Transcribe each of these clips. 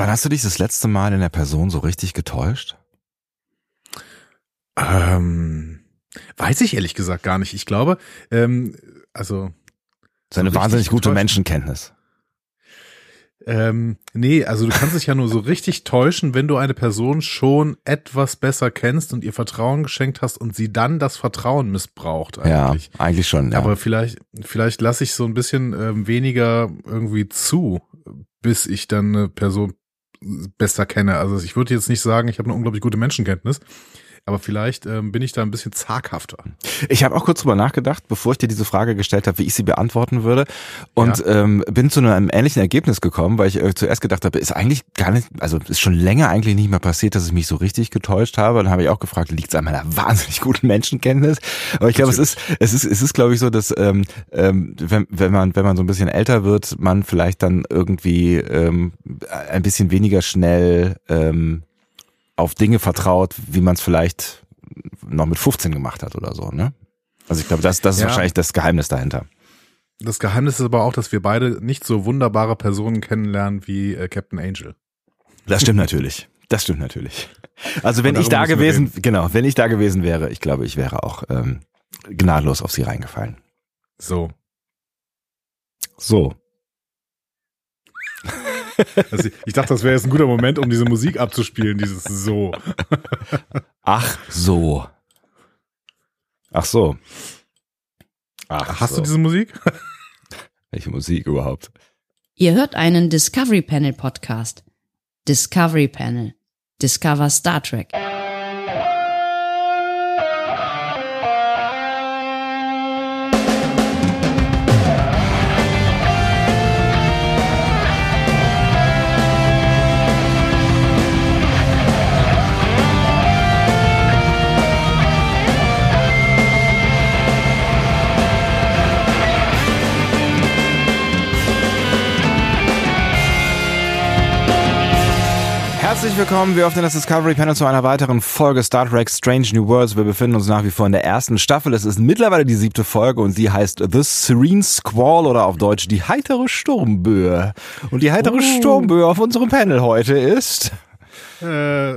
Wann hast du dich das letzte Mal in der Person so richtig getäuscht? Ähm, weiß ich ehrlich gesagt gar nicht. Ich glaube, ähm, also. So eine wahnsinnig gute getäuscht. Menschenkenntnis. Ähm, nee, also du kannst dich ja nur so richtig täuschen, wenn du eine Person schon etwas besser kennst und ihr Vertrauen geschenkt hast und sie dann das Vertrauen missbraucht eigentlich. Ja, eigentlich schon. Ja. Aber vielleicht, vielleicht lasse ich so ein bisschen ähm, weniger irgendwie zu, bis ich dann eine Person besser kenne. Also ich würde jetzt nicht sagen, ich habe eine unglaublich gute Menschenkenntnis, aber vielleicht ähm, bin ich da ein bisschen zaghafter. Ich habe auch kurz drüber nachgedacht, bevor ich dir diese Frage gestellt habe, wie ich sie beantworten würde. Und ja. ähm, bin zu einem ähnlichen Ergebnis gekommen, weil ich äh, zuerst gedacht habe, ist eigentlich gar nicht, also ist schon länger eigentlich nicht mehr passiert, dass ich mich so richtig getäuscht habe. Dann habe ich auch gefragt, liegt es an meiner wahnsinnig guten Menschenkenntnis? Aber ich glaube, es ist, es ist, es ist, glaube ich, so, dass ähm, ähm, wenn, wenn man, wenn man so ein bisschen älter wird, man vielleicht dann irgendwie ähm, ein bisschen weniger schnell ähm, auf Dinge vertraut, wie man es vielleicht noch mit 15 gemacht hat oder so, ne? Also ich glaube, das, das ist ja. wahrscheinlich das Geheimnis dahinter. Das Geheimnis ist aber auch, dass wir beide nicht so wunderbare Personen kennenlernen wie äh, Captain Angel. Das stimmt natürlich. Das stimmt natürlich. Also wenn ich da gewesen, genau, wenn ich da gewesen wäre, ich glaube, ich wäre auch ähm, gnadlos auf sie reingefallen. So. So. Also ich dachte, das wäre jetzt ein guter Moment, um diese Musik abzuspielen, dieses so. Ach so. Ach so. Ach Hast so. du diese Musik? Welche Musik überhaupt? Ihr hört einen Discovery Panel Podcast. Discovery Panel. Discover Star Trek. Herzlich willkommen, wir auf den Discovery Panel zu einer weiteren Folge Star Trek Strange New Worlds. Wir befinden uns nach wie vor in der ersten Staffel. Es ist mittlerweile die siebte Folge und sie heißt The Serene Squall oder auf Deutsch die heitere Sturmböe. Und die heitere oh. Sturmböe auf unserem Panel heute ist... Äh,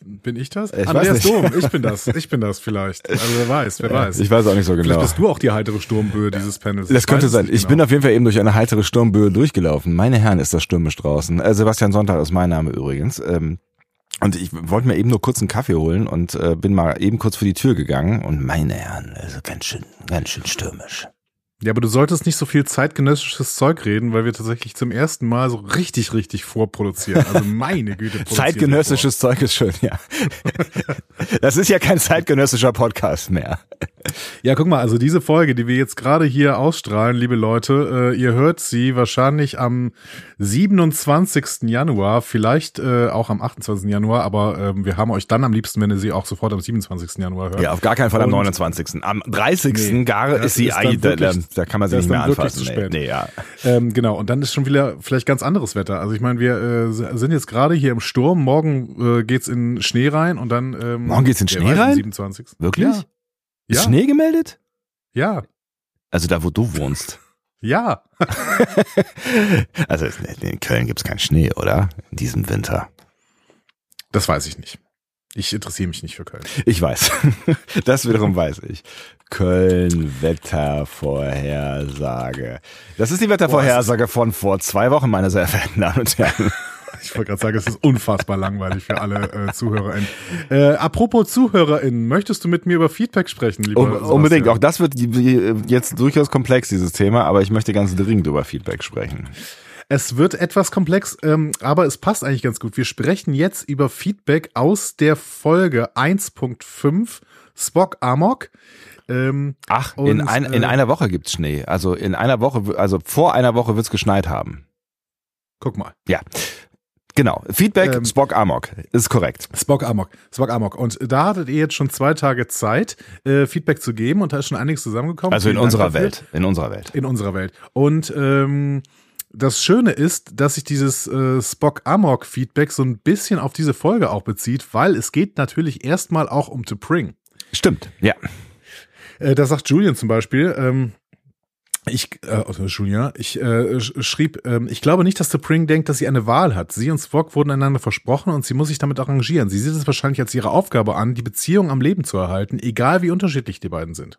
bin ich das? Ich Andreas Dom, ich bin das. Ich bin das vielleicht. Also wer weiß, wer weiß. Ich weiß auch nicht so genau. Vielleicht bist du auch die heitere Sturmböe dieses Panels. Das könnte sein. Ich genau. bin auf jeden Fall eben durch eine heitere Sturmböe durchgelaufen. Meine Herren, ist das stürmisch draußen. Äh, Sebastian Sonntag ist mein Name übrigens. Ähm, und ich wollte mir eben nur kurz einen Kaffee holen und äh, bin mal eben kurz vor die Tür gegangen und meine Herren, also ganz schön, ganz schön stürmisch. Ja, aber du solltest nicht so viel zeitgenössisches Zeug reden, weil wir tatsächlich zum ersten Mal so richtig, richtig vorproduzieren. Also meine Güte. Zeitgenössisches Zeug ist schön, ja. das ist ja kein zeitgenössischer Podcast mehr. Ja, guck mal, also diese Folge, die wir jetzt gerade hier ausstrahlen, liebe Leute, äh, ihr hört sie wahrscheinlich am 27. Januar, vielleicht äh, auch am 28. Januar, aber äh, wir haben euch dann am liebsten, wenn ihr sie auch sofort am 27. Januar hört. Ja, auf gar keinen Fall am 29. Am 30. Nee, gar ist sie, ist da, kann man sie nicht mehr anfassen. Zu spät. Nee, nee, ja. Ähm, genau, und dann ist schon wieder vielleicht ganz anderes Wetter. Also ich meine, wir äh, sind jetzt gerade hier im Sturm, morgen äh, geht's in Schnee rein und dann ähm, Morgen geht's in Schnee rein? 27. Wirklich? Ja. Ist ja. Schnee gemeldet? Ja. Also da, wo du wohnst. Ja. also in Köln gibt's keinen Schnee, oder? In diesem Winter. Das weiß ich nicht. Ich interessiere mich nicht für Köln. Ich weiß. Das wiederum weiß ich. Köln Wettervorhersage. Das ist die Wettervorhersage von vor zwei Wochen, meine sehr verehrten Damen und Herren. Ich wollte gerade sagen, es ist unfassbar langweilig für alle äh, ZuhörerInnen. Äh, apropos ZuhörerInnen, möchtest du mit mir über Feedback sprechen, lieber um, Unbedingt. Auch das wird jetzt durchaus komplex, dieses Thema, aber ich möchte ganz dringend über Feedback sprechen. Es wird etwas komplex, ähm, aber es passt eigentlich ganz gut. Wir sprechen jetzt über Feedback aus der Folge 1.5 Spock Amok. Ähm, Ach, und, in, ein, in äh, einer Woche gibt's Schnee. Also in einer Woche, also vor einer Woche wird's geschneit haben. Guck mal. Ja. Genau. Feedback, ähm, Spock Amok. Ist korrekt. Spock Amok. Spock Amok. Und da hattet ihr jetzt schon zwei Tage Zeit, äh, Feedback zu geben und da ist schon einiges zusammengekommen. Also in unserer Welt. In unserer Welt. In unserer Welt. Und ähm, das Schöne ist, dass sich dieses äh, Spock Amok Feedback so ein bisschen auf diese Folge auch bezieht, weil es geht natürlich erstmal auch um To Pring. Stimmt, ja. Äh, da sagt Julian zum Beispiel, ähm, Ich, äh, also Julia, ich äh, schrieb, äh, ich glaube nicht, dass T'Pring denkt, dass sie eine Wahl hat. Sie und Spock wurden einander versprochen und sie muss sich damit arrangieren. Sie sieht es wahrscheinlich als ihre Aufgabe an, die Beziehung am Leben zu erhalten, egal wie unterschiedlich die beiden sind.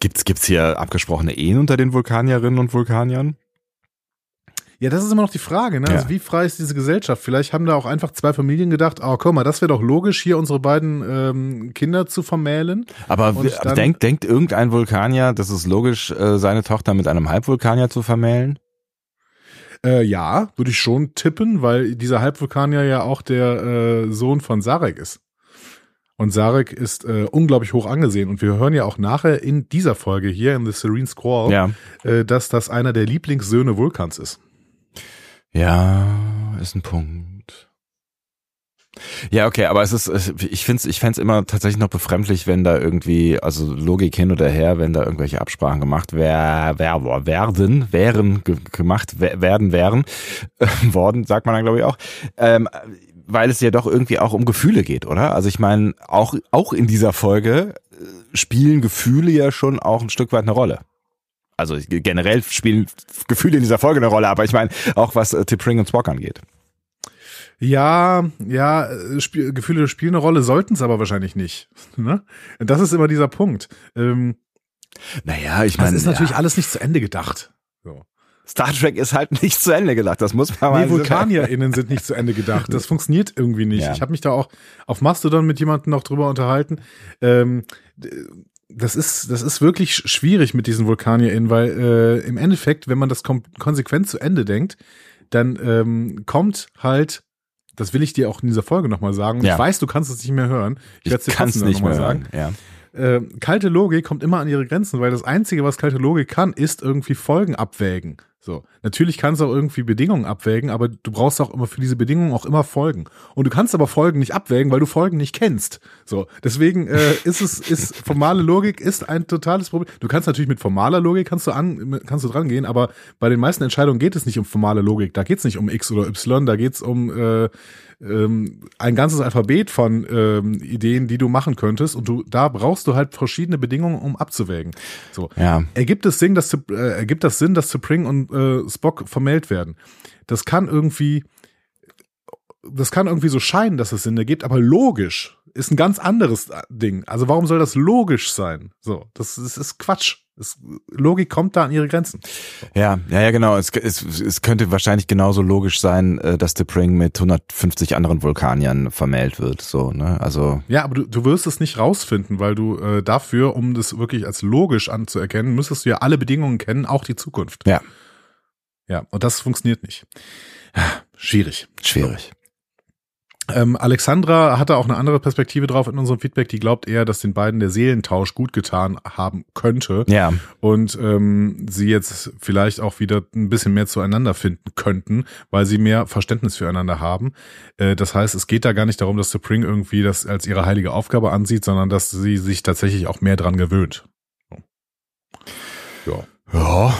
Gibt's, gibt's hier abgesprochene Ehen unter den Vulkanierinnen und Vulkaniern? Ja, das ist immer noch die Frage, ne? Also ja. Also wie frei ist diese Gesellschaft? Vielleicht haben da auch einfach zwei Familien gedacht, oh, guck mal, das wäre doch logisch, hier unsere beiden ähm, Kinder zu vermählen. Aber, aber denkt, denkt irgendein Vulkanier, das ist logisch, äh, seine Tochter mit einem Halbvulkanier zu vermählen? Äh, ja, würde ich schon tippen, weil dieser Halbvulkanier ja auch der äh, Sohn von Sarek ist. Und Sarek ist äh, unglaublich hoch angesehen. Und wir hören ja auch nachher in dieser Folge hier in The Serene Squall, ja. äh, dass das einer der Lieblingssöhne Vulkans ist. Ja, ist ein Punkt. Ja, okay, aber es ist, ich finde es ich fände immer tatsächlich noch befremdlich, wenn da irgendwie, also Logik hin oder her, wenn da irgendwelche Absprachen gemacht wär, wär, werden, wären, gemacht werden, wären, äh, worden, sagt man dann glaube ich auch, ähm, weil es ja doch irgendwie auch um Gefühle geht, oder? Also ich meine, auch, auch in dieser Folge äh, spielen Gefühle ja schon auch ein Stück weit eine Rolle also generell spielen Gefühle in dieser Folge eine Rolle, aber ich meine auch was äh, Pring und Spock angeht. Ja, ja, Spiel, Gefühle spielen eine Rolle, sollten es aber wahrscheinlich nicht. Ne? Das ist immer dieser Punkt. Ähm, naja, ich meine. Das ist natürlich ja. alles nicht zu Ende gedacht. So. Star Trek ist halt nicht zu Ende gedacht, das muss man mal Nee, VulkanierInnen sind nicht zu Ende gedacht. Das funktioniert irgendwie nicht. Ja. Ich habe mich da auch auf Mastodon mit jemandem noch drüber unterhalten. Ähm, das ist, das ist wirklich schwierig mit diesen VulkanierInnen, weil äh, im Endeffekt, wenn man das konsequent zu Ende denkt, dann ähm, kommt halt, das will ich dir auch in dieser Folge nochmal sagen, ja. ich weiß, du kannst es nicht mehr hören. Ich, werde es dir nicht mehr sagen. Ja. Äh, kalte Logik kommt immer an ihre Grenzen, weil das Einzige, was kalte Logik kann, ist irgendwie Folgen abwägen. So. Natürlich kannst du auch irgendwie Bedingungen abwägen, aber du brauchst auch immer für diese Bedingungen auch immer Folgen. Und du kannst aber Folgen nicht abwägen, weil du Folgen nicht kennst. So. Deswegen äh, ist es, ist formale Logik ist ein totales Problem. Du kannst natürlich mit formaler Logik kannst du an, kannst du dran gehen, aber bei den meisten Entscheidungen geht es nicht um formale Logik. Da geht es nicht um X oder Y, da geht es um äh, ähm, ein ganzes Alphabet von ähm, Ideen, die du machen könntest und du da brauchst du halt verschiedene Bedingungen, um abzuwägen. So. Ja. Ergibt es Sinn, dass äh, ergibt das Sinn, dass Spring und äh, Spock vermählt werden? Das kann irgendwie das kann irgendwie so scheinen, dass es Sinn ergibt, aber logisch ist ein ganz anderes Ding. Also warum soll das logisch sein? So, das, das ist Quatsch. Es, Logik kommt da an ihre Grenzen. Ja, ja, ja, genau. Es, es, es könnte wahrscheinlich genauso logisch sein, äh, dass The Pring mit 150 anderen Vulkaniern vermählt wird. So, ne? Also. Ja, aber du, du wirst es nicht rausfinden, weil du äh, dafür, um das wirklich als logisch anzuerkennen, müsstest du ja alle Bedingungen kennen, auch die Zukunft. Ja. Ja, und das funktioniert nicht. Schwierig. Schwierig. Ähm, Alexandra hatte auch eine andere Perspektive drauf in unserem Feedback. Die glaubt eher, dass den beiden der Seelentausch gut getan haben könnte. Ja. Und ähm, sie jetzt vielleicht auch wieder ein bisschen mehr zueinander finden könnten, weil sie mehr Verständnis füreinander haben. Äh, das heißt, es geht da gar nicht darum, dass Spring irgendwie das als ihre heilige Aufgabe ansieht, sondern dass sie sich tatsächlich auch mehr dran gewöhnt. Ja. Ja,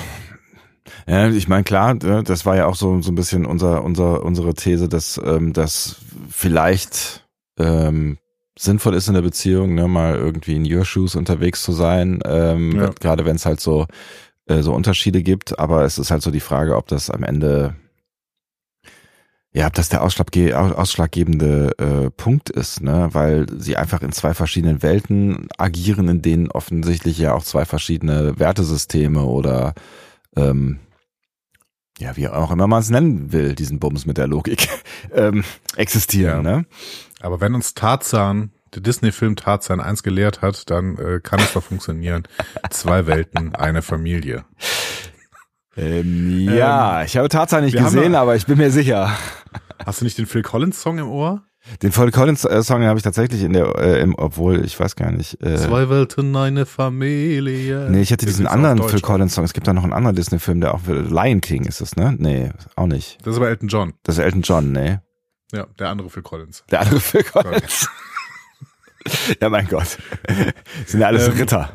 ja, ich meine, klar, das war ja auch so, so ein bisschen unser, unser, unsere These, dass ähm, das vielleicht ähm, sinnvoll ist in der Beziehung, ne, mal irgendwie in Your Shoes unterwegs zu sein, ähm, ja. gerade wenn es halt so, äh, so Unterschiede gibt, aber es ist halt so die Frage, ob das am Ende ja, ob das der ausschlagge ausschlaggebende äh, Punkt ist, ne? weil sie einfach in zwei verschiedenen Welten agieren, in denen offensichtlich ja auch zwei verschiedene Wertesysteme oder ähm, ja, wie auch immer man es nennen will, diesen Bums mit der Logik, ähm, existieren. Ja. Ne? Aber wenn uns Tarzan, der Disney-Film Tarzan eins gelehrt hat, dann äh, kann es doch funktionieren. Zwei Welten, eine Familie. Ähm, ja, ähm, ich habe Tarzan nicht gesehen, aber ich bin mir sicher. Hast du nicht den Phil Collins Song im Ohr? Den Phil Collins äh, Song habe ich tatsächlich in der, äh, im, obwohl ich weiß gar nicht. Äh, Zwei Welten, eine Familie. Nee, ich hätte diesen anderen Phil Collins Song. Es gibt da noch einen anderen Disney-Film, der auch Lion King ist es, ne? Nee, auch nicht. Das ist aber Elton John. Das ist Elton John, nee. Ja, der andere Phil Collins. Der andere Phil Collins. ja, mein Gott. Sind ja alles ähm, Ritter.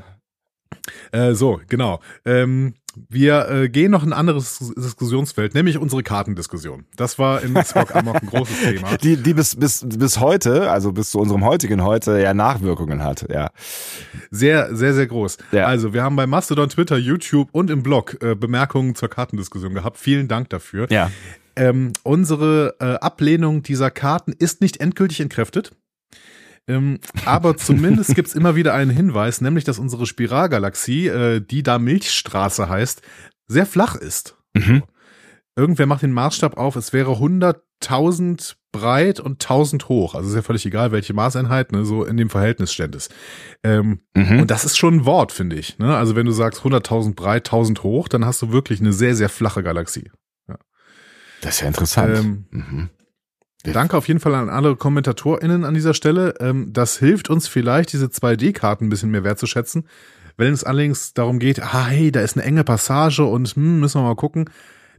Äh, so, genau. Ähm, wir äh, gehen noch ein anderes Diskussionsfeld, nämlich unsere Kartendiskussion. Das war in Spock Amok ein großes Thema. Die, die bis, bis, bis heute, also bis zu unserem heutigen heute, ja Nachwirkungen hat, ja. Sehr, sehr, sehr groß. Ja. Also, wir haben bei Mastodon, Twitter, YouTube und im Blog äh, Bemerkungen zur Kartendiskussion gehabt. Vielen Dank dafür. Ja. Ähm, unsere äh, Ablehnung dieser Karten ist nicht endgültig entkräftet. Ähm, aber zumindest gibt's immer wieder einen Hinweis, nämlich dass unsere Spiralgalaxie, äh, die da Milchstraße heißt, sehr flach ist. Mhm. Irgendwer macht den Maßstab auf, es wäre 100.000 breit und 1000 hoch. Also ist ja völlig egal, welche Maßeinheit, ne, so in dem Verhältnis ständ es. Ähm, mhm. Und das ist schon ein Wort, finde ich. Ne? Also wenn du sagst 100.000 breit, 1000 hoch, dann hast du wirklich eine sehr, sehr flache Galaxie. Ja. Das ist ja interessant. Ähm, mhm. Danke auf jeden Fall an alle KommentatorInnen an dieser Stelle. Ähm, das hilft uns vielleicht, diese 2D-Karten ein bisschen mehr wertzuschätzen. Wenn es allerdings darum geht, ah, hey, da ist eine enge Passage und hm, müssen wir mal gucken,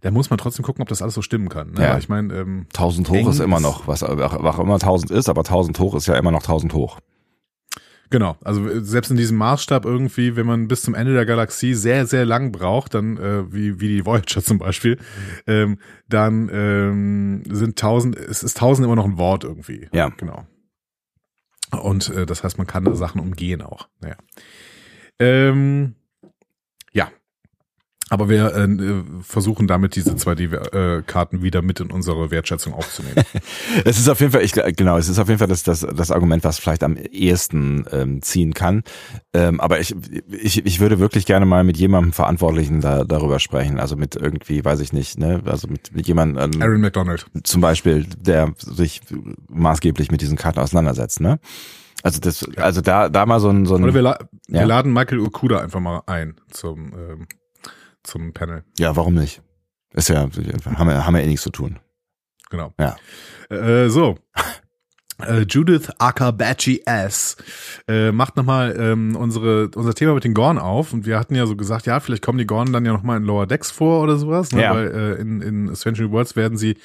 da muss man trotzdem gucken, ob das alles so stimmen kann. Ne? Ja. Ich meine, ähm, 1000 hoch ist immer noch, was, was immer 1000 ist, aber 1000 hoch ist ja immer noch 1000 hoch. Genau, also äh, selbst in diesem Maßstab irgendwie, wenn man bis zum Ende der Galaxie sehr, sehr lang braucht, dann äh, wie, wie die Voyager zum Beispiel, ähm, dann ähm, sind tausend, es ist tausend immer noch ein Wort irgendwie. Ja. Genau. Und äh, das heißt, man kann Sachen umgehen auch. Naja. Ähm, aber wir äh, versuchen damit diese 2D-Karten äh, wieder mit in unsere Wertschätzung aufzunehmen. es ist auf jeden Fall, ich, genau, es ist auf jeden Fall das, das, das Argument, was vielleicht am ehesten ähm, ziehen kann. Ähm, aber ich, ich, ich würde wirklich gerne mal mit jemandem Verantwortlichen da, darüber sprechen. Also mit irgendwie, weiß ich nicht, ne, also mit, mit jemandem. Ähm, Aaron McDonald. Zum Beispiel, der sich maßgeblich mit diesen Karten auseinandersetzt, ne? Also das, also da, da mal so ein, so ein. Oder wir, la ja? wir laden Michael Okuda einfach mal ein zum ähm, zum Panel. Ja, warum nicht? Ist ja, haben wir, haben wir eh nichts zu tun. Genau. Ja. Äh, so. Äh, Judith Akabachi S. Äh, macht nochmal ähm, unsere, unser Thema mit den Gorn auf. Und wir hatten ja so gesagt, ja, vielleicht kommen die Gorn dann ja nochmal in Lower Decks vor oder sowas. Ne? Ja. Weil äh, in, in Century Worlds werden sie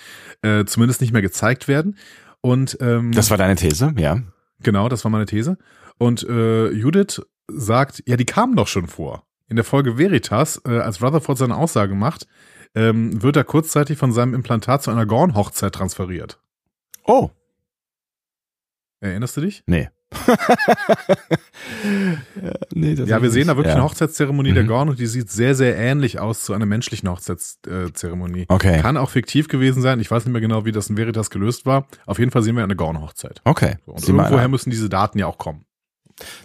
äh, zumindest nicht mehr gezeigt werden. Und ähm, Das war deine These, ja. Genau, das war meine These. Und äh, Judith sagt, ja, die kamen doch schon vor in der Folge Veritas, äh, als Rutherford seine Aussage macht, ähm, wird er kurzzeitig von seinem Implantat zu einer Gorn-Hochzeit transferiert. Oh. Erinnerst du dich? Nee. ja, nee ja, wir sehen da wirklich ja. eine Hochzeitszeremonie mhm. der Gorn und die sieht sehr, sehr ähnlich aus zu einer menschlichen Hochzeitszeremonie. Okay. Kann auch fiktiv gewesen sein. Ich weiß nicht mehr genau, wie das in Veritas gelöst war. Auf jeden Fall sehen wir eine Gorn-Hochzeit. Okay. So, und irgendwoher müssen diese Daten ja auch kommen.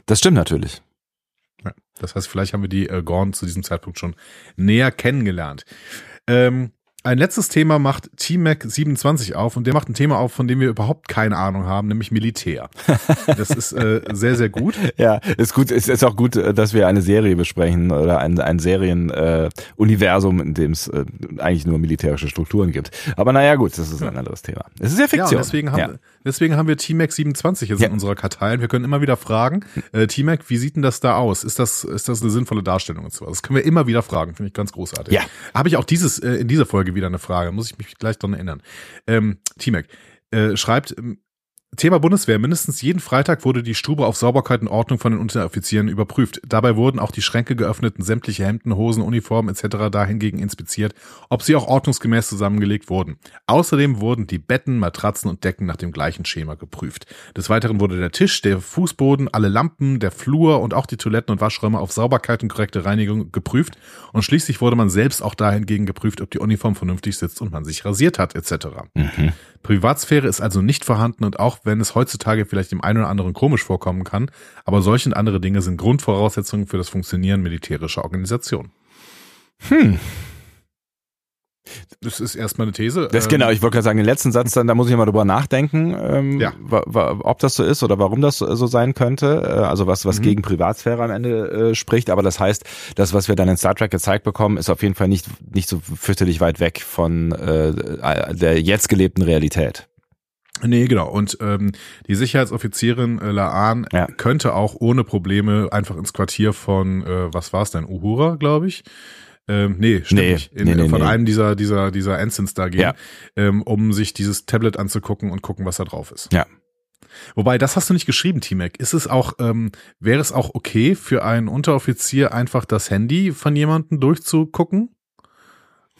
Das stimmt natürlich. Das heißt, vielleicht haben wir die äh, Gorn zu diesem Zeitpunkt schon näher kennengelernt. Ähm, ein letztes Thema macht T-Mac 27 auf und der macht ein Thema auf, von dem wir überhaupt keine Ahnung haben, nämlich Militär. Das ist äh, sehr, sehr gut. Ja, ist gut. Es ist auch gut, äh, dass wir eine Serie besprechen oder ein, ein Serienuniversum, äh, in dem es äh, eigentlich nur militärische Strukturen gibt. Aber naja, gut, das ist ein anderes Thema. Es ist ja Fiktion. Ja, deswegen haben, ja. Deswegen haben wir T-Mac 27 jetzt ja. in unserer Kartei. Wir können immer wieder fragen, äh, T-Mac, wie sieht denn das da aus? Ist das, ist das eine sinnvolle Darstellung und so? Das können wir immer wieder fragen, finde ich ganz großartig. Ja. Habe ich auch dieses äh, in dieser Folge wieder eine Frage, muss ich mich gleich dran erinnern. Ähm, T-Mac äh, schreibt, ähm, Thema Bundeswehr. Mindestens jeden Freitag wurde die Stube auf Sauberkeit und Ordnung von den Unteroffizieren überprüft. Dabei wurden auch die Schränke geöffnet und sämtliche Hemden, Hosen, Uniformen etc. dahingegen inspiziert, ob sie auch ordnungsgemäß zusammengelegt wurden. Außerdem wurden die Betten, Matratzen und Decken nach dem gleichen Schema geprüft. Des Weiteren wurde der Tisch, der Fußboden, alle Lampen, der Flur und auch die Toiletten und Waschräume auf Sauberkeit und korrekte Reinigung geprüft. Und schließlich wurde man selbst auch dahingegen geprüft, ob die Uniform vernünftig sitzt und man sich rasiert hat etc. Mhm. Privatsphäre ist also nicht vorhanden und auch wenn es heutzutage vielleicht dem einen oder anderen komisch vorkommen kann, aber solche und andere Dinge sind Grundvoraussetzungen für das Funktionieren militärischer Organisationen. Hm. Das ist erstmal eine These. Das genau, ähm, ich wollte gerade sagen, den letzten Satz, dann, da muss ich mal drüber nachdenken, ähm, ja. ob das so ist oder warum das so sein könnte. Äh, also was, was mhm. gegen Privatsphäre am Ende äh, spricht. Aber das heißt, das, was wir dann in Star Trek gezeigt bekommen, ist auf jeden Fall nicht, nicht so fürchterlich weit weg von äh, der jetzt gelebten Realität. Nee, genau. Und ähm, die Sicherheitsoffizierin äh, Laan ja. könnte auch ohne Probleme einfach ins Quartier von, äh, was war es denn, Uhura, glaube ich. Ähm, nee, stimmt nee, nicht. In, nee, nee, von einem dieser, dieser, dieser Ensigns da gehen, ja. ähm, um sich dieses Tablet anzugucken und gucken, was da drauf ist. Ja. Wobei, das hast du nicht geschrieben, T-Mac. Ist es auch, ähm, wäre es auch okay für einen Unteroffizier einfach das Handy von jemandem durchzugucken?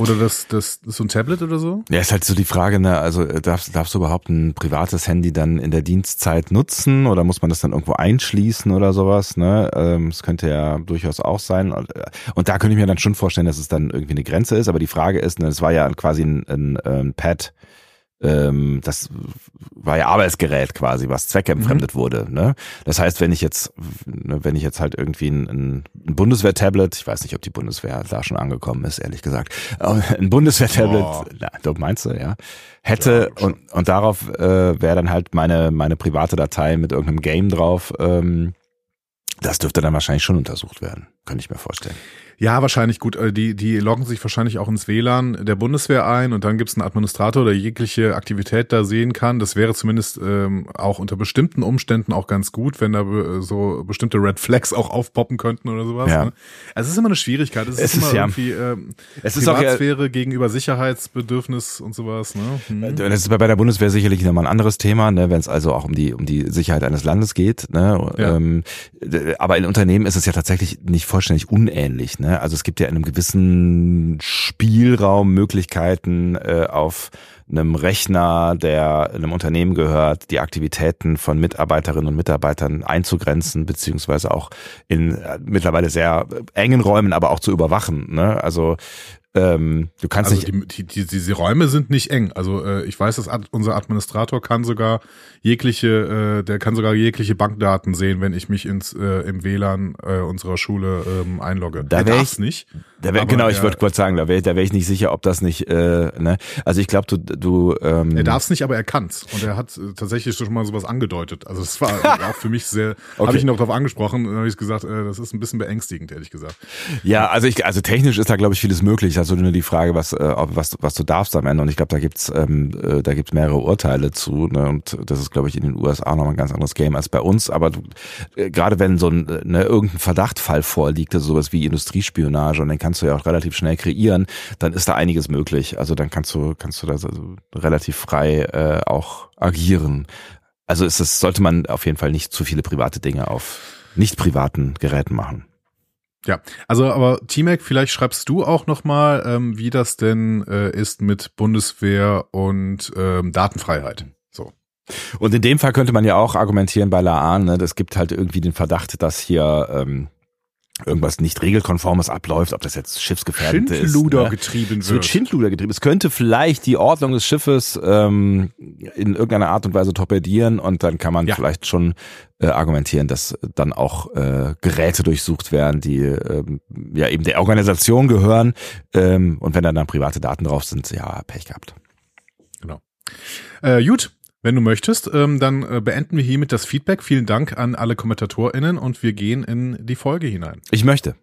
Oder das, das, so ein Tablet oder so? Ja, ist halt so die Frage, ne, also äh, darfst, darfst du überhaupt ein privates Handy dann in der Dienstzeit nutzen oder muss man das dann irgendwo einschließen oder sowas, ne? Ähm, das könnte ja durchaus auch sein. Und, äh, und da könnte ich mir dann schon vorstellen, dass es dann irgendwie eine Grenze ist, aber die Frage ist, ne, es war ja quasi ein, ein, ein Pad, ähm, das war ja Arbeitsgerät quasi, was zweckentfremdet mhm. wurde. Ne? Das heißt, wenn ich jetzt, ne, wenn ich jetzt halt irgendwie ein, ein Bundeswehr-Tablet, ich weiß nicht, ob die Bundeswehr da schon angekommen ist, ehrlich gesagt, ein Bundeswehr-Tablet, oh. du meinst du, ja, hätte ja, und, und darauf äh, wäre dann halt meine, meine private Datei mit irgendeinem Game drauf, ähm, das dürfte dann wahrscheinlich schon untersucht werden, könnte ich mir vorstellen. Ja, wahrscheinlich gut. Äh, die, die loggen sich wahrscheinlich auch ins WLAN der Bundeswehr ein und dann gibt es einen Administrator, der jegliche Aktivität da sehen kann. Das wäre zumindest ähm, auch unter bestimmten Umständen auch ganz gut, wenn da äh, so bestimmte Red Flags auch aufpoppen könnten oder sowas. Ja. Ne? Also es ist immer eine Schwierigkeit. Es, es ist, immer ja. irgendwie ähm, es ist Privatsphäre auch ja, gegenüber Sicherheitsbedürfnis und sowas. Ne? Hm. Das ist bei der Bundeswehr sicherlich nochmal ein anderes Thema, ne? wenn es also auch um die um die Sicherheit eines Landes geht. Ne? Ja. Ähm, aber in Unternehmen ist es ja tatsächlich nicht vollständig unähnlich. Ne? Ne? Also es gibt ja in einem gewissen Spielraum Möglichkeiten äh, auf einem Rechner, der einem Unternehmen gehört, die Aktivitäten von Mitarbeiterinnen und Mitarbeitern einzugrenzen, beziehungsweise auch in äh, mittlerweile sehr engen Räumen, aber auch zu überwachen. Ne? Also ähm, du kannst also nicht. Die, die, diese Räume sind nicht eng. Also äh, ich weiß, dass ad, unser Administrator kann sogar jegliche, äh, der kann sogar jegliche Bankdaten sehen, wenn ich mich ins äh, im WLAN äh, unserer Schule ähm, einlogge. Da wäre ich nicht. Da wär, genau, ich wollte kurz sagen, da wäre da wär ich nicht sicher, ob das nicht. Äh, ne? Also ich glaube, du du. Ähm, er darf es nicht, aber er kann's und er hat äh, tatsächlich schon mal sowas angedeutet. Also das war auch für mich sehr. okay. Habe ich ihn auch darauf angesprochen. Dann habe ich gesagt, äh, das ist ein bisschen beängstigend, ehrlich gesagt. Ja, also ich also technisch ist da glaube ich vieles möglich also nur die Frage, was, äh, was, was du darfst am Ende. Und ich glaube, da gibt's, ähm, äh, da gibt's mehrere Urteile zu. Ne? Und das ist, glaube ich, in den USA nochmal ein ganz anderes Game als bei uns. Aber du, äh, gerade wenn so ein ne, irgendein Verdachtfall vorliegt, also sowas wie Industriespionage, und den kannst du ja auch relativ schnell kreieren, dann ist da einiges möglich. Also dann kannst du, kannst du da so relativ frei äh, auch agieren. Also ist es, sollte man auf jeden Fall nicht zu viele private Dinge auf nicht privaten Geräten machen. Ja, also aber T-Mac, vielleicht schreibst du auch nochmal, ähm, wie das denn äh, ist mit Bundeswehr und ähm, Datenfreiheit. So. Und in dem Fall könnte man ja auch argumentieren bei Laan, ne, es gibt halt irgendwie den Verdacht, dass hier ähm, irgendwas nicht regelkonformes abläuft, ob das jetzt schiffsgefährdet ist. Schindluder ne? getrieben wird. Es wird Schindluder getrieben. Es könnte vielleicht die Ordnung des Schiffes ähm, in irgendeiner Art und Weise torpedieren und dann kann man ja. vielleicht schon äh, argumentieren, dass dann auch äh, Geräte durchsucht werden, die ähm, ja eben der Organisation gehören ähm, und wenn dann dann private Daten drauf sind, ja, Pech gehabt. Genau. Äh, gut, wenn du möchtest, ähm, dann äh, beenden wir hiermit das Feedback. Vielen Dank an alle KommentatorInnen und wir gehen in die Folge hinein. Ich möchte.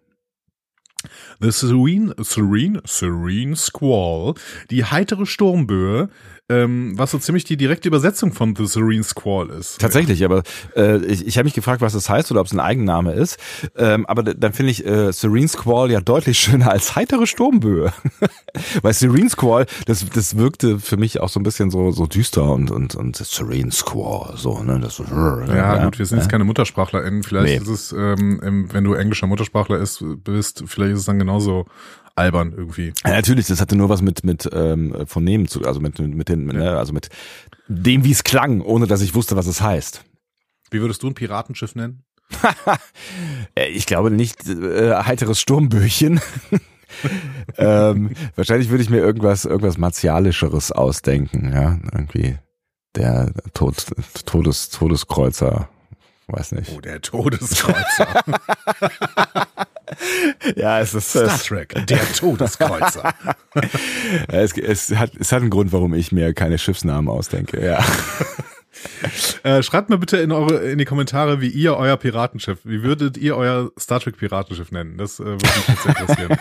The Serene, Serene, Serene Squall, die heitere Sturmböe, ähm, was so ziemlich die direkte Übersetzung von The Serene Squall ist. Tatsächlich, aber äh, ich, ich habe mich gefragt, was das heißt oder ob es ein Eigenname ist. Ähm, aber dann finde ich äh, Serene Squall ja deutlich schöner als heitere Sturmböe. Weil Serene Squall, das, das wirkte für mich auch so ein bisschen so, so düster und, und, und Serene Squall, so, ne? Das so, ja, ja, gut, wir sind jetzt keine MuttersprachlerInnen. Vielleicht nee. ist es, ähm, wenn du englischer Muttersprachler ist, bist, vielleicht ist es dann genauso albern irgendwie. Ja, natürlich, das hatte nur was mit mit ähm, Phonemen zu, also mit mit den, ja. ne, also mit dem, wie es klang, ohne dass ich wusste, was es heißt. Wie würdest du ein Piratenschiff nennen? Äh, ich glaube nicht äh, heiteres Sturmböchen. ähm, wahrscheinlich würde ich mir irgendwas irgendwas martialischeres ausdenken, ja, irgendwie der Tod, Todes Todeskreuzer, weiß nicht. Oh, der Todeskreuzer. ja, es ist Star Trek, der Todeskreuzer. es, es, hat, es hat einen Grund, warum ich mir keine Schiffsnamen ausdenke. Ja. Äh, schreibt mir bitte in, eure, in die Kommentare, wie ihr euer Piratenschiff, wie würdet ihr euer Star Trek Piratenschiff nennen? Das äh, würde mich jetzt interessieren.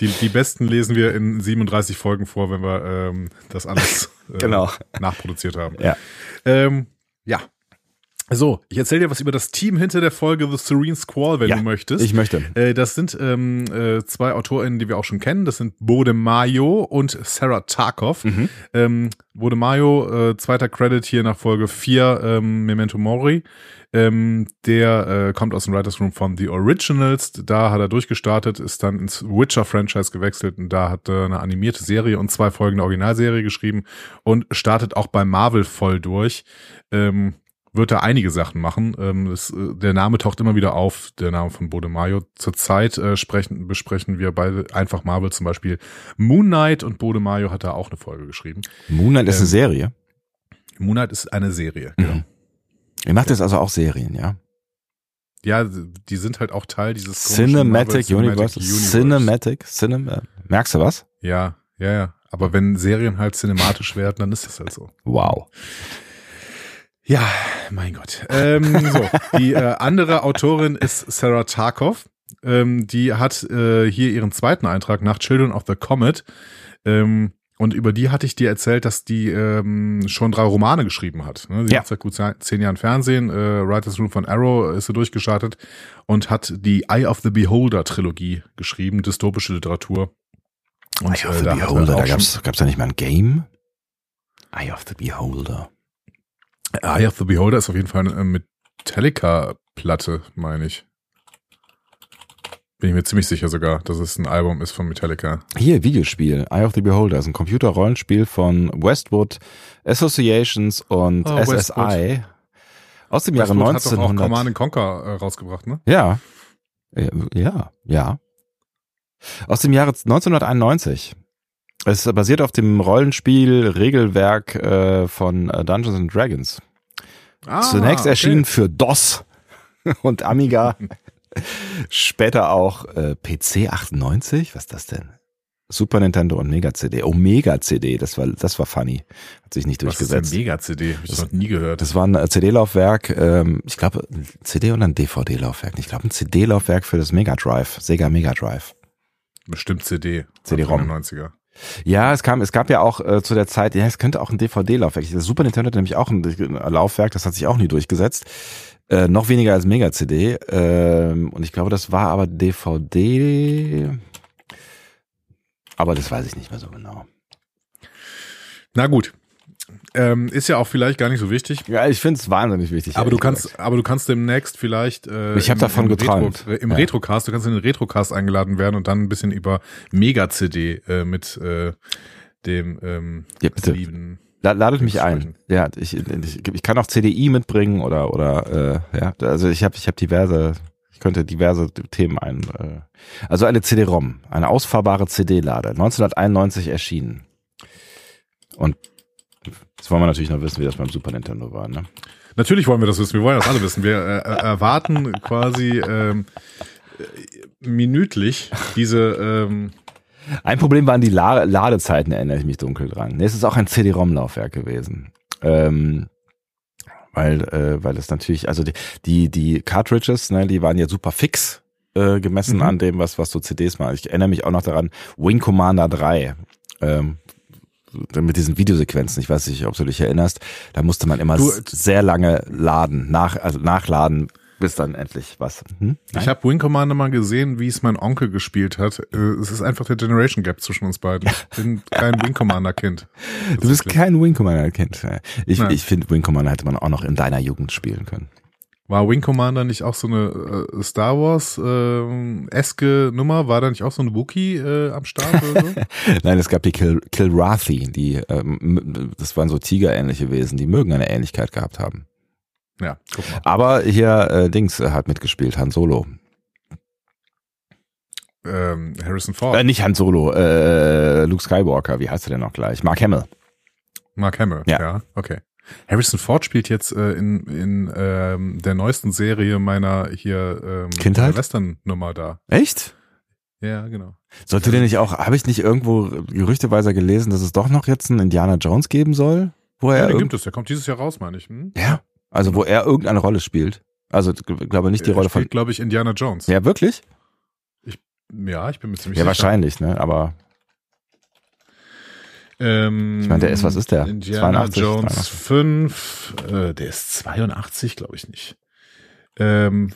Die, die besten lesen wir in 37 Folgen vor, wenn wir ähm, das alles äh, genau. nachproduziert haben. Ja. Ähm, ja, So, ich erzähle dir was über das Team hinter der Folge The Serene Squall, wenn Ja, du möchtest. Ich möchte. Äh, das sind ähm, äh, zwei AutorInnen, die wir auch schon kennen. Das sind Bode Mayo und Sarah Tarkov. Mhm. Ähm, Bode Mayo, äh, zweiter Credit hier nach Folge 4, ähm, Memento Mori. Ähm, der äh, kommt aus dem Writers Room von The Originals. Da hat er durchgestartet, ist dann ins Witcher-Franchise gewechselt und da hat er eine animierte Serie und zwei Folgen der Originalserie geschrieben und startet auch bei Marvel voll durch. Ähm, wird er einige Sachen machen. Ähm, es, äh, der Name taucht immer wieder auf, der Name von Bode Mayo. Zurzeit äh, sprechen, besprechen wir beide einfach Marvel zum Beispiel Moon Knight und Bode Mayo hat da auch eine Folge geschrieben. Moonlight ist eine Ähm, Serie. Moon Knight ist eine Serie. Mhm. Ihr macht jetzt also auch Serien, ja? Ja, die sind halt auch Teil dieses Cinematic Marvel Universe. Cinematic. Cinema. Merkst du was? Ja, ja, ja. Aber wenn Serien halt cinematisch werden, dann ist das halt so. Wow. Ja, mein Gott. Ähm, so, die äh, andere Autorin ist Sarah Tarkov. Ähm, die hat äh, hier ihren zweiten Eintrag nach Children of the Comet. Ähm, und über die hatte ich dir erzählt, dass die ähm, schon drei Romane geschrieben hat. Ne? Sie Ja. macht seit gut ze- zehn Jahren Fernsehen. Äh, Writers Room von Arrow ist sie durchgestartet und hat die Eye of the Beholder Trilogie geschrieben, dystopische Literatur. Und, Eye of äh, the da hat er Beholder. Da gab's, gab's da nicht mal ein Game? Eye of the Beholder. Eye of the Beholder ist auf jeden Fall eine Metallica-Platte, meine ich. Bin ich mir ziemlich sicher sogar, dass es ein Album ist von Metallica. Hier, Videospiel. Eye of the Beholder ist ein Computer-Rollenspiel von Westwood Associations und Oh, SSI. Aus dem Jahre Westwood hat doch auch 1900. Command Conquer äh, rausgebracht, ne? Ja. Äh, Ja, ja. Aus dem Jahre 1991. Es basiert auf dem Rollenspiel Regelwerk äh, von äh, Dungeons and Dragons. Ah, Zunächst okay. erschienen für DOS und Amiga. Später auch äh, PC 98. Was ist das denn? Super Nintendo und Mega CD. Oh, Mega CD, das war, das war funny. Hat sich nicht Was ist durchgesetzt. denn Mega-CD? Hab ich Das- noch nie gehört. Das war ein äh, CD-Laufwerk, ähm, ich glaube, CD und ein DVD-Laufwerk. Ich glaube, ein CD-Laufwerk für das Mega Drive, Sega Mega Drive. Bestimmt CD. CD-ROM. Anfang der 90er. Ja, es kam, es gab ja auch äh, zu der Zeit, ja, es könnte auch ein DVD-Laufwerk. Das Super Nintendo hatte nämlich auch ein Laufwerk, das hat sich auch nie durchgesetzt. Äh, noch weniger als Mega-CD. Ähm, und ich glaube, das war aber DVD. Aber das weiß ich nicht mehr so genau. Na gut. Ähm, ist ja auch vielleicht gar nicht so wichtig. Ja, ich finde es wahnsinnig wichtig. Aber du kannst, gesagt. aber du kannst demnächst vielleicht. Äh, Ich hab im- davon im geträumt. Retro, äh, Im Ja. Retrocast, du kannst in den Retrocast eingeladen werden und dann ein bisschen über Mega-CD äh, mit äh, dem ähm, Ja, bitte. lieben. La- Ladet mich ein. Ja, ich, ich, ich kann auch CDI mitbringen oder oder äh, ja, also ich habe ich habe diverse, ich könnte diverse Themen ein. Äh, also eine CD-ROM, eine ausfahrbare CD-Lade, 1991 erschienen. Und jetzt wollen wir natürlich noch wissen, wie das beim Super Nintendo war. Ne? Natürlich wollen wir das wissen. Wir wollen das alle wissen. Wir äh, äh, erwarten quasi ähm, äh, minütlich diese. Ähm, Ein Problem waren die La Ladezeiten, erinnere ich mich dunkel dran. Es ist auch ein CD-ROM-Laufwerk gewesen. Ähm, weil, äh, weil es natürlich, also die, die, die Cartridges, ne, die waren ja super fix äh, gemessen Mhm. an dem, was, was so CDs machen. Ich erinnere mich auch noch daran, Wing Commander 3. Ähm, mit diesen Videosequenzen, ich weiß nicht, ob du dich erinnerst, da musste man immer Du- sehr lange laden, nach, also nachladen, bis dann endlich was. Hm? ich habe Wing Commander mal gesehen, wie es mein Onkel gespielt hat. Äh, es ist einfach der Generation Gap zwischen uns beiden. Ich bin kein Wing Commander Kind. Du bist kein Wing Commander Kind. Ich, Nein. ich finde, Wing Commander hätte man auch noch in deiner Jugend spielen können. War Wing Commander nicht auch so eine äh, Star Wars eske Nummer? War da nicht auch so ein Wookie äh, am Start oder so? Nein, es gab die Kil Kilrathi, die, ähm, das waren so Tigerähnliche Wesen, die mögen eine Ähnlichkeit gehabt haben. ja, guck mal. Aber hier äh, Dings äh, hat mitgespielt, Han Solo. Ähm, Harrison Ford, Äh, nicht Han Solo, äh, Luke Skywalker, wie heißt er denn noch gleich? Mark Hamill. Mark Hamill. Ja. Ja. okay. Harrison Ford spielt jetzt äh, in, in ähm, der neuesten Serie meiner hier ähm, Kindheit? Western-Nummer da. Echt? Ja, genau. Sollte der nicht auch, habe ich nicht irgendwo gerüchteweise gelesen, dass es doch noch jetzt einen Indiana Jones geben soll? Wo er Ja, den gibt es. Der kommt dieses Jahr raus, meine ich. Hm? ja, also wo er irgendeine Rolle spielt. Also ich glaube nicht die Er Rolle von. spielt, glaube ich, Indiana Jones. Ja, wirklich? Ja, ich bin mir ziemlich Ja, sicher. wahrscheinlich, ne? Aber Ähm, Ich meine, der ist, was ist der? Indiana 82, Jones 83. 5, äh, der ist 82, glaube ich nicht. Ähm,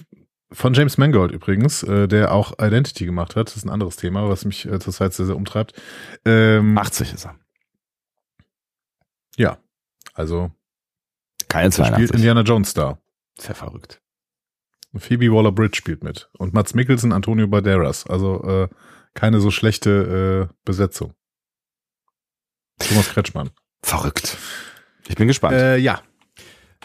von James Mangold übrigens, äh, der auch Identity gemacht hat. Das ist ein anderes Thema, was mich äh, zurzeit sehr, sehr umtreibt. Ähm, 80 ist er. Ja, also Keine der spielt 82. Indiana Jones da. Ja verrückt. Phoebe Waller-Bridge spielt mit. Und Mats Mikkelsen, Antonio Banderas. Also äh, keine so schlechte äh, Besetzung. Thomas Kretschmann. Verrückt. Ich bin gespannt. Äh, ja,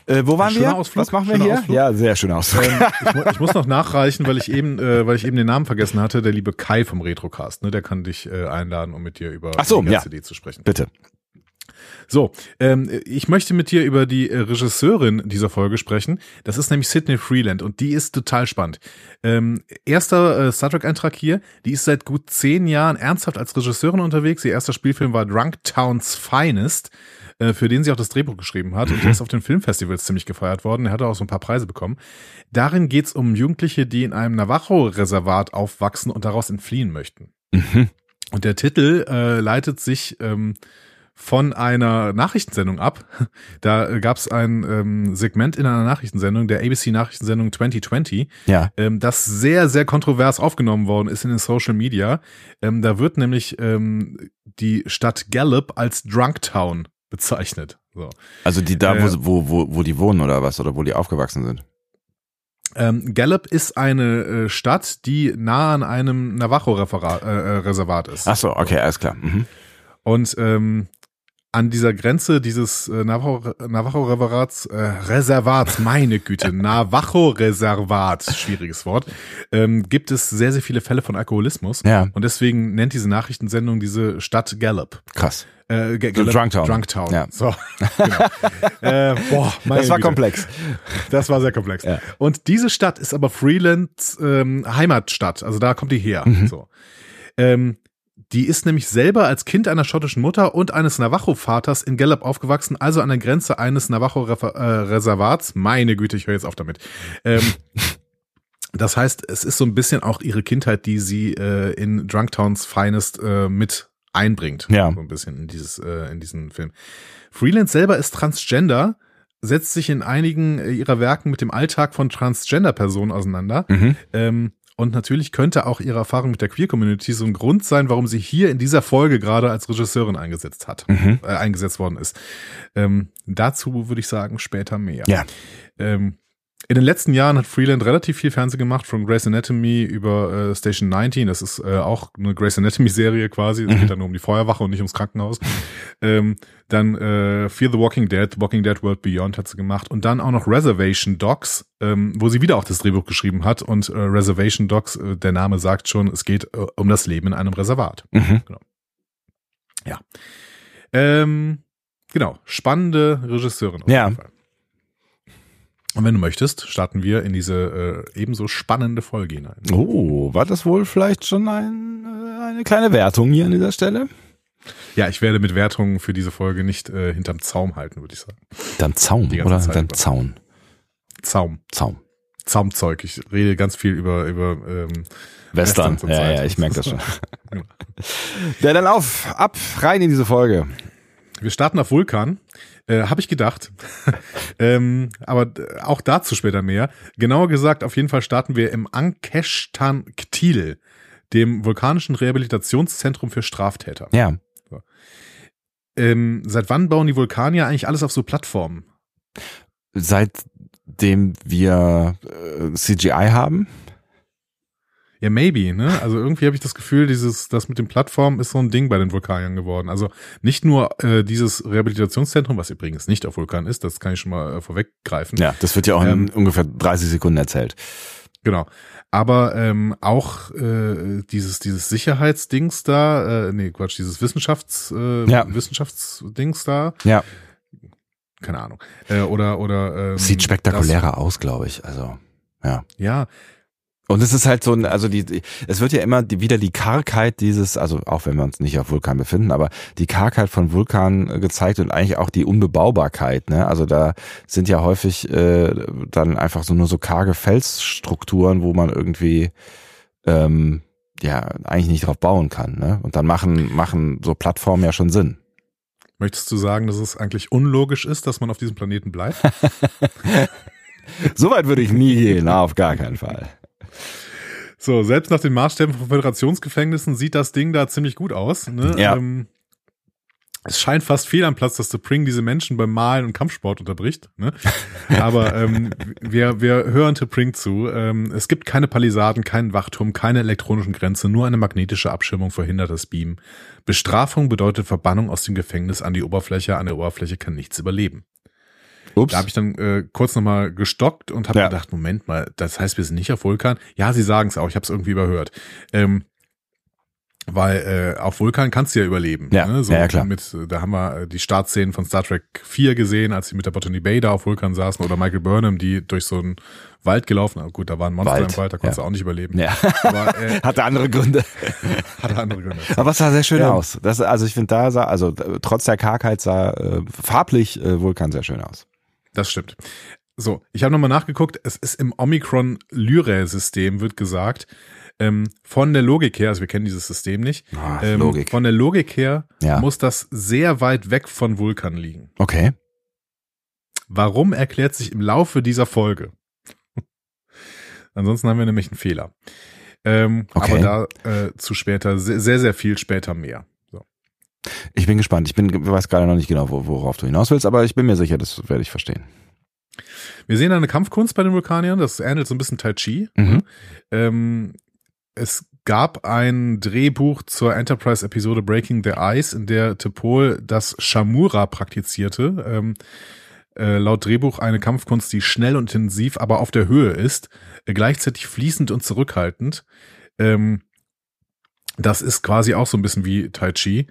Äh, wo waren schöner wir? Ausflug, Was machen wir schöner hier? Ausflug. Ja, sehr schöner Ausflug. ähm, ich, mu ich muss noch nachreichen, weil ich eben, äh, weil ich eben den Namen vergessen hatte. Der liebe Kai vom Retrocast, ne, der kann dich äh, einladen, um mit dir über Ach so, die ja. CD zu sprechen. Bitte. So, ähm, ich möchte mit dir über die äh, Regisseurin dieser Folge sprechen. Das ist nämlich Sydney Freeland und die ist total spannend. Ähm, erster äh, Star Trek Eintrag hier. Die ist seit gut zehn Jahren ernsthaft als Regisseurin unterwegs. Ihr erster Spielfilm war Drunk Town's Finest, äh, für den sie auch das Drehbuch geschrieben hat. Und der ist auf den Filmfestivals ziemlich gefeiert worden. Er hatte auch so ein paar Preise bekommen. Darin geht's um Jugendliche, die in einem Navajo-Reservat aufwachsen und daraus entfliehen möchten. Mhm. Und der Titel äh, leitet sich ähm, von einer Nachrichtensendung ab. Da gab es ein ähm, Segment in einer Nachrichtensendung, der ABC-Nachrichtensendung 2020, Ja. ähm, das sehr, sehr kontrovers aufgenommen worden ist in den Social Media. Ähm, da wird nämlich ähm, die Stadt Gallup als Drunk Town bezeichnet. So. Also die da, Äh, wo, wo, wo, die wohnen oder was? Oder wo die aufgewachsen sind? Ähm, Gallup ist eine äh, Stadt, die nah an einem Navajo-Reservat äh, äh, ist. Ach so, okay, alles klar. Mhm. Und ähm, an dieser Grenze dieses äh, Navajo- Navajo-Reservats, äh, Reservats, meine Güte, Navajo-Reservat, schwieriges Wort, ähm, gibt es sehr, sehr viele Fälle von Alkoholismus. Ja, Und deswegen nennt diese Nachrichtensendung diese Stadt Gallup. krass. Äh, Ga- So Gallup Drunktown. Drunktown. Ja. So, genau. äh, boah, Das war Güte. komplex. Das war sehr komplex. Ja. Und diese Stadt ist aber Freelands ähm, Heimatstadt, also da kommt die her. Mhm. So. Ähm, die ist nämlich selber als Kind einer schottischen Mutter und eines Navajo-Vaters in Gallup aufgewachsen, also an der Grenze eines Navajo-Reservats. Meine Güte, ich höre jetzt auf damit. Ähm, das heißt, es ist so ein bisschen auch ihre Kindheit, die sie äh, in Drunktowns Finest äh, mit einbringt. Ja. So ein bisschen in dieses, äh, in diesen Film. Freelance selber ist Transgender, setzt sich in einigen äh, ihrer Werken mit dem Alltag von Transgender-Personen auseinander. Mhm. Ähm, und natürlich könnte auch ihre Erfahrung mit der Queer-Community so ein Grund sein, warum sie hier in dieser Folge gerade als Regisseurin eingesetzt hat, Mhm. äh, eingesetzt worden ist. Ähm, dazu würde ich sagen, später mehr. Ja. Ähm, in den letzten Jahren hat Freeland relativ viel Fernsehen gemacht, von Grey's Anatomy über äh, Station 19. Das ist äh, auch eine Grey's Anatomy-Serie quasi. Es Mhm. geht dann nur um die Feuerwache und nicht ums Krankenhaus. ähm, dann äh, Fear the Walking Dead, Walking Dead World Beyond hat sie gemacht. Und dann auch noch Reservation Dogs, ähm, wo sie wieder auch das Drehbuch geschrieben hat. Und äh, Reservation Dogs, äh, der Name sagt schon, es geht äh, um das Leben in einem Reservat. Mhm. Ähm, genau, spannende Regisseurin. Auf Ja. jeden Fall. Und wenn du möchtest, starten wir in diese äh, ebenso spannende Folge hinein. Oh, war das wohl vielleicht schon ein, äh, eine kleine Wertung hier an dieser Stelle? Ja, ich werde mit Wertungen für diese Folge nicht äh, hinterm Zaum halten, würde ich sagen. Dann Zaum, oder? Zeit Dann über. Zaun. Zaum. Zaum. Zaumzeug. Ich rede ganz viel über, über ähm, Western. Western Ja, Zeit. ja, ich merke das schon. Genau. Ja, dann auf, ab, rein in diese Folge. Wir starten auf Vulkan. Äh, Habe ich gedacht. ähm, aber äh, auch dazu später mehr. Genauer gesagt, auf jeden Fall starten wir im Ankeshtan Ktil, dem vulkanischen Rehabilitationszentrum für Straftäter. Ja. Ähm, seit wann bauen die Vulkanier eigentlich alles auf so Plattformen? Seitdem wir äh, CGI haben. Ja, maybe, ne? Also irgendwie habe ich das Gefühl, dieses, das mit den Plattformen ist so ein Ding bei den Vulkaniern geworden. Also nicht nur äh, dieses Rehabilitationszentrum, was übrigens nicht auf Vulkan ist, das kann ich schon mal äh, vorweggreifen. Ja, das wird ja auch Ähm, in ungefähr 30 Sekunden erzählt. Genau. Aber ähm, auch äh, dieses dieses Sicherheitsdings da, äh, nee, Quatsch, dieses Wissenschafts äh, Ja. Wissenschaftsdings da, Ja. keine Ahnung. Äh, oder oder ähm, Sieht spektakulärer aus, glaube ich. Also, ja. Das, ja, Und es ist halt so ein, also die, es wird ja immer die, wieder die Kargheit dieses, also auch wenn wir uns nicht auf Vulkan befinden, aber die Kargheit von Vulkan äh, gezeigt und eigentlich auch die Unbebaubarkeit, ne? Also da sind ja häufig äh, dann einfach so nur so karge Felsstrukturen, wo man irgendwie ähm, ja eigentlich nicht drauf bauen kann, ne? Und dann machen machen so Plattformen ja schon Sinn. Möchtest du sagen, dass es eigentlich unlogisch ist, dass man auf diesem Planeten bleibt? Soweit würde ich nie gehen, na, auf gar keinen Fall. So, selbst nach den Maßstäben von Föderationsgefängnissen sieht das Ding da ziemlich gut aus. Ne? Ja. Ähm, es scheint fast fehl am Platz, dass The Pring diese Menschen beim Malen und Kampfsport unterbricht. Ne? Aber ähm, wir, wir hören The Pring zu. Ähm, es gibt keine Palisaden, keinen Wachturm, keine elektronischen Grenze, nur eine magnetische Abschirmung verhindert das Beam. Bestrafung bedeutet Verbannung aus dem Gefängnis an die Oberfläche. An der Oberfläche kann nichts überleben. Ups. Da habe ich dann äh, kurz nochmal gestockt und habe Ja. gedacht, Moment mal, das heißt, wir sind nicht auf Vulkan? Ja, sie sagen es auch, ich habe es irgendwie überhört. Ähm, weil äh, auf Vulkan kannst du ja überleben. Ja, ne? so ja, klar. Mit, da haben wir äh, die Startszenen von Star Trek 4 gesehen, als sie mit der Botany Bay da auf Vulkan saßen oder Michael Burnham, die durch so einen Wald gelaufen. Ah, gut, da war ein Monster Wald, im Wald, da konntest ja. du auch nicht überleben. Ja. Aber äh, Hatte andere Gründe. hatte andere Gründe. Aber es sah sehr schön Ja. aus. Das, also ich finde, da sah, also äh, trotz der Kargheit sah äh, farblich äh, Vulkan sehr schön aus. Das stimmt. So, ich habe nochmal nachgeguckt, es ist im Omicron Lyrae-System, wird gesagt, ähm, von der Logik her, also wir kennen dieses System nicht, Ah, ähm, Logik. von der Logik her Ja. muss das sehr weit weg von Vulkan liegen. Okay. Warum erklärt sich im Laufe dieser Folge? Ansonsten haben wir nämlich einen Fehler. Ähm, Okay. Aber da äh, zu später, sehr, sehr viel später mehr. Ich bin gespannt. Ich bin, weiß gerade noch nicht genau, wo, worauf du hinaus willst, aber ich bin mir sicher, das werde ich verstehen. Wir sehen eine Kampfkunst bei den Vulkaniern, das ähnelt so ein bisschen Tai Chi. Mhm. Ähm, es gab ein Drehbuch zur Enterprise-Episode Breaking the Ice, in der Tepol das Shamura praktizierte. Ähm, äh, laut Drehbuch eine Kampfkunst, die schnell und intensiv, aber auf der Höhe ist, äh, gleichzeitig fließend und zurückhaltend. Ähm, das ist quasi auch so ein bisschen wie Tai Chi.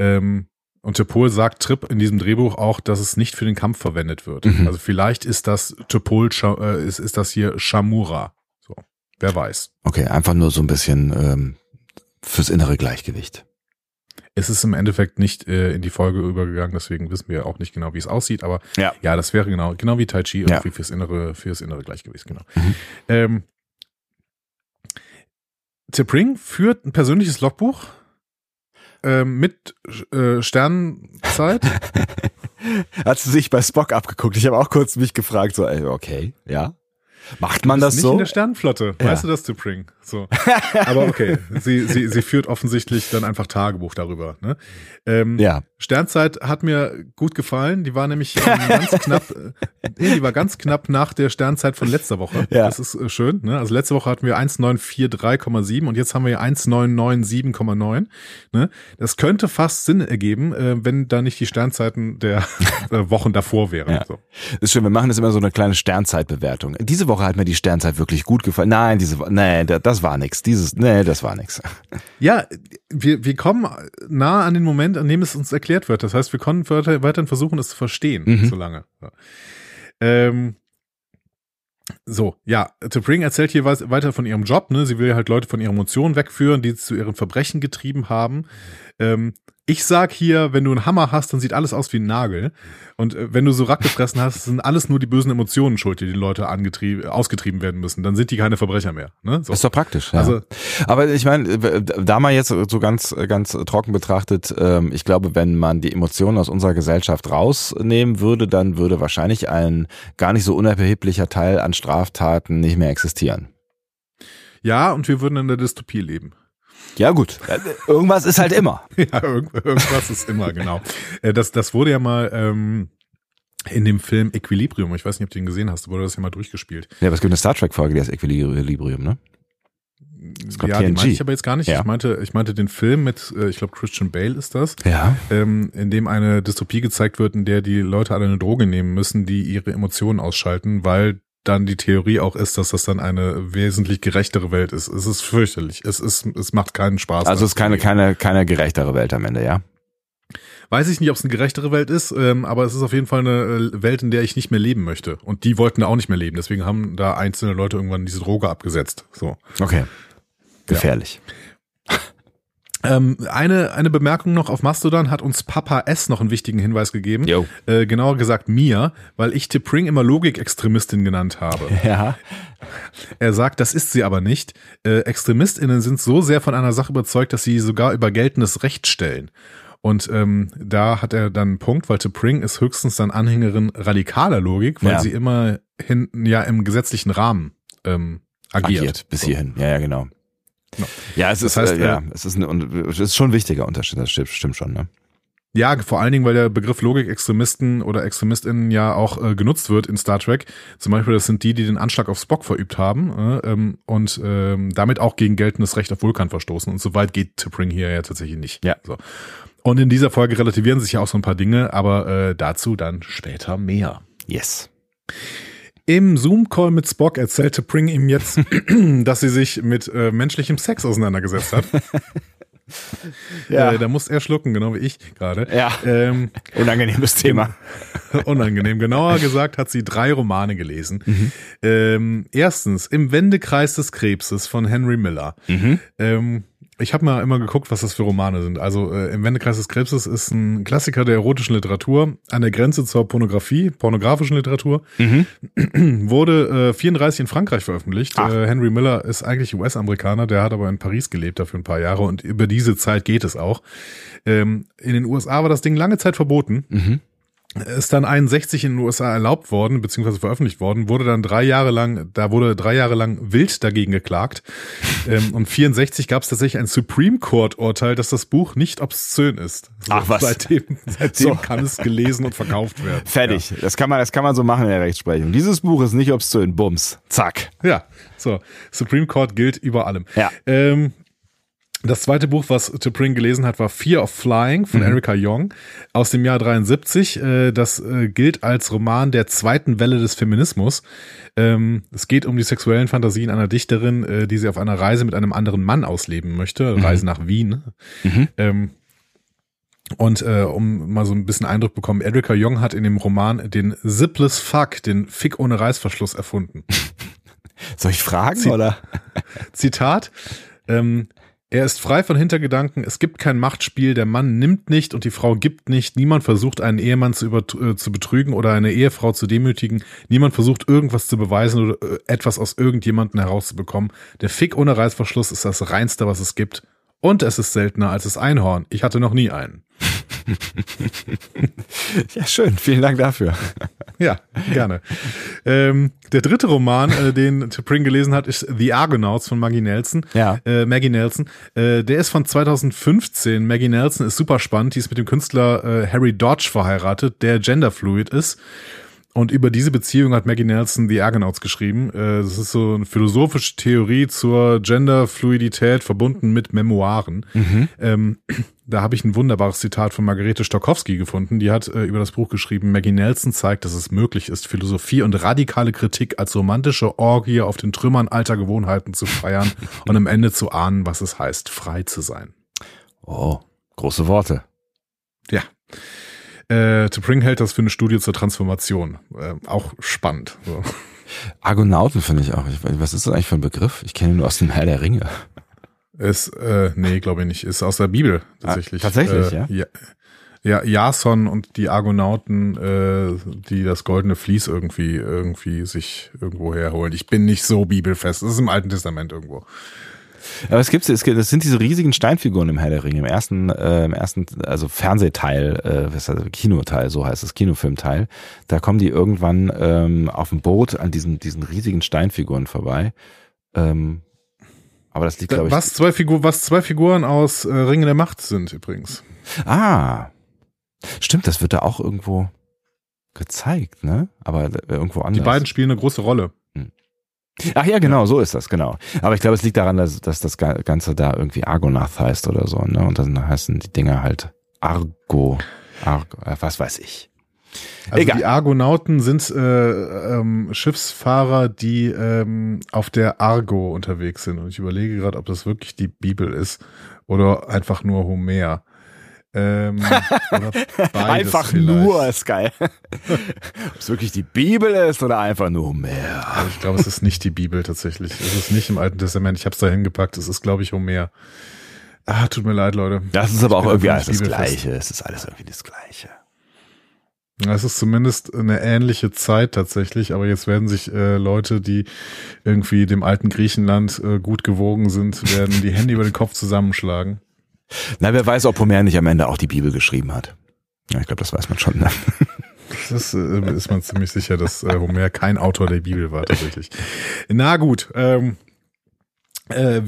Ähm, und Tepol sagt Trip in diesem Drehbuch auch, dass es nicht für den Kampf verwendet wird. Mhm. Also vielleicht ist das Tepol, Sha- äh, ist, ist das hier Shamura. So, wer weiß. Okay, einfach nur so ein bisschen ähm, fürs innere Gleichgewicht. Es ist im Endeffekt nicht äh, in die Folge übergegangen, deswegen wissen wir auch nicht genau, wie es aussieht, aber Ja. ja, das wäre genau, genau wie Tai Chi Ja. irgendwie fürs innere, fürs innere Gleichgewicht, genau. Mhm. Ähm, T'Pring führt ein persönliches Logbuch ähm, mit äh, Sternzeit. Hat sie sich bei Spock abgeguckt? Ich habe auch kurz mich gefragt, so, ey, okay, ja. Macht man das nicht so? in der Sternenflotte, Ja. weißt du das, T'Pring? So. Aber okay, sie, sie, sie führt offensichtlich dann einfach Tagebuch darüber. Ne? Ähm, Ja. Sternzeit hat mir gut gefallen. Die war nämlich ähm, ganz knapp, äh, nee, die war ganz knapp nach der Sternzeit von letzter Woche. Ja. Das ist äh, schön. Ne? Also letzte Woche hatten wir 1943,7 und jetzt haben wir hier 1997,9. Ne? Das könnte fast Sinn ergeben, äh, wenn da nicht die Sternzeiten der Wochen davor wären. Ja. So. Ist schön, wir machen jetzt immer so eine kleine Sternzeitbewertung. Diese Woche hat mir die Sternzeit wirklich gut gefallen. Nein, diese Woche, nee, da- das war nix. Dieses, nee, das war nix. Ja, wir, wir kommen nah an den Moment, an dem es uns erklärt wird. Das heißt, wir können weiter, weiterhin versuchen, es zu verstehen, Mhm. solange. Ja. Ähm, so, ja, T'Pring erzählt hier weiter von ihrem Job. Ne? Sie will halt Leute von ihren Emotionen wegführen, die zu ihren Verbrechen getrieben haben. Ähm, ich sag hier, wenn du einen Hammer hast, dann sieht alles aus wie ein Nagel. Und äh, wenn du so Rack gefressen hast, sind alles nur die bösen Emotionen schuld, die die Leute angetrieben, ausgetrieben werden müssen. Dann sind die keine Verbrecher mehr. Ne? So. Ist doch praktisch. Ja. Also- aber ich meine, da mal jetzt so ganz, ganz trocken betrachtet, ähm, ich glaube, wenn man die Emotionen aus unserer Gesellschaft rausnehmen würde, dann würde wahrscheinlich ein gar nicht so unerheblicher Teil an Straftaten nicht mehr existieren. Ja, und wir würden in der Dystopie leben. Ja gut, irgendwas ist halt immer. Ja, irgend, irgendwas ist immer, genau. Äh, Das, das wurde ja mal ähm, in dem Film Equilibrium, ich weiß nicht, ob du ihn gesehen hast, wurde das ja mal durchgespielt. Ja, aber es gibt eine Star Trek Folge, die heißt Equilibrium, ne? Ja, den TNG. meinte ich aber jetzt gar nicht. Ja. Ich meinte, ich meinte den Film mit, äh, ich glaube, Christian Bale ist das, Ja. ähm, in dem eine Dystopie gezeigt wird, in der die Leute alle eine Droge nehmen müssen, die ihre Emotionen ausschalten, weil dann die Theorie auch ist, dass das dann eine wesentlich gerechtere Welt ist. Es ist fürchterlich. Es ist, es macht keinen Spaß. Also es ist keine, keine, keine gerechtere Welt am Ende, ja? Weiß ich nicht, ob es eine gerechtere Welt ist, ähm, aber es ist auf jeden Fall eine äh, Welt, in der ich nicht mehr leben möchte. Und die wollten da auch nicht mehr leben. Deswegen haben da einzelne Leute irgendwann diese Droge abgesetzt. So. Okay. Gefährlich. Ähm, eine, eine Bemerkung noch auf Mastodon hat uns Papa S noch einen wichtigen Hinweis gegeben. Jo. Äh, genauer gesagt mir, weil ich T'Pring immer Logikextremistin genannt habe. Ja. Er sagt, das ist sie aber nicht. Äh, ExtremistInnen sind so sehr von einer Sache überzeugt, dass sie sogar über geltendes Recht stellen. Und ähm, da hat er dann einen Punkt, weil T'Pring ist höchstens dann Anhängerin radikaler Logik, weil Ja. sie immer hinten ja im gesetzlichen Rahmen ähm, agiert. agiert bis So. hierhin. Ja, ja, genau. Genau. Ja, es Das ist, heißt, äh, ja, äh, es ist, ein, es ist schon ein wichtiger Unterschied, das stimmt, schon, ne? Ja, vor allen Dingen, weil der Begriff Logikextremisten oder ExtremistInnen ja auch äh, genutzt wird in Star Trek. Zum Beispiel, das sind die, die den Anschlag auf Spock verübt haben äh, ähm, und ähm, damit auch gegen geltendes Recht auf Vulkan verstoßen. Und so weit geht T'Pring hier ja tatsächlich nicht. Ja. So. Und in dieser Folge relativieren sich ja auch so ein paar Dinge, aber äh, dazu dann später mehr. Yes. Im Zoom-Call mit Spock erzählte Pring ihm jetzt, dass sie sich mit äh, menschlichem Sex auseinandergesetzt hat. Ja. Äh, da muss er schlucken, genau wie ich gerade. Ja. Ähm, Unangenehmes Thema. unangenehm. Genauer gesagt hat sie drei Romane gelesen. Ähm, erstens Im Wendekreis des Krebses von Henry Miller. Ähm, ich habe mal immer geguckt, was das für Romane sind. Also äh, im Wendekreis des Krebses ist ein Klassiker der erotischen Literatur an der Grenze zur Pornografie, pornografischen Literatur. Wurde äh, 34 in Frankreich veröffentlicht. Äh, Henry Miller ist eigentlich US-Amerikaner, der hat aber in Paris gelebt dafür ein paar Jahre und über diese Zeit geht es auch. Ähm, in den USA war das Ding lange Zeit verboten ist dann 61 in den USA erlaubt worden, beziehungsweise veröffentlicht worden, wurde dann drei Jahre lang, da wurde drei Jahre lang wild dagegen geklagt. ähm, und 64 gab es tatsächlich ein Supreme Court Urteil, dass das Buch nicht obszön ist. So, Ach, was? Seitdem, seitdem So. kann es gelesen und verkauft werden. Fertig. Das kann man, das kann man so machen in der Rechtsprechung. Dieses Buch ist nicht obszön. Bums. Zack. Ja, ja so. Supreme Court gilt über allem. Ja. Ähm, das zweite Buch, was T'Pring gelesen hat, war Fear of Flying von Erika Young aus dem Jahr 73. Äh, Das äh, gilt als Roman der zweiten Welle des Feminismus. Ähm, Es geht um die sexuellen Fantasien einer Dichterin, äh, die sie auf einer Reise mit einem anderen Mann ausleben möchte. Reise nach Wien. Ähm, Und äh, um mal so ein bisschen Eindruck bekommen, Erika Young hat in dem Roman den Zipless Fuck, den Fick ohne Reißverschluss erfunden. Soll ich fragen Sie- oder? Zitat. Ähm, er ist frei von Hintergedanken, es gibt kein Machtspiel, der Mann nimmt nicht und die Frau gibt nicht, niemand versucht einen Ehemann zu, über, äh, zu betrügen oder eine Ehefrau zu demütigen, niemand versucht irgendwas zu beweisen oder äh, etwas aus irgendjemandem herauszubekommen. Der Fick ohne Reißverschluss ist das reinste, was es gibt. Und es ist seltener als das Einhorn. Ich hatte noch nie einen. Ja, schön. Vielen Dank dafür. Ja, gerne. ähm, der dritte Roman, äh, den T'Pring gelesen hat, ist The Argonauts von Maggie Nelson. Ja. Äh, Maggie Nelson. Äh, der ist von 2015. Maggie Nelson ist super spannend. Die ist mit dem Künstler äh, Harry Dodge verheiratet, der genderfluid ist. Und über diese Beziehung hat Maggie Nelson The Argonauts geschrieben. Äh, Das ist so eine philosophische Theorie zur Genderfluidität verbunden mit Memoiren. Ähm, da habe ich ein wunderbares Zitat von Margarete Stokowski gefunden. Die hat äh, über das Buch geschrieben, Maggie Nelson zeigt, dass es möglich ist, Philosophie und radikale Kritik als romantische Orgie auf den Trümmern alter Gewohnheiten zu feiern und am Ende zu ahnen, was es heißt, frei zu sein. Oh, große Worte. Ja. Äh, T'Pring hält das für eine Studie zur Transformation. Äh, auch spannend. So. Argonauten finde ich auch. Ich, was ist das eigentlich für ein Begriff? Ich kenne ihn nur aus dem Herr der Ringe. Ist, äh, nee, glaube ich nicht. Ist aus der Bibel tatsächlich. Ah, tatsächlich, äh, ja? ja. Ja, Jason und die Argonauten, äh, die das goldene Vlies irgendwie, irgendwie sich irgendwo herholen. Ich bin nicht so bibelfest. Das ist im Alten Testament irgendwo. Aber es gibt, es gibt, das sind diese riesigen Steinfiguren im Herr der Ringe. Im ersten, äh, im ersten, also Fernsehteil, äh, was heißt, das? Kinoteil, so heißt es, Kinofilmteil. Da kommen die irgendwann ähm, auf dem Boot an diesen, diesen riesigen Steinfiguren vorbei. Ähm, aber das liegt, glaube ich. was zwei Figuren, was zwei Figuren aus äh, Ringe der Macht sind übrigens. Ah, stimmt, das wird da auch irgendwo gezeigt, ne? Aber irgendwo anders. Die beiden spielen eine große Rolle. Ach ja, genau, so ist das, genau. Aber ich glaube, es liegt daran, dass, dass das Ga- Ganze da irgendwie Argonath heißt oder so, ne? Und dann heißen die Dinger halt Argo, Argo, äh, was weiß ich. Also Egal. die Argonauten sind äh, ähm, Schiffsfahrer, die ähm, auf der Argo unterwegs sind. Und ich überlege gerade, ob das wirklich die Bibel ist oder einfach nur Homer. Ähm, einfach vielleicht. nur, ist geil. Ob es wirklich die Bibel ist oder einfach nur. Also ich glaube, es ist nicht die Bibel tatsächlich. Es ist nicht im Alten Testament. Ich habe es da hingepackt. Es ist, glaube ich, Homer. Ah, tut mir leid, Leute. Das ist aber auch bin irgendwie alles das. Gleiche. Es ist alles irgendwie das Gleiche. Es ist zumindest eine ähnliche Zeit tatsächlich, aber jetzt werden sich äh, Leute, die irgendwie dem alten Griechenland äh, gut gewogen sind, werden die Hände über den Kopf zusammenschlagen. Na, wer weiß, ob Homer nicht am Ende auch die Bibel geschrieben hat. Ja, ich glaube, das weiß man schon. Ne? Das äh, ist man ziemlich sicher, dass äh, Homer kein Autor der Bibel war tatsächlich. Na gut, ähm, äh,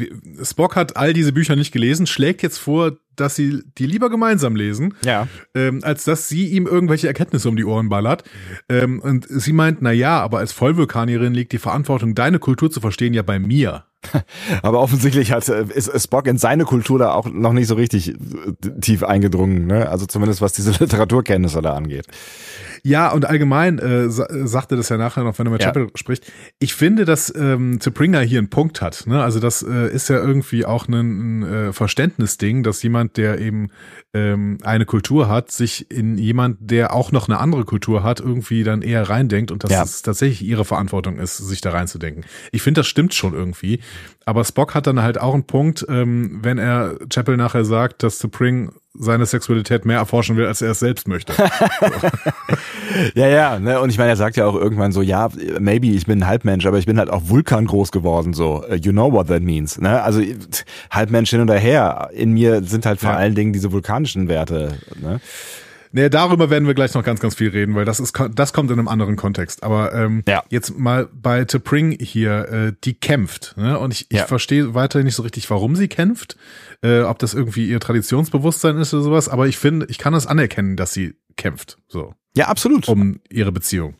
Spock hat all diese Bücher nicht gelesen, schlägt jetzt vor, dass sie die lieber gemeinsam lesen, ja. ähm, als dass sie ihm irgendwelche Erkenntnisse um die Ohren ballert. Ähm, und sie meint, na ja, aber als Vollvulkanierin liegt die Verantwortung, deine Kultur zu verstehen, ja bei mir. Aber offensichtlich hat, äh, ist Spock in seine Kultur da auch noch nicht so richtig äh, tief eingedrungen, ne? Also zumindest was diese Literaturkenntnisse da angeht. Ja, und allgemein äh, sagte das ja nachher noch, wenn er mit ja. Chapel spricht. Ich finde, dass ähm, Springer hier einen Punkt hat. Ne? Also das äh, ist ja irgendwie auch ein, ein äh, Verständnisding, dass jemand, der eben ähm, eine Kultur hat, sich in jemand, der auch noch eine andere Kultur hat, irgendwie dann eher reindenkt und dass ja. es tatsächlich ihre Verantwortung ist, sich da reinzudenken. Ich finde, das stimmt schon irgendwie. Aber Spock hat dann halt auch einen Punkt, ähm, wenn er Chapel nachher sagt, dass Spring seine Sexualität mehr erforschen will, als er es selbst möchte. ja, ja, ne? Und ich meine, er sagt ja auch irgendwann so, ja, maybe ich bin ein Halbmensch, aber ich bin halt auch Vulkan groß geworden, so. Uh, you know what that means, ne? Also Halbmensch hin und her. In mir sind halt vor ja. allen Dingen diese vulkanischen Werte, ne? Nee, darüber werden wir gleich noch ganz, ganz viel reden, weil das ist, das kommt in einem anderen Kontext. Aber ähm, ja. jetzt mal bei T'Pring hier, äh, die kämpft. Ne? Und ich, ja. ich verstehe weiterhin nicht so richtig, warum sie kämpft. Äh, ob das irgendwie ihr Traditionsbewusstsein ist oder sowas. Aber ich finde, ich kann es anerkennen, dass sie kämpft. So. Ja, absolut. Um ihre Beziehung.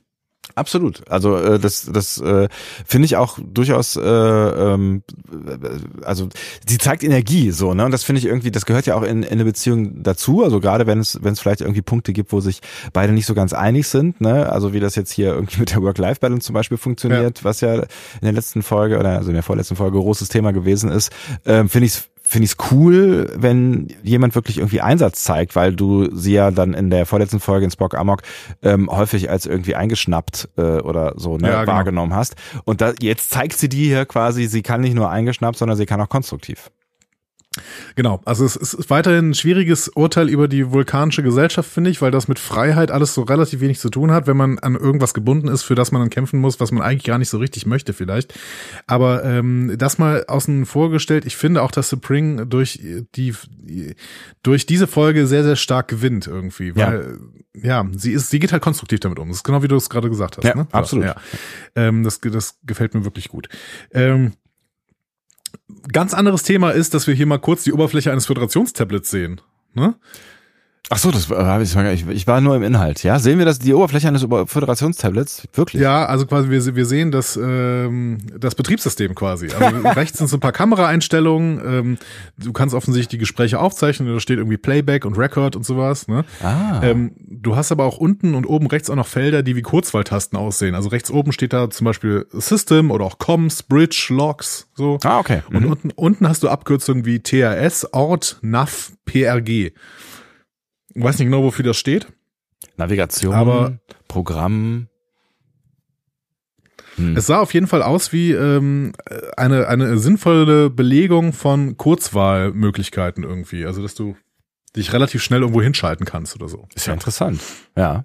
Absolut. Also äh, das, das äh, finde ich auch durchaus, äh, ähm, also sie zeigt Energie so, ne? Und das finde ich irgendwie, das gehört ja auch in, in eine Beziehung dazu. Also gerade wenn es, wenn es vielleicht irgendwie Punkte gibt, wo sich beide nicht so ganz einig sind, ne? Also wie das jetzt hier irgendwie mit der Work-Life-Balance zum Beispiel funktioniert, ja. was ja in der letzten Folge oder also in der vorletzten Folge großes Thema gewesen ist, äh, finde ich finde ich es cool, wenn jemand wirklich irgendwie Einsatz zeigt, weil du sie ja dann in der vorletzten Folge in Spock Amok ähm, häufig als irgendwie eingeschnappt äh, oder so ne, ja, genau. wahrgenommen hast. Und da, jetzt zeigt sie die hier quasi, sie kann nicht nur eingeschnappt, sondern sie kann auch konstruktiv. Genau, also es ist weiterhin ein schwieriges Urteil über die vulkanische Gesellschaft, finde ich, weil das mit Freiheit alles so relativ wenig zu tun hat, wenn man an irgendwas gebunden ist, für das man dann kämpfen muss, was man eigentlich gar nicht so richtig möchte vielleicht. Aber ähm, das mal außen vorgestellt, ich finde auch, dass Spring durch die durch diese Folge sehr, sehr stark gewinnt irgendwie, weil ja, ja sie ist, sie geht halt konstruktiv damit um. Das ist genau wie du es gerade gesagt hast. Ja, ne? absolut. Ja. Ähm, das, das gefällt mir wirklich gut. Ähm, ganz anderes Thema ist, dass wir hier mal kurz die Oberfläche eines Föderationstablets sehen. Ne? Ach so, das habe ich, ich, ich war nur im Inhalt. Ja, sehen wir das die Oberfläche eines Föderationstablets wirklich? Ja, also quasi wir, wir sehen das ähm, das Betriebssystem quasi. Also rechts sind so ein paar Kameraeinstellungen. Ähm, du kannst offensichtlich die Gespräche aufzeichnen. Da steht irgendwie Playback und Record und sowas. Ne? Ah. Ähm, du hast aber auch unten und oben rechts auch noch Felder, die wie Kurzwahltasten aussehen. Also rechts oben steht da zum Beispiel System oder auch Comms, Bridge, Logs. So. Ah, okay. Mhm. Und unten unten hast du Abkürzungen wie TRS, Ort, NAV, PRG. Ich weiß nicht genau, wofür das steht. Navigation, aber Programm. Hm. Es sah auf jeden Fall aus wie ähm, eine, eine sinnvolle Belegung von Kurzwahlmöglichkeiten irgendwie. Also, dass du dich relativ schnell irgendwo hinschalten kannst oder so. Ist ja, interessant. Ja.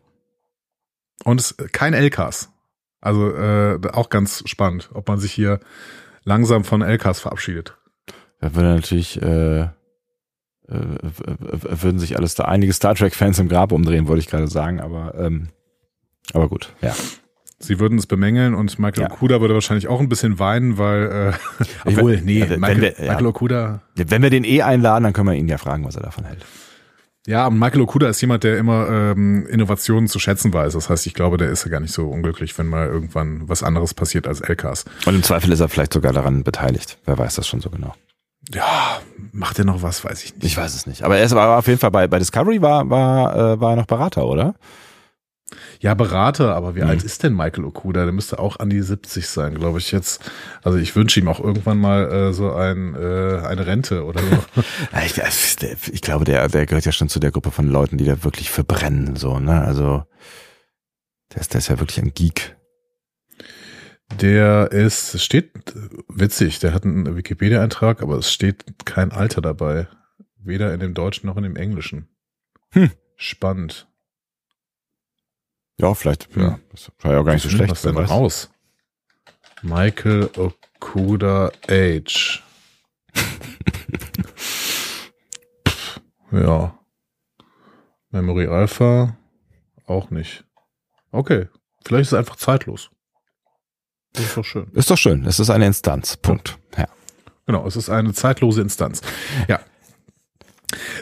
Und es kein LKs. Also äh, auch ganz spannend, ob man sich hier langsam von LKs verabschiedet. Da würde natürlich äh, würden sich alles da einige Star Trek-Fans im Grab umdrehen, wollte ich gerade sagen, aber ähm, aber gut, ja. Sie würden es bemängeln und Michael ja. Okuda würde wahrscheinlich auch ein bisschen weinen, weil äh, obwohl, nee, wenn, Michael, wir, ja. Michael Okuda. Wenn wir den eh einladen, dann können wir ihn ja fragen, was er davon hält. Ja, und Michael Okuda ist jemand, der immer ähm, Innovationen zu schätzen weiß. Das heißt, ich glaube, der ist ja gar nicht so unglücklich, wenn mal irgendwann was anderes passiert als LKs. Und im Zweifel ist er vielleicht sogar daran beteiligt. Wer weiß das schon so genau. Ja, macht er noch was, weiß ich nicht. Ich weiß es nicht. Aber er ist aber auf jeden Fall bei, bei Discovery war, war, äh, war er noch Berater, oder? Ja, Berater, aber wie mhm. alt ist denn Michael Okuda? Der müsste auch an die 70 sein, glaube ich jetzt. Also ich wünsche ihm auch irgendwann mal äh, so ein, äh, eine Rente oder so. ich, ich glaube, der, der gehört ja schon zu der Gruppe von Leuten, die da wirklich verbrennen, so, ne? Also der ist, der ist ja wirklich ein Geek. Der ist, steht witzig, der hat einen Wikipedia-Eintrag, aber es steht kein Alter dabei. Weder in dem Deutschen noch in dem Englischen. Hm. Spannend. Ja, vielleicht, hm. ja. Das war ja auch gar nicht so schlecht. Was denn raus? Michael Okuda Age. Ja. Memory Alpha auch nicht. Okay. Vielleicht ist es einfach zeitlos. Das ist doch schön. Ist doch schön. Es ist eine Instanz. Punkt. Ja. Genau, es ist eine zeitlose Instanz. Ja.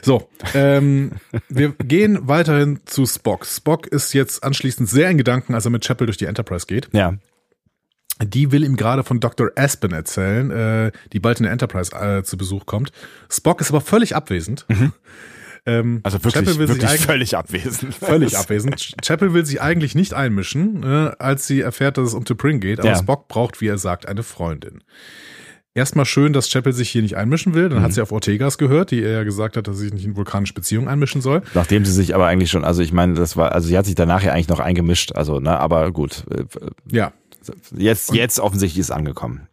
So, ähm, wir gehen weiterhin zu Spock. Spock ist jetzt anschließend sehr in Gedanken, als er mit Chapel durch die Enterprise geht. Ja. Die will ihm gerade von Dr. Aspen erzählen, äh, die bald in der Enterprise äh, zu Besuch kommt. Spock ist aber völlig abwesend. Mhm. Ähm, also wirklich, wirklich völlig abwesend. Völlig abwesend. Chapel will sich eigentlich nicht einmischen, äh, als sie erfährt, dass es um T'Pring geht, aber ja. Spock braucht, wie er sagt, eine Freundin. Erstmal schön, dass Chapel sich hier nicht einmischen will. Dann mhm. hat sie auf Ortegas gehört, die er ja gesagt hat, dass sie sich nicht in vulkanische Beziehungen einmischen soll. Nachdem sie sich aber eigentlich schon, also ich meine, das war, also sie hat sich danach ja eigentlich noch eingemischt, also, ne, aber gut. Ja. Jetzt, jetzt offensichtlich ist angekommen.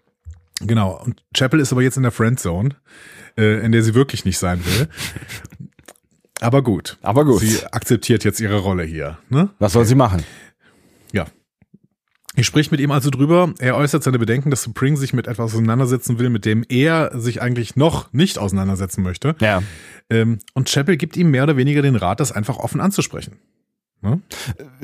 Genau. Und Chapel ist aber jetzt in der Friendzone, äh, in der sie wirklich nicht sein will. Aber gut. Aber gut. Sie akzeptiert jetzt ihre Rolle hier. Ne? Was soll sie machen? Ja. Ich spricht mit ihm also drüber. Er äußert seine Bedenken, dass Spring sich mit etwas auseinandersetzen will, mit dem er sich eigentlich noch nicht auseinandersetzen möchte. Ja. Ähm, und Chapel gibt ihm mehr oder weniger den Rat, das einfach offen anzusprechen. Ne?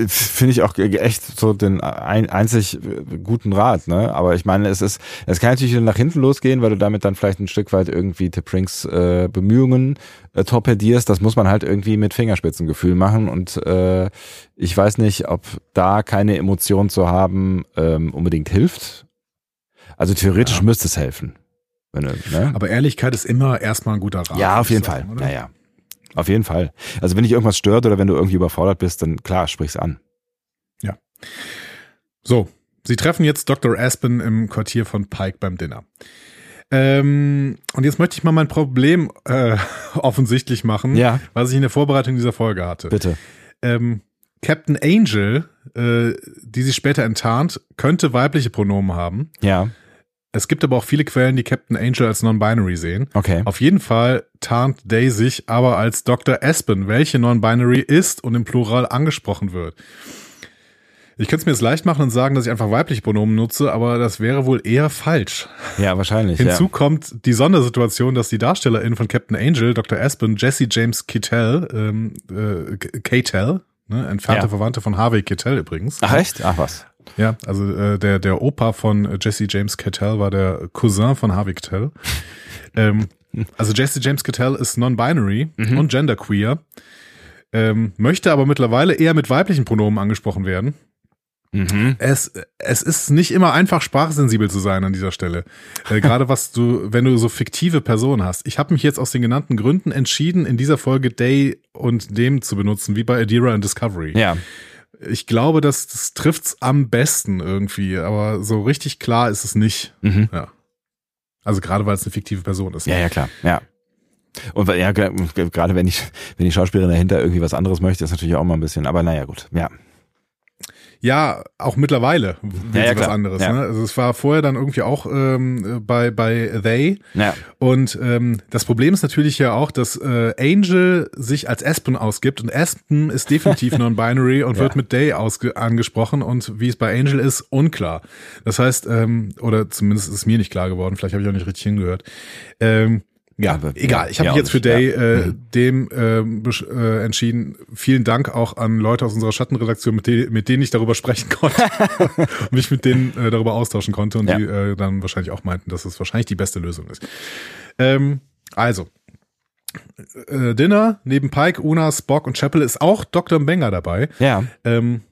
Finde ich auch echt so den ein, einzig guten Rat, ne? Aber ich meine, es ist, es kann natürlich nach hinten losgehen, weil du damit dann vielleicht ein Stück weit irgendwie Tiprinks äh, Bemühungen äh, torpedierst. Das muss man halt irgendwie mit Fingerspitzengefühl machen. Und äh, ich weiß nicht, ob da keine Emotion zu haben ähm, unbedingt hilft. Also theoretisch ja. müsste es helfen. Wenn, ne? Aber Ehrlichkeit ist immer erstmal ein guter Rat. Ja, auf jeden sagen, Fall. Oder? Ja, ja. Auf jeden Fall. Also wenn dich irgendwas stört oder wenn du irgendwie überfordert bist, dann klar, sprich's an. Ja. So, sie treffen jetzt Dr. Aspen im Quartier von Pike beim Dinner. Ähm, und jetzt möchte ich mal mein Problem äh, offensichtlich machen, ja. was ich in der Vorbereitung dieser Folge hatte. Bitte. Ähm, Captain Angel, äh, die sich später enttarnt, könnte weibliche Pronomen haben. Ja. Es gibt aber auch viele Quellen, die Captain Angel als Non-Binary sehen. Okay. Auf jeden Fall tarnt Day sich aber als Dr. Aspen, welche Non-Binary ist und im Plural angesprochen wird. Ich könnte es mir jetzt leicht machen und sagen, dass ich einfach weibliche Pronomen nutze, aber das wäre wohl eher falsch. Ja, wahrscheinlich. Hinzu ja. kommt die Sondersituation, dass die Darstellerin von Captain Angel, Dr. Aspen, Jesse James Kittel, ähm, äh, Kittel, ne, entfernte ja. Verwandte von Harvey Kittel übrigens. Ach echt? Ach was. Ja, also äh, der, der Opa von Jesse James Cattell war der Cousin von Harvey Cattell. ähm, also Jesse James Cattell ist non-binary mhm. und genderqueer, ähm, möchte aber mittlerweile eher mit weiblichen Pronomen angesprochen werden. Mhm. Es, es ist nicht immer einfach, sprachsensibel zu sein an dieser Stelle. Äh, Gerade was du, wenn du so fiktive Personen hast. Ich habe mich jetzt aus den genannten Gründen entschieden, in dieser Folge Day und dem zu benutzen, wie bei Adira und Discovery. Ja ich glaube, das, das trifft's am besten irgendwie, aber so richtig klar ist es nicht. Mhm. Ja. Also gerade weil es eine fiktive Person ist. Ja, ja, klar. Ja. Und ja, gerade wenn ich, wenn die Schauspielerin dahinter irgendwie was anderes möchte, ist natürlich auch mal ein bisschen, aber naja, gut, ja. Ja, auch mittlerweile ja, ja, was anderes. Ja. Ne? Also es war vorher dann irgendwie auch ähm, bei bei They. Ja. Und ähm, das Problem ist natürlich ja auch, dass äh, Angel sich als Aspen ausgibt und Aspen ist definitiv non-binary und wird mit Day ausge angesprochen und wie es bei Angel ist, unklar. Das heißt, ähm, oder zumindest ist es mir nicht klar geworden, vielleicht habe ich auch nicht richtig hingehört. Ähm, ja, aber, egal. Ich habe mich jetzt für Day äh, mhm. dem äh, äh, entschieden. Vielen Dank auch an Leute aus unserer Schattenredaktion, mit, de mit denen ich darüber sprechen konnte und mich mit denen äh, darüber austauschen konnte und ja. die äh, dann wahrscheinlich auch meinten, dass es wahrscheinlich die beste Lösung ist. Ähm, also, äh, Dinner neben Pike, Una, Spock und Chapel ist auch Dr. Benger dabei. Ja. Ähm,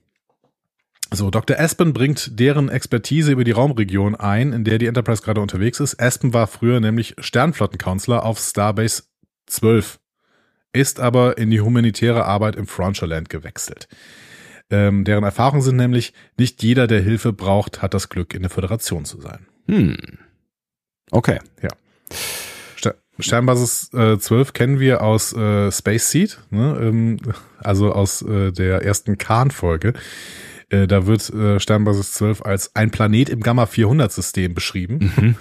so, Dr. Aspen bringt deren Expertise über die Raumregion ein, in der die Enterprise gerade unterwegs ist. Aspen war früher nämlich Sternflottencounselor auf Starbase 12, ist aber in die humanitäre Arbeit im Frontierland gewechselt. Ähm, deren Erfahrungen sind nämlich, nicht jeder, der Hilfe braucht, hat das Glück, in der Föderation zu sein. Hm. Okay. Ja. Sternbasis äh, 12 kennen wir aus äh, Space Seed, ne? ähm, also aus äh, der ersten Khan-Folge. Äh, da wird äh, Sternbasis 12 als ein Planet im Gamma 400 System beschrieben. Mhm.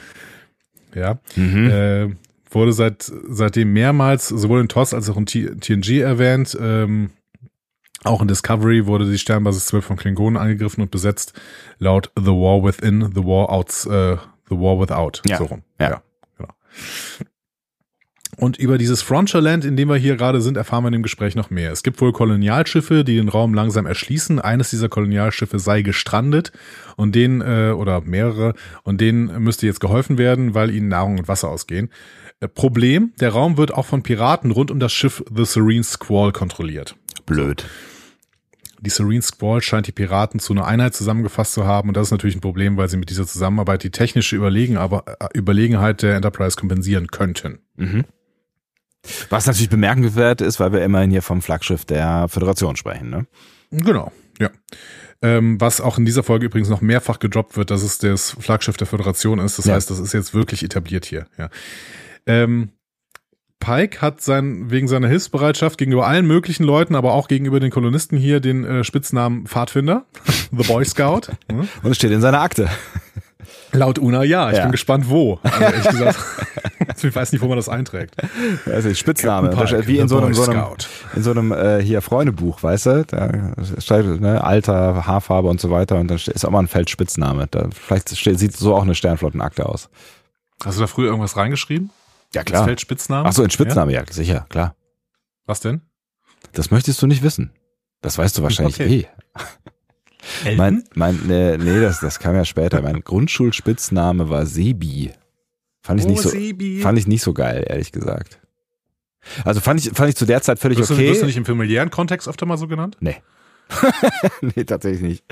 Ja. Mhm. Äh, wurde seit, seitdem mehrmals sowohl in TOS als auch in TNG erwähnt. Ähm, auch in Discovery wurde die Sternbasis 12 von Klingonen angegriffen und besetzt, laut The War Within, The War Outs, äh, The War Without. Ja. So rum. Ja. ja genau. Und über dieses Frontierland, in dem wir hier gerade sind, erfahren wir in dem Gespräch noch mehr. Es gibt wohl Kolonialschiffe, die den Raum langsam erschließen. Eines dieser Kolonialschiffe sei gestrandet und denen, äh, oder mehrere, und denen müsste jetzt geholfen werden, weil ihnen Nahrung und Wasser ausgehen. Äh, Problem, der Raum wird auch von Piraten rund um das Schiff The Serene Squall kontrolliert. Blöd. Die Serene Squall scheint die Piraten zu einer Einheit zusammengefasst zu haben und das ist natürlich ein Problem, weil sie mit dieser Zusammenarbeit die technische Überlegen, aber, äh, Überlegenheit der Enterprise kompensieren könnten. Mhm. Was natürlich bemerkenswert ist, weil wir immerhin hier vom Flaggschiff der Föderation sprechen, ne? Genau, ja. Ähm, was auch in dieser Folge übrigens noch mehrfach gedroppt wird, dass es das Flaggschiff der Föderation ist. Das Ja. heißt, das ist jetzt wirklich etabliert hier. Ja. Ähm, Pike hat sein, wegen seiner Hilfsbereitschaft gegenüber allen möglichen Leuten, aber auch gegenüber den Kolonisten hier den äh, Spitznamen Pfadfinder, The Boy Scout. Hm? Und es steht in seiner Akte. Laut Una ja. Ich Ja. bin gespannt, wo. Also ehrlich gesagt, ich weiß nicht, wo man das einträgt. Also Spitzname. Pike, wie in so einem, so einem, in so einem äh, hier Freundebuch, weißt du? Da steht ne, Alter, Haarfarbe und so weiter und dann ist auch mal ein Feld Spitzname. Da, vielleicht steht, sieht so auch eine Sternflottenakte aus. Hast du da früher irgendwas reingeschrieben? Ja Das Feld Spitznamen? Ach so, in Spitzname, ja? sicher, klar. Was denn? Das möchtest du nicht wissen. Das weißt du wahrscheinlich Okay. eh. Mein, mein, nee, nee das, das kam ja später. Mein Grundschulspitzname war Sebi. Fand ich Oh, nicht so, Sebi. fand ich nicht so geil, ehrlich gesagt. Also fand ich, fand ich zu der Zeit völlig Wirst, du, okay. wirst du nicht im familiären Kontext öfter mal so genannt? Nee. nee, tatsächlich nicht.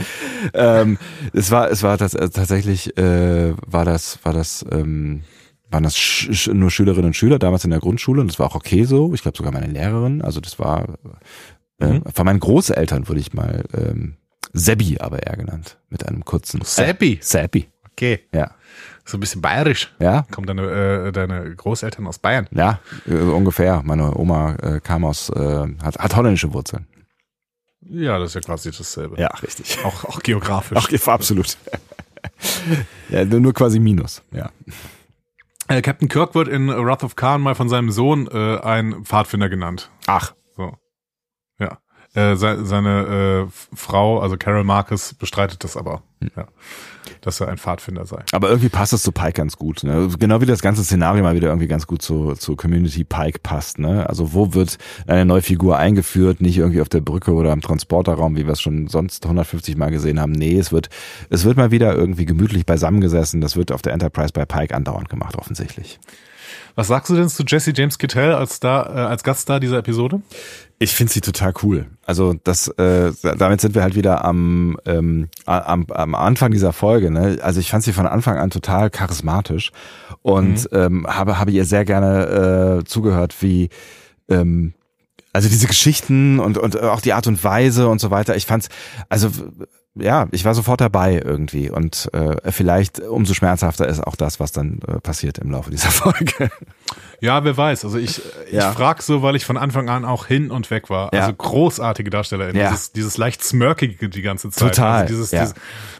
Ähm, es war, es war das, äh, tatsächlich, äh, war das, war das, ähm, waren das sch sch nur Schülerinnen und Schüler damals in der Grundschule und das war auch okay so. Ich glaube sogar meine Lehrerin. Also das war, äh, Mhm. von meinen Großeltern würde ich mal ähm, Sebi aber eher genannt mit einem kurzen Seppi. Seppi. Okay. Ja, So ein bisschen bayerisch. ja, Kommen deine, äh, deine Großeltern aus Bayern? ja, äh, ungefähr. Meine Oma äh, kam aus, äh, hat, hat holländische Wurzeln. Ja, das ist ja quasi dasselbe. Ja, richtig. Auch, auch geografisch. Ach, absolut. ja, nur nur quasi Minus. Ja. Äh, Captain Kirk wird in Wrath of Khan mal von seinem Sohn äh, ein Pfadfinder genannt. Ach. Äh, se seine äh, Frau, also Carol Marcus, bestreitet das aber. Ja. Dass er ein Pfadfinder sei. Aber irgendwie passt es zu Pike ganz gut. Ne? Genau wie das ganze Szenario mal wieder irgendwie ganz gut zu, zu Community Pike passt. Ne? Also wo wird eine neue Figur eingeführt? Nicht irgendwie auf der Brücke oder am Transporterraum, wie wir es schon sonst 150 Mal gesehen haben. Nee, es wird, es wird mal wieder irgendwie gemütlich beisammengesessen. Das wird auf der Enterprise bei Pike andauernd gemacht, offensichtlich. Was sagst du denn zu Jesse James Kittel als, da, äh, als Gaststar dieser Episode? Ich finde sie total cool. Also das, äh, damit sind wir halt wieder am, ähm, am, am Anfang dieser Folge. Ne? Also ich fand sie von Anfang an total charismatisch und ähm, habe habe ihr sehr gerne äh, zugehört, wie ähm, also diese Geschichten und und auch die Art und Weise und so weiter. Ich fand's also ja, ich war sofort dabei irgendwie und äh, vielleicht umso schmerzhafter ist auch das, was dann äh, passiert im Laufe dieser Folge. Ja, wer weiß. Also ich, ich Ja. frag so, weil ich von Anfang an auch hin und weg war. Ja. Also großartige Darstellerin. Ja. Dieses, dieses leicht smirkige die ganze Zeit. Total, Also dieses, ja. dieses,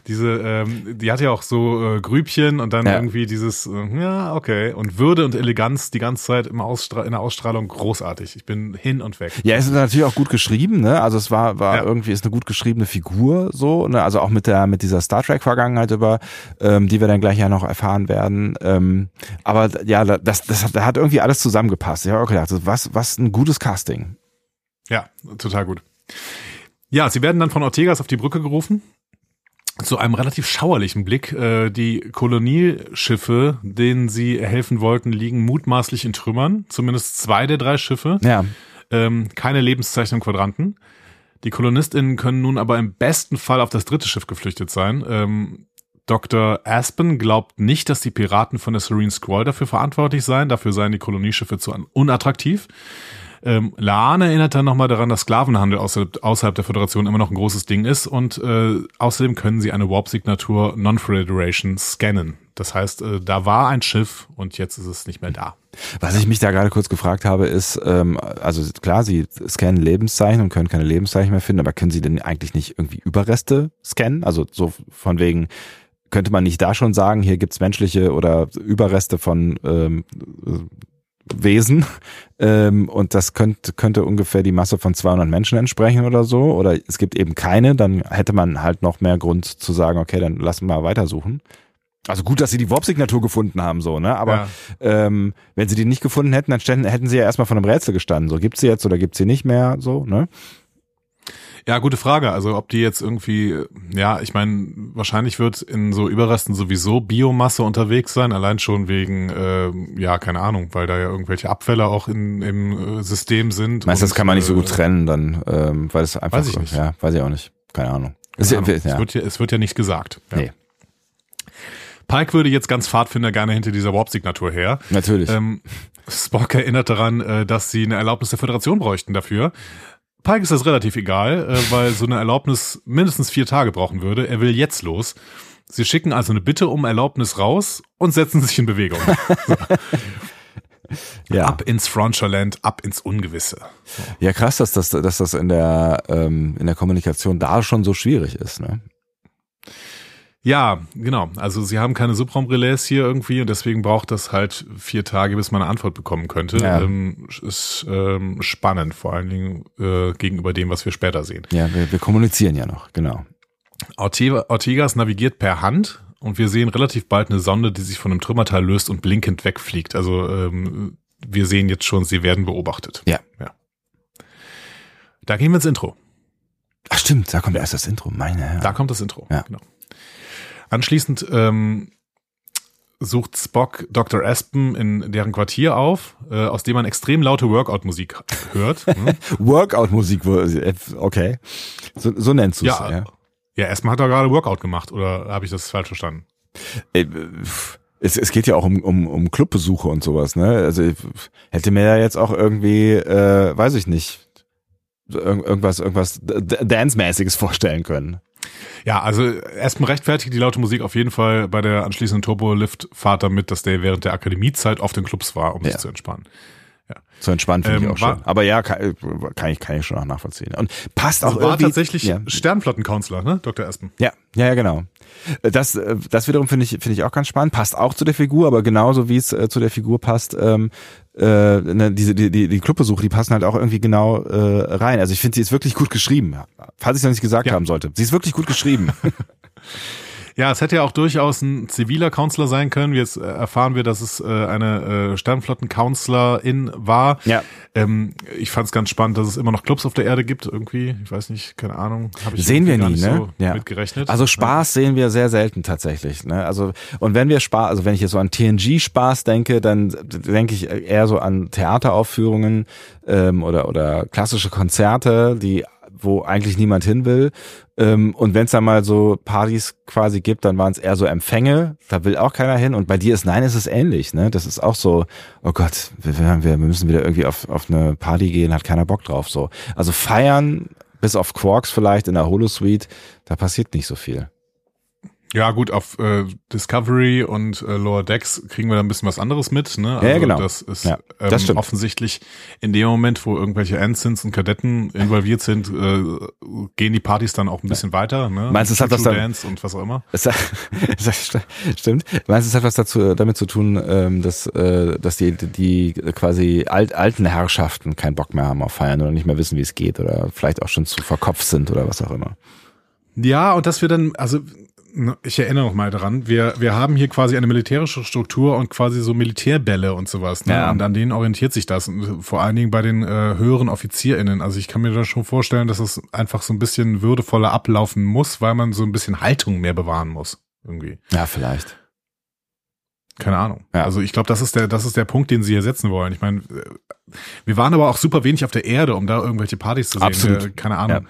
diese, ähm, die hat ja auch so äh, Grübchen und dann irgendwie dieses, äh, ja, okay. Und Würde und Eleganz die ganze Zeit im Ausstra in der Ausstrahlung großartig. Ich bin hin und weg. Ja, es ist natürlich auch gut geschrieben, ne? Also es war, war irgendwie ist eine gut geschriebene Figur, so, ne? Also auch mit der, mit dieser Star Trek Vergangenheit über, ähm, die wir dann gleich ja noch erfahren werden. Ähm, aber ja, das, das hat, da hat irgendwie alles zusammengepasst. Ich habe auch gedacht, was, was ein gutes Casting. Ja, total gut. Ja, sie werden dann von Ortegas auf die Brücke gerufen. Zu einem relativ schauerlichen Blick. Äh, die Kolonieschiffe, denen sie helfen wollten, liegen mutmaßlich in Trümmern. Zumindest zwei der drei Schiffe. Ja, Ähm, keine Lebenszeichen im Quadranten. Die KolonistInnen können nun aber im besten Fall auf das dritte Schiff geflüchtet sein. Ähm, Dr. Aspen glaubt nicht, dass die Piraten von der Serene Squall dafür verantwortlich seien. Dafür seien die Kolonieschiffe zu unattraktiv. Ähm, Laan erinnert dann nochmal daran, dass Sklavenhandel außerhalb, außerhalb der Föderation immer noch ein großes Ding ist und äh, außerdem können sie eine Warp-Signatur Non-Federation scannen. Das heißt, äh, da war ein Schiff und jetzt ist es nicht mehr da. was ich mich da gerade kurz gefragt habe, ist, ähm, also klar, sie scannen Lebenszeichen und können keine Lebenszeichen mehr finden, aber können sie denn eigentlich nicht irgendwie Überreste scannen? Also so von wegen, könnte man nicht da schon sagen, hier gibt's menschliche oder Überreste von ähm, Wesen ähm, und das könnte, könnte ungefähr die Masse von 200 Menschen entsprechen oder so oder es gibt eben keine, dann hätte man halt noch mehr Grund zu sagen, okay, dann lassen wir weitersuchen. Also gut, dass sie die Warp-Signatur gefunden haben, so, ne? Aber ja. ähm, wenn sie die nicht gefunden hätten, dann ständen, hätten sie ja erstmal von einem Rätsel gestanden. So, gibt's sie jetzt oder gibt's sie nicht mehr, so, ne? Ja, gute Frage. Also ob die jetzt irgendwie, ja, ich meine, wahrscheinlich wird in so Überresten sowieso Biomasse unterwegs sein, allein schon wegen, äh, ja, keine Ahnung, weil da ja irgendwelche Abfälle auch in, im äh, System sind. Meinst du, das kann man nicht so gut äh, trennen dann, ähm, weil es einfach, weiß ich nicht. ja, weiß ich auch nicht, keine Ahnung. Keine Ahnung. Ja, es, wird ja, es wird ja nicht gesagt. Ja. Nee. Pike würde jetzt ganz Pfadfinder gerne hinter dieser Warp-Signatur her. Natürlich. Ähm, Spock erinnert daran, äh, dass sie eine Erlaubnis der Föderation bräuchten dafür. Pike ist das relativ egal, äh, weil so eine Erlaubnis mindestens vier Tage brauchen würde. Er will jetzt los. Sie schicken also eine Bitte um Erlaubnis raus und setzen sich in Bewegung. ja. Ab ins Frontierland, ab ins Ungewisse. Ja, krass, dass das, dass das in der, ähm, in der Kommunikation da schon so schwierig ist. Ne? Ja, genau. Also sie haben keine Subraumrelais hier irgendwie und deswegen braucht das halt vier Tage, bis man eine Antwort bekommen könnte. Ja. Ähm, ist ähm, spannend, vor allen Dingen äh, gegenüber dem, was wir später sehen. Ja, wir, wir kommunizieren ja noch, genau. Ortega, Ortegas navigiert per Hand und wir sehen relativ bald eine Sonde, die sich von einem Trümmerteil löst und blinkend wegfliegt. Also ähm, wir sehen jetzt schon, sie werden beobachtet. Ja. ja. Da gehen wir ins Intro. Ach stimmt, da kommt erst das Intro, meine. Ja. Da kommt das Intro, ja. genau. Anschließend ähm, sucht Spock Dr. Aspen in deren Quartier auf, äh, aus dem man extrem laute Workout-Musik hört. Ne? Workout-Musik, okay. So, so nennst du es. Ja, ja. ja, Aspen hat da gerade Workout gemacht, oder habe ich das falsch verstanden? Äh, es, es geht ja auch um, um, um Clubbesuche und sowas, ne? Also hätte mir ja jetzt auch irgendwie, äh, weiß ich nicht, irgendwas, irgendwas Dance-mäßiges vorstellen können. Ja, also erstmal rechtfertigt die laute Musik auf jeden Fall bei der anschließenden Turbo-Lift-Fahrt damit, dass der während der Akademiezeit auf den Clubs war, um ja. sich zu entspannen. Ja. Zu entspannen finde ähm, ich auch war, schon. Aber ja, kann, kann, ich, kann ich schon auch nachvollziehen. Und passt also auch war tatsächlich ja. Sternflottencounselor, ne, Dr. Aspen? Ja, ja, ja, genau. Das, das wiederum finde ich, finde ich auch ganz spannend. Passt auch zu der Figur, aber genauso wie es äh, zu der Figur passt, ähm, äh, ne, diese die die die Clubbesuche, die passen halt auch irgendwie genau äh, rein. Also ich finde, sie ist wirklich gut geschrieben. Falls ich es noch nicht gesagt ja. haben sollte, sie ist wirklich gut geschrieben. Ja, es hätte ja auch durchaus ein ziviler Counselor sein können. Jetzt äh, erfahren wir, dass es äh, eine äh, Sternflotten-Counselorin war. Ja. Ähm, ich fand es ganz spannend, dass es immer noch Clubs auf der Erde gibt irgendwie. Ich weiß nicht, keine Ahnung. Hab ich sehen wir nie, ne? So ja. Mitgerechnet. Also Spaß ja. sehen wir sehr selten tatsächlich. Ne? Also und wenn wir Spaß, also wenn ich jetzt so an TNG-Spaß denke, dann denke ich eher so an Theateraufführungen ähm, oder oder klassische Konzerte, die wo eigentlich niemand hin will. Ähm, und wenn es dann mal so Partys quasi gibt, dann waren es eher so Empfänge, da will auch keiner hin. Und bei dir ist nein, ist es ähnlich, ne? Das ist auch so, oh Gott, wir, wir, müssen wieder irgendwie auf, auf eine Party gehen, hat keiner Bock drauf. so. Also feiern, bis auf Quarks vielleicht in der Holosuite, da passiert nicht so viel. Ja, gut, auf äh, Discovery und äh, Lower Decks kriegen wir da ein bisschen was anderes mit. Ne? Also ja, genau. Das ist ja, das ähm, offensichtlich in dem Moment, wo irgendwelche Ensigns und Kadetten involviert sind, äh, gehen die Partys dann auch ein bisschen ja. weiter. Ne? Meinst du, es hat was Dance und was auch immer? Es, stimmt. Meinst du, es hat was dazu damit zu tun, ähm, dass, äh, dass die, die quasi alt, alten Herrschaften keinen Bock mehr haben auf Feiern oder nicht mehr wissen, wie es geht oder vielleicht auch schon zu verkopft sind oder was auch immer? Ja, und dass wir dann, also ich erinnere noch mal daran, wir, wir haben hier quasi eine militärische Struktur und quasi so Militärbälle und sowas. Ne? Ja. Und an denen orientiert sich das. Und vor allen Dingen bei den äh, höheren OffizierInnen. Also ich kann mir da schon vorstellen, dass es einfach so ein bisschen würdevoller ablaufen muss, weil man so ein bisschen Haltung mehr bewahren muss. Irgendwie. Ja, vielleicht. Keine Ahnung. Ja. Also ich glaube, das ist der, das ist der Punkt, den sie hier setzen wollen. Ich meine, wir waren aber auch super wenig auf der Erde, um da irgendwelche Partys zu sehen. Absolut. Äh, keine Ahnung.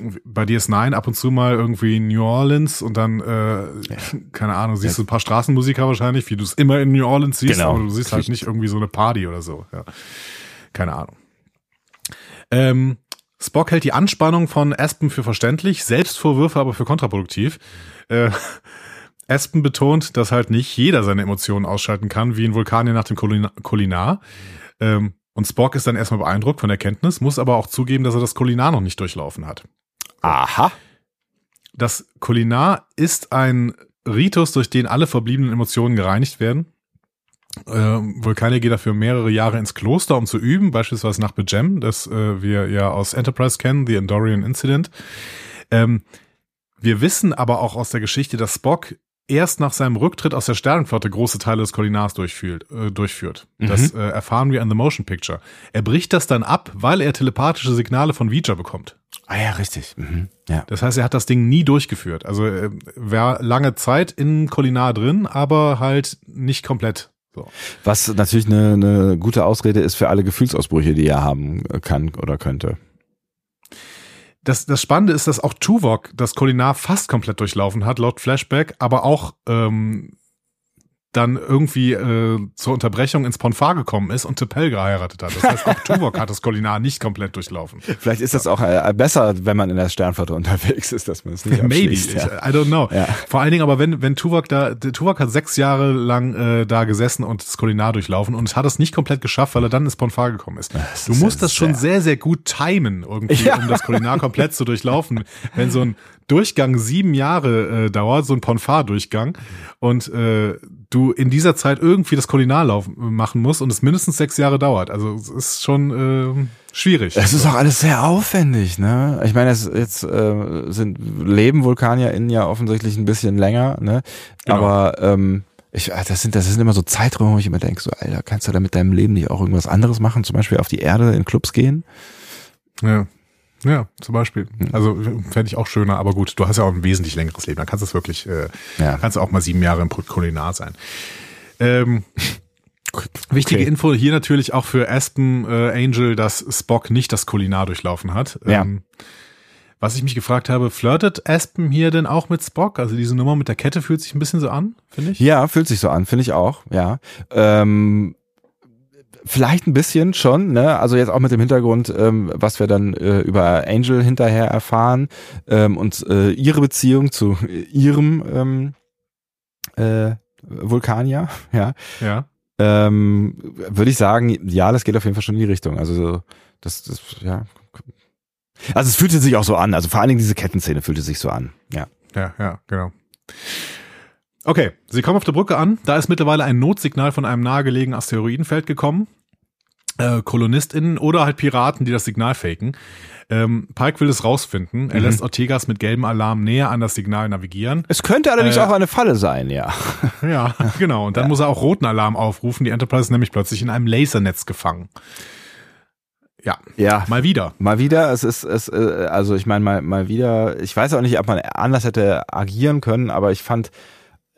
Ja. Bei DS9 ab und zu mal irgendwie New Orleans und dann, äh, ja. keine Ahnung, siehst du ein paar Straßenmusiker wahrscheinlich, wie du es immer in New Orleans siehst, genau. aber du siehst halt nicht irgendwie so eine Party oder so. Ja. Keine Ahnung. Ähm, Spock hält die Anspannung von Aspen für verständlich, Selbstvorwürfe aber für kontraproduktiv. Äh, Aspen betont, dass halt nicht jeder seine Emotionen ausschalten kann, wie in Vulkanien nach dem Kolinar. Ähm, und Spock ist dann erstmal beeindruckt von der Kenntnis, muss aber auch zugeben, dass er das Kolinar noch nicht durchlaufen hat. Aha. Das Kolinar ist ein Ritus, durch den alle verbliebenen Emotionen gereinigt werden. Äh, Vulkanier geht dafür mehrere Jahre ins Kloster, um zu üben, beispielsweise nach Bejem, das äh, wir ja aus Enterprise kennen, The Endorian Incident. Ähm, wir wissen aber auch aus der Geschichte, dass Spock erst nach seinem Rücktritt aus der Sternenflotte große Teile des Kolinars durchführt. Äh, durchführt. Das äh, erfahren wir an The Motion Picture. Er bricht das dann ab, weil er telepathische Signale von Vija bekommt. Ah ja, richtig. Mhm. Ja. Das heißt, er hat das Ding nie durchgeführt. Also er war lange Zeit in Kolinar drin, aber halt nicht komplett. So. Was natürlich eine, eine gute Ausrede ist für alle Gefühlsausbrüche, die er haben kann oder könnte. Das, das Spannende ist, dass auch Tuvok das Kolinar fast komplett durchlaufen hat, laut Flashback, aber auch ähm, dann irgendwie äh, zur Unterbrechung ins Ponfar gekommen ist und T'Pel geheiratet hat. Das heißt, auch Tuvok hat das Kolinar nicht komplett durchlaufen. Vielleicht ist das auch äh, besser, wenn man in der Sternflotte unterwegs ist, dass man es nicht Maybe, ja. I don't know. Ja. Vor allen Dingen aber, wenn, wenn Tuvok da, Tuvok hat sechs Jahre lang äh, da gesessen und das Kolinar durchlaufen und hat es nicht komplett geschafft, weil er dann ins Ponfar gekommen ist. Das du ist musst das schon sehr- sehr, sehr gut timen, irgendwie, Ja. um das Kolinar komplett zu durchlaufen. Wenn so ein Durchgang sieben Jahre äh, dauert, so ein Ponfar-Durchgang, und äh, du in dieser Zeit irgendwie das Kolinar laufen, machen musst und es mindestens sechs Jahre dauert. Also es ist schon äh, schwierig. Es ist auch alles sehr aufwendig, ne? Ich meine, es jetzt äh, sind leben VulkanierInnen ja offensichtlich ein bisschen länger, ne? Genau. Aber ähm, ich, ah, das sind das sind immer so Zeiträume, wo ich immer denke, so Alter, kannst du da mit deinem Leben nicht auch irgendwas anderes machen? Zum Beispiel auf die Erde in Clubs gehen? Ja. Ja, zum Beispiel. Also fände ich auch schöner, aber gut, du hast ja auch ein wesentlich längeres Leben. Da kannst du es wirklich, äh, Ja. kannst du auch mal sieben Jahre im Kulinar sein. Ähm, Wichtige Okay. Info hier natürlich auch für Aspen äh, Angel, dass Spock nicht das Kulinar durchlaufen hat. Ja. Ähm, was ich mich gefragt habe, flirtet Aspen hier denn auch mit Spock? Also diese Nummer mit der Kette fühlt sich ein bisschen so an, finde ich. Ja, fühlt sich so an, finde ich auch, ja. Ähm, vielleicht ein bisschen schon, ne? Also jetzt auch mit dem Hintergrund, ähm, was wir dann äh, über Angel hinterher erfahren ähm, und äh, ihre Beziehung zu ihrem ähm, äh, Vulkanier, ja. Ja. Ähm, würde ich sagen, ja, das geht auf jeden Fall schon in die Richtung. Also das, das, ja. Also es fühlte sich auch so an. Also vor allen Dingen diese Kettenszene fühlte sich so an. Ja. Ja, ja, genau. Okay, sie kommen auf der Brücke an. Da ist mittlerweile ein Notsignal von einem nahegelegenen Asteroidenfeld gekommen. Äh, KolonistInnen oder halt Piraten, die das Signal faken. Ähm, Pike will es rausfinden. Er Mhm. lässt Ortegas mit gelbem Alarm näher an das Signal navigieren. Es könnte allerdings Äh, auch eine Falle sein, ja. Ja, genau. Und dann muss er auch roten Alarm aufrufen. Die Enterprise ist nämlich plötzlich in einem Lasernetz gefangen. Ja, Ja. mal wieder. Mal wieder, es ist, es, äh, also ich meine mal, mal wieder, ich weiß auch nicht, ob man anders hätte agieren können, aber ich fand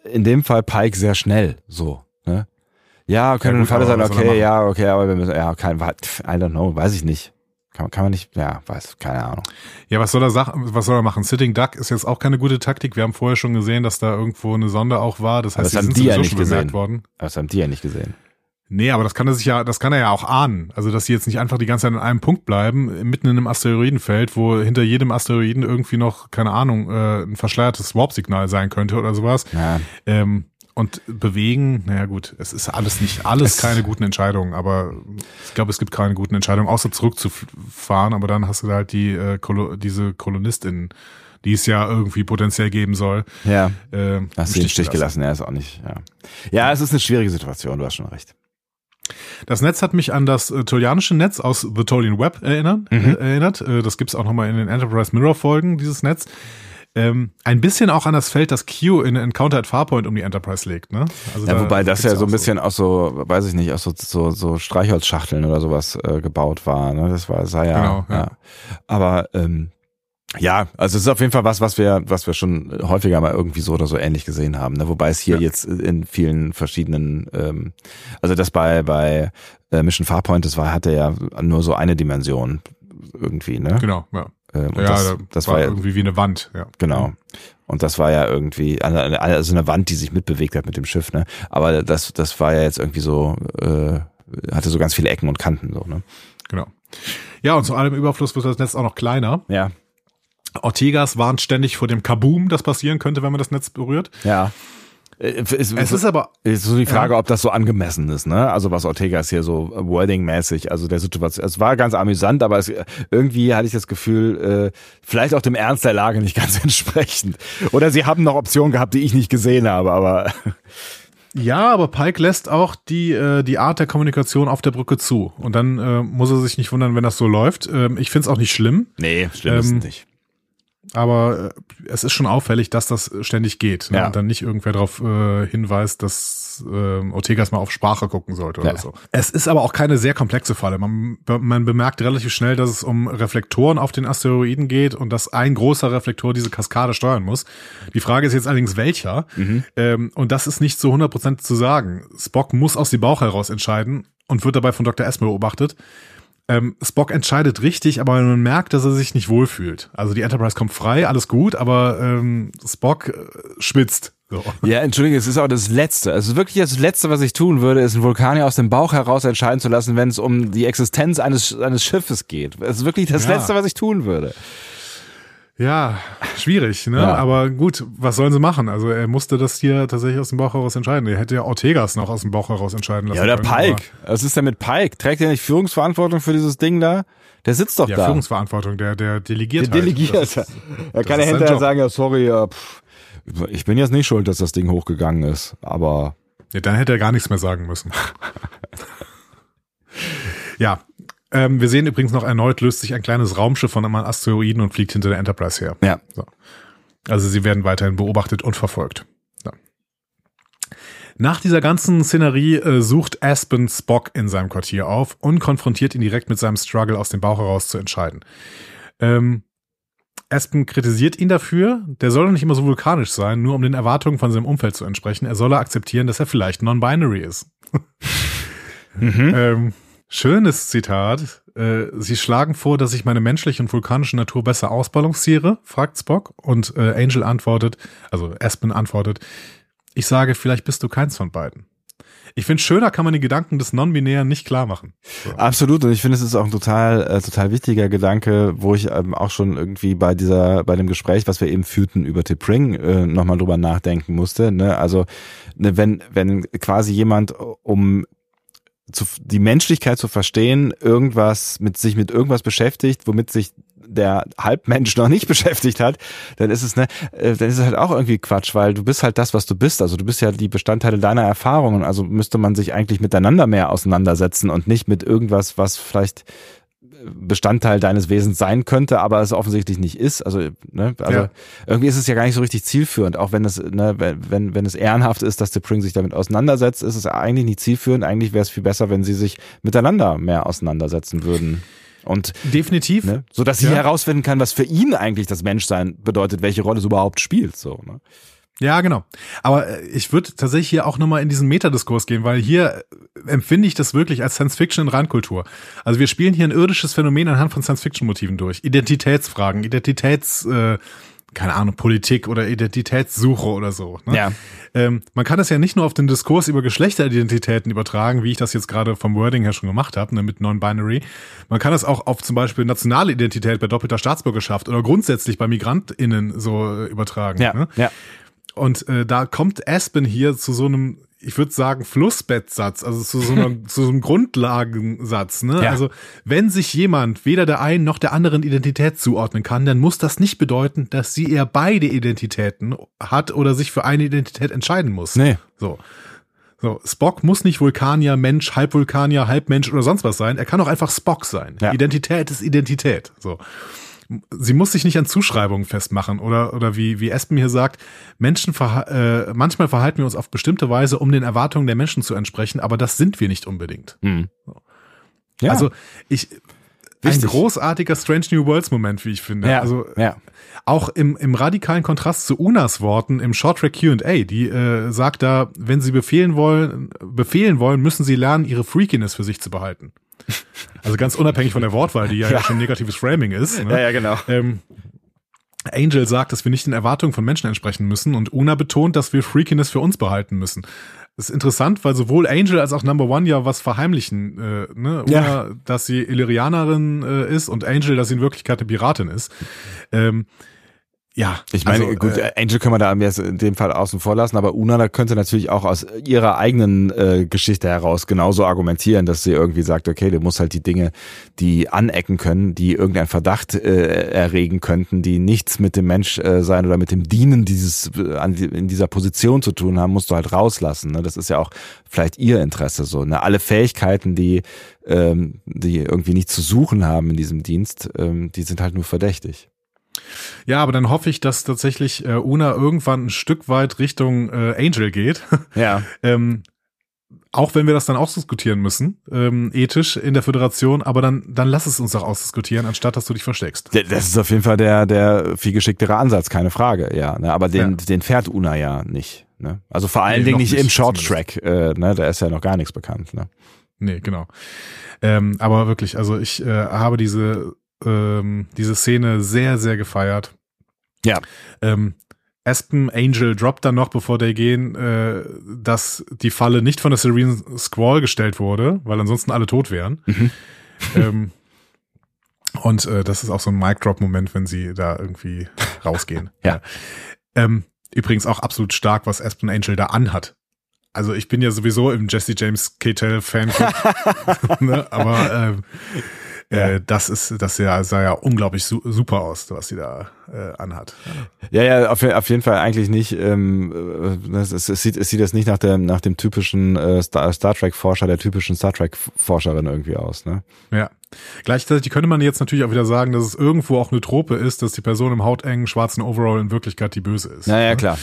in dem Fall Pike sehr schnell so. Ne? Ja, könnte Ja, Falle aber sein, okay, ja, okay, aber wir müssen, ja, kein, I don't know, weiß ich nicht. Kann, man- kann man nicht, ja, weiß, keine Ahnung. Ja, was soll er sagen? Was soll er machen? Sitting Duck ist jetzt auch keine gute Taktik. Wir haben vorher schon gesehen, dass da irgendwo eine Sonde auch war. Das heißt, das haben sind die ja nicht gesehen. worden. Das haben die ja nicht gesehen. Nee, aber das kann er sich ja, das kann er ja auch ahnen. Also, dass sie jetzt nicht einfach die ganze Zeit an einem Punkt bleiben, mitten in einem Asteroidenfeld, wo hinter jedem Asteroiden irgendwie noch, keine Ahnung, äh, ein verschleiertes Warp-Signal sein könnte oder sowas. Ja. Ähm, und bewegen, naja gut, es ist alles nicht, alles Es- keine guten Entscheidungen, aber ich glaube, es gibt keine guten Entscheidungen, außer zurückzufahren, aber dann hast du da halt die, äh, Kolo diese KolonistInnen, die es ja irgendwie potenziell geben soll. Ja, Äh, hast du den Stich gelassen. gelassen, ja, ist auch nicht, ja. Ja, es ist eine schwierige Situation, du hast schon recht. Das Netz hat mich an das äh, Tolianische Netz aus The Tolian Web erinnern, Mhm. äh, erinnert. Äh, das gibt's auch nochmal in den Enterprise Mirror Folgen, dieses Netz. Ähm, ein bisschen auch an das Feld, das Q in Encounter at Farpoint um die Enterprise legt. Ne? Also Ja, da wobei das ja so ein bisschen aus so, weiß ich nicht, aus so, so, so Streichholzschachteln oder sowas äh, gebaut war. Ne? Das war, sah ja, Genau, ja. ja. Aber ähm, ja, also es ist auf jeden Fall was, was wir, was wir schon häufiger mal irgendwie so oder so ähnlich gesehen haben. Ne? Wobei es hier Ja. jetzt in vielen verschiedenen, ähm, also das bei bei äh, Mission Farpoint, das war hatte ja nur so eine Dimension irgendwie, ne? Genau, ja. Ähm, ja, das, da das war war ja, irgendwie wie eine Wand. Ja. Genau. Und das war ja irgendwie, eine- also eine Wand, die sich mitbewegt hat mit dem Schiff, ne? Aber das, das war ja jetzt irgendwie so, äh, hatte so ganz viele Ecken und Kanten, so, ne? Genau. Ja, und zu allem Überfluss wird das Netz auch noch kleiner. Ja. Ortegas warnt ständig vor dem Kaboom, das passieren könnte, wenn man das Netz berührt. Ja. Äh, Es, Es ist aber, ist so die Frage, ob das so angemessen ist, ne? Also was Ortegas hier so wording-mäßig, also der Situation, es war ganz amüsant, aber es, irgendwie hatte ich das Gefühl, äh, vielleicht auch dem Ernst der Lage nicht ganz entsprechend. Oder sie haben noch Optionen gehabt, die ich nicht gesehen habe, aber ja, aber Pike lässt auch die, äh, die Art der Kommunikation auf der Brücke zu. Und dann äh, muss er sich nicht wundern, wenn das so läuft. Ähm, ich find's auch nicht schlimm. nee, schlimm ist Ähm, es nicht. Aber äh, es ist schon auffällig, dass das ständig geht. Ne? Ja. Und dann nicht irgendwer darauf äh, hinweist, dass äh, Ortegas mal auf Sprache gucken sollte oder Ja. so. Es ist aber auch keine sehr komplexe Falle. Man, man bemerkt relativ schnell, dass es um Reflektoren auf den Asteroiden geht und dass ein großer Reflektor diese Kaskade steuern muss. Die Frage ist jetzt allerdings welcher. Ähm, und das ist nicht zu 100% zu sagen. Spock muss aus dem Bauch heraus entscheiden und wird dabei von Dr. S beobachtet. Ähm, Spock entscheidet richtig, aber man merkt, dass er sich nicht wohlfühlt. Also die Enterprise kommt frei, alles gut, aber ähm, Spock äh, schwitzt. So. Ja, entschuldige, es ist auch das Letzte. Also wirklich das Letzte, was ich tun würde, ist einen Vulkanier aus dem Bauch heraus entscheiden zu lassen, wenn es um die Existenz eines, eines Schiffes geht. Es ist wirklich das Ja. Letzte, was ich tun würde. Ja, schwierig, ne? Ja. Aber gut, was sollen sie machen? Also er musste das hier tatsächlich aus dem Bauch heraus entscheiden. Er hätte ja Ortegas noch aus dem Bauch heraus entscheiden lassen. Ja, oder können, Pike. Was ist denn mit Pike? Trägt er nicht Führungsverantwortung für dieses Ding da? Der sitzt doch Ja, da. Führungsverantwortung, der, der delegiert Der halt. Delegierte. Das ist- Er kann ja hinterher sagen, ja, sorry, ja, pff, ich bin jetzt nicht schuld, dass das Ding hochgegangen ist. Aber Ja, dann hätte er gar nichts mehr sagen müssen. ja. Ähm, wir sehen übrigens noch erneut, löst sich ein kleines Raumschiff von einem Asteroiden und fliegt hinter der Enterprise her. ja. So. Also sie werden weiterhin beobachtet und verfolgt. Ja. Nach dieser ganzen Szenerie äh, sucht Aspen Spock in seinem Quartier auf und konfrontiert ihn direkt mit seinem Struggle aus dem Bauch heraus zu entscheiden. Ähm, Aspen kritisiert ihn dafür, der soll doch nicht immer so vulkanisch sein, nur um den Erwartungen von seinem Umfeld zu entsprechen. Er solle akzeptieren, dass er vielleicht non-binary ist. ähm, schönes Zitat. Äh, Sie schlagen vor, dass ich meine menschliche und vulkanische Natur besser ausbalanciere, fragt Spock. Und äh, Angel antwortet, also Aspen antwortet, ich sage, vielleicht bist du keins von beiden. Ich finde, schöner kann man die Gedanken des Non-Binären nicht klar machen. So. Absolut und ich finde es ist auch ein total äh, total wichtiger Gedanke, wo ich ähm, auch schon irgendwie bei dieser bei dem Gespräch, was wir eben führten über Tipring, äh, nochmal drüber nachdenken musste. Ne? Also ne, wenn wenn quasi jemand um zu, die Menschlichkeit zu verstehen, irgendwas mit sich mit irgendwas beschäftigt, womit sich der Halbmensch noch nicht beschäftigt hat, dann ist es ne, äh, dann ist es halt auch irgendwie Quatsch, weil du bist halt das, was du bist. Also du bist ja die Bestandteile deiner Erfahrungen. Also müsste man sich eigentlich miteinander mehr auseinandersetzen und nicht mit irgendwas, was vielleicht Bestandteil deines Wesens sein könnte, aber es offensichtlich nicht ist. Also, ne, also Ja. irgendwie ist es ja gar nicht so richtig zielführend, auch wenn es, ne, wenn, wenn es ehrenhaft ist, dass The Pring sich damit auseinandersetzt, ist es eigentlich nicht zielführend. Eigentlich wäre es viel besser, wenn sie sich miteinander mehr auseinandersetzen würden. Und Definitiv. ne, so dass sie Ja. herausfinden kann, was für ihn eigentlich das Menschsein bedeutet, welche Rolle es überhaupt spielt. So, ne? Ja, genau. Aber äh, ich würde tatsächlich hier auch nochmal in diesen Metadiskurs gehen, weil hier äh, empfinde ich das wirklich als Science-Fiction in Randkultur. Also wir spielen hier ein irdisches Phänomen anhand von Science-Fiction-Motiven durch. Identitätsfragen, Identitäts, äh, keine Ahnung, Politik oder Identitätssuche oder so. Ne? Ja. Ähm, man kann das ja nicht nur auf den Diskurs über Geschlechteridentitäten übertragen, wie ich das jetzt gerade vom Wording her schon gemacht habe, ne, mit Non-Binary. Man kann das auch auf zum Beispiel nationale Identität bei doppelter Staatsbürgerschaft oder grundsätzlich bei MigrantInnen so äh, übertragen. Ja, Ne? ja. Und äh, da kommt Aspen hier zu so einem, ich würde sagen, Flussbettsatz, also zu so, einer, zu so einem Grundlagensatz. Ne? Ja. Also wenn sich jemand weder der einen noch der anderen Identität zuordnen kann, dann muss das nicht bedeuten, dass sie eher beide Identitäten hat oder sich für eine Identität entscheiden muss. Nee. So. So, Spock muss nicht Vulkanier, Mensch, Halbvulkanier, Halbmensch oder sonst was sein. Er kann auch einfach Spock sein. Ja. Identität ist Identität. So. Sie muss sich nicht an Zuschreibungen festmachen oder, oder wie, wie Espen hier sagt, Menschen verha äh, manchmal verhalten wir uns auf bestimmte Weise, um den Erwartungen der Menschen zu entsprechen, aber das sind wir nicht unbedingt. Hm. Ja. Also ich, ein Wichtig. großartiger Strange New Worlds Moment, wie ich finde. ja, Also ja. auch im, im radikalen Kontrast zu Unas Worten im Short Track Q&A, die äh, sagt da, wenn sie befehlen wollen, befehlen wollen, müssen sie lernen, ihre Freakiness für sich zu behalten. Also ganz unabhängig von der Wortwahl, die ja, schon negatives Framing ist. Ne? Ja, ja, genau. Ähm, Angel sagt, dass wir nicht den Erwartungen von Menschen entsprechen müssen und Una betont, dass wir Freakiness für uns behalten müssen. Das ist interessant, weil sowohl Angel als auch Number One ja was verheimlichen. Äh, ne? Una, Ja. dass sie Illyrianerin äh, ist und Angel, dass sie in Wirklichkeit eine Piratin ist. Ähm, ja, Ich meine, also, gut, äh, Angel können wir da jetzt in dem Fall außen vor lassen, aber Una da könnte natürlich auch aus ihrer eigenen äh, Geschichte heraus genauso argumentieren, dass sie irgendwie sagt, okay, du musst halt die Dinge, die anecken können, die irgendeinen Verdacht äh, erregen könnten, die nichts mit dem Mensch äh, sein oder mit dem Dienen dieses äh, an, in dieser Position zu tun haben, musst du halt rauslassen. Ne? Das ist ja auch vielleicht ihr Interesse so. Ne? Alle Fähigkeiten, die ähm, die irgendwie nicht zu suchen haben in diesem Dienst, ähm, die sind halt nur verdächtig. Ja, aber dann hoffe ich, dass tatsächlich äh, Una irgendwann ein Stück weit Richtung äh, Angel geht. Ja. ähm, auch wenn wir das dann ausdiskutieren müssen, ähm, ethisch in der Föderation, aber dann, dann lass es uns doch ausdiskutieren, anstatt dass du dich versteckst. Das ist auf jeden Fall der, der viel geschicktere Ansatz, keine Frage, ja. Ne? Aber den, ja. den fährt Una ja nicht. Ne? Also vor allen nee, Dingen nicht, nicht, im Short Track, äh, ne? da ist ja noch gar nichts bekannt. Ne? Nee, genau. Ähm, aber wirklich, also ich äh, habe diese, ähm, diese Szene sehr, sehr gefeiert. Ja. Ähm, Aspen Angel droppt dann noch, bevor die gehen, äh, dass die Falle nicht von der Serene Squall gestellt wurde, weil ansonsten alle tot wären. Mhm. ähm, und äh, das ist auch so ein Mic-Drop-Moment, wenn sie da irgendwie rausgehen. ja. Ähm, übrigens auch absolut stark, was Aspen Angel da anhat. Also ich bin ja sowieso im Jesse James Cattell Fan, ne? aber ähm, ja. Äh, das ist, das ja, sah ja unglaublich su super aus, was sie da äh, anhat. Ja, ja, auf, auf jeden Fall eigentlich nicht. Ähm, äh, es, es, sieht, es sieht jetzt nicht nach dem, nach dem typischen äh, Star, Star Trek Forscher, der typischen Star Trek Forscherin irgendwie aus, ne? Ja. Gleichzeitig könnte man jetzt natürlich auch wieder sagen, dass es irgendwo auch eine Trope ist, dass die Person im hautengen schwarzen Overall in Wirklichkeit die Böse ist. Ja, ja, ne? klar.